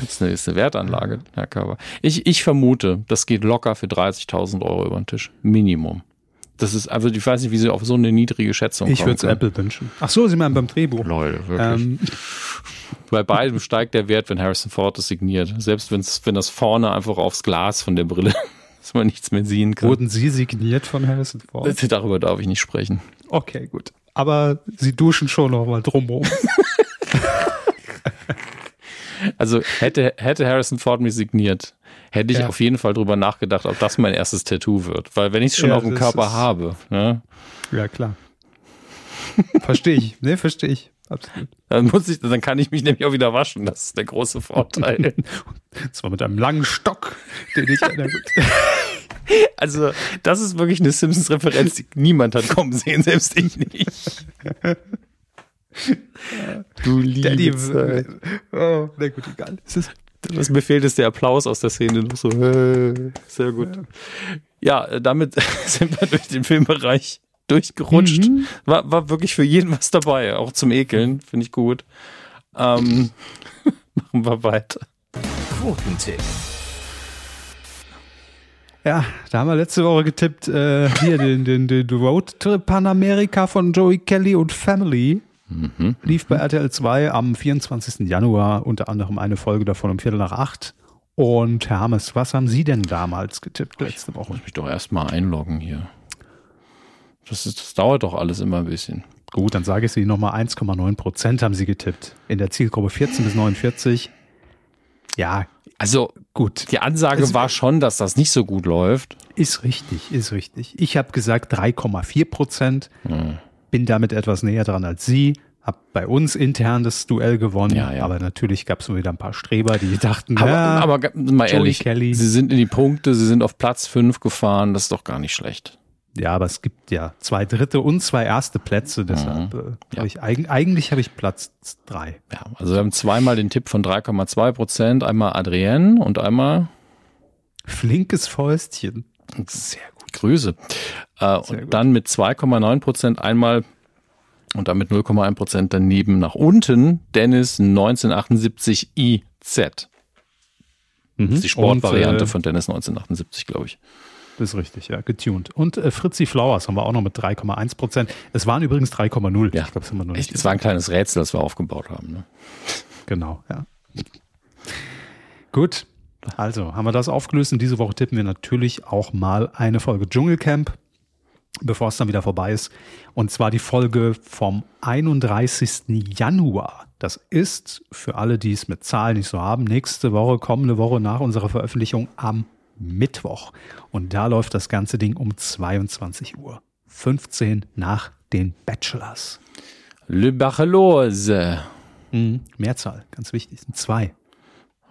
Das ist eine, ist eine Wertanlage, Herr Körber. Ich, ich vermute, das geht locker für 30.000 Euro über den Tisch. Minimum. Das ist, also ich weiß nicht, wie Sie auf so eine niedrige Schätzung ich kommen. Ich würde es Apple wünschen. Ach so, Sie meinen beim Drehbuch. Leute, wirklich. Ähm. Bei beidem steigt der Wert, wenn Harrison Ford das signiert. Selbst wenn's, wenn das vorne einfach aufs Glas von der Brille dass man nichts mehr sehen kann. Wurden Sie signiert von Harrison Ford? Darüber darf ich nicht sprechen. Okay, gut. Aber Sie duschen schon noch mal drumherum. [laughs] also hätte, hätte Harrison Ford mich signiert, hätte ich Ja. auf jeden Fall drüber nachgedacht, ob das mein erstes Tattoo wird. Weil wenn ich es schon Ja, auf dem Körper habe, ne, ja, klar. Verstehe ich. Ne, verstehe ich. Absolut. dann muss ich, dann kann ich mich nämlich auch wieder waschen. Das ist der große Vorteil. [laughs] Zwar mit einem langen Stock, den ich. [laughs] Also, das ist wirklich eine Simpsons-Referenz, die niemand hat kommen sehen, selbst ich nicht. [laughs] Du liebe. Oh, na gut, egal. Was mir fehlt, ist der Applaus aus der Szene. Noch so, sehr gut. Ja, äh, damit sind wir durch den Filmbereich durchgerutscht. War, war wirklich für jeden [laughs] was dabei, auch zum Ekeln, finde ich gut. Ähm, [laughs] machen wir weiter. Quotentipp. Ja, da haben wir letzte Woche getippt, äh, hier den, den, den Road Trip Panamerika von Joey Kelly und Family. Lief bei RTL 2 am 24. Januar, unter anderem eine Folge davon um Viertel nach acht. Und Herr Hammes, was haben Sie denn damals getippt letzte Woche? Muss mich doch erstmal einloggen hier. Das, ist, das dauert doch alles immer ein bisschen. Gut, dann sage ich Sie nochmal 1,9 Prozent haben Sie getippt. In der Zielgruppe 14 bis 49. Ja, Also, gut. die Ansage Es- war schon, dass das nicht so gut läuft. Ist richtig, ist richtig. Ich habe gesagt 3,4 Prozent. Hm. Bin damit etwas näher dran als Sie. Hab bei uns intern das Duell gewonnen. Ja, ja. Aber natürlich gab es wieder ein paar Streber, die dachten, Aber, ja, aber mal Joey ehrlich, Kelly. sie sind in die Punkte, sie sind auf Platz 5 gefahren, das ist doch gar nicht schlecht. Ja, aber es gibt ja zwei dritte und zwei erste Plätze. Deshalb äh, Mhm. Ja. hab ich eig eigentlich habe ich Platz drei. Ja, also wir haben zweimal den Tipp von 3,2 Prozent, einmal Adrienne und einmal Flinkes Fäustchen. sehr gut Grüße. Äh, und gut. dann mit 2,9 Prozent einmal und dann mit 0,1 Prozent daneben nach unten Dennis 1978 IZ. Das ist die Sportvariante Und, äh, von Dennis 1978, glaube ich. Ist richtig, ja, getuned. Und äh, Fritzi Flowers haben wir auch noch mit 3,1 Prozent. Es waren übrigens 3,0. Ja. Ich glaube, das haben wir noch nicht. Es war ein kleines Rätsel, das wir aufgebaut haben. Ne? Genau, ja. Gut, also haben wir das aufgelöst und diese Woche tippen wir natürlich auch mal eine Folge Dschungelcamp, bevor es dann wieder vorbei ist. Und zwar die Folge vom 31. Januar. Das ist für alle, die es mit Zahlen nicht so haben, nächste Woche, kommende Woche nach unserer Veröffentlichung am Mittwoch. Und da läuft das ganze Ding um 22 Uhr. 15 nach den Bachelors. Le Bachelose. Mhm. Mehrzahl, ganz wichtig, sind zwei.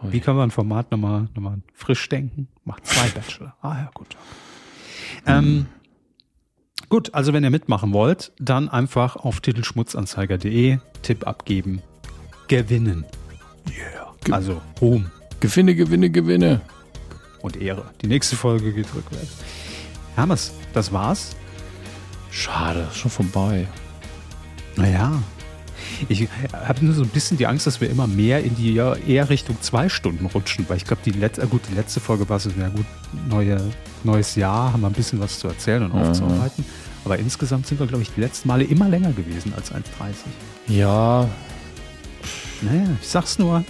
Wie kann man ein Format nochmal, nochmal frisch denken? Macht zwei [laughs] Bachelor. Ah ja, gut. Ähm, gut, also wenn ihr mitmachen wollt, dann einfach auf titelschmutzanzeiger.de Tipp abgeben. Gewinnen. Yeah. Also Ruhm Gewinne, Gewinne, Gewinne. Und Ehre. Die nächste Folge geht rückwärts. Hermes, das war's. Schade, schon vorbei. Naja. Ich habe nur so ein bisschen die Angst, dass wir immer mehr in die eher Richtung zwei Stunden rutschen, weil ich glaube, die letzte, äh, gut, die letzte Folge war es, ja gut, neue, neues Jahr, haben wir ein bisschen was zu erzählen und aufzuarbeiten. Aber insgesamt sind wir, glaube ich, die letzten Male immer länger gewesen als 1,30. Ja, Naja, ich sag's nur,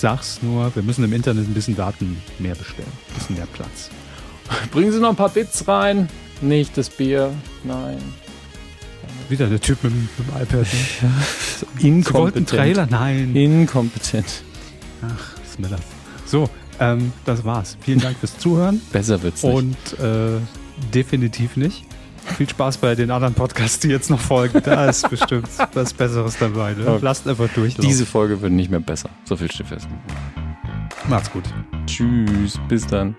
sag's nur, wir müssen im Internet ein bisschen Daten mehr bestellen, ein bisschen mehr Platz. [laughs] bringen Sie noch ein paar Bits rein. Nicht das Bier, nein. Wieder der Typ mit, dem- mit dem iPad. Ne? [laughs] Inkompetent. Trailer? Nein. Inkompetent. Ach, Smiller. So, ähm, das war's. Vielen Dank fürs Zuhören. Besser wird's nicht. Und äh, definitiv nicht. Viel Spaß bei den anderen Podcasts, die jetzt noch folgen. Da ist [laughs] bestimmt was Besseres dabei. Ne? Okay. Lasst einfach durch. Diese Folge wird nicht mehr besser. So viel steht fest. Macht's gut. Tschüss, bis dann.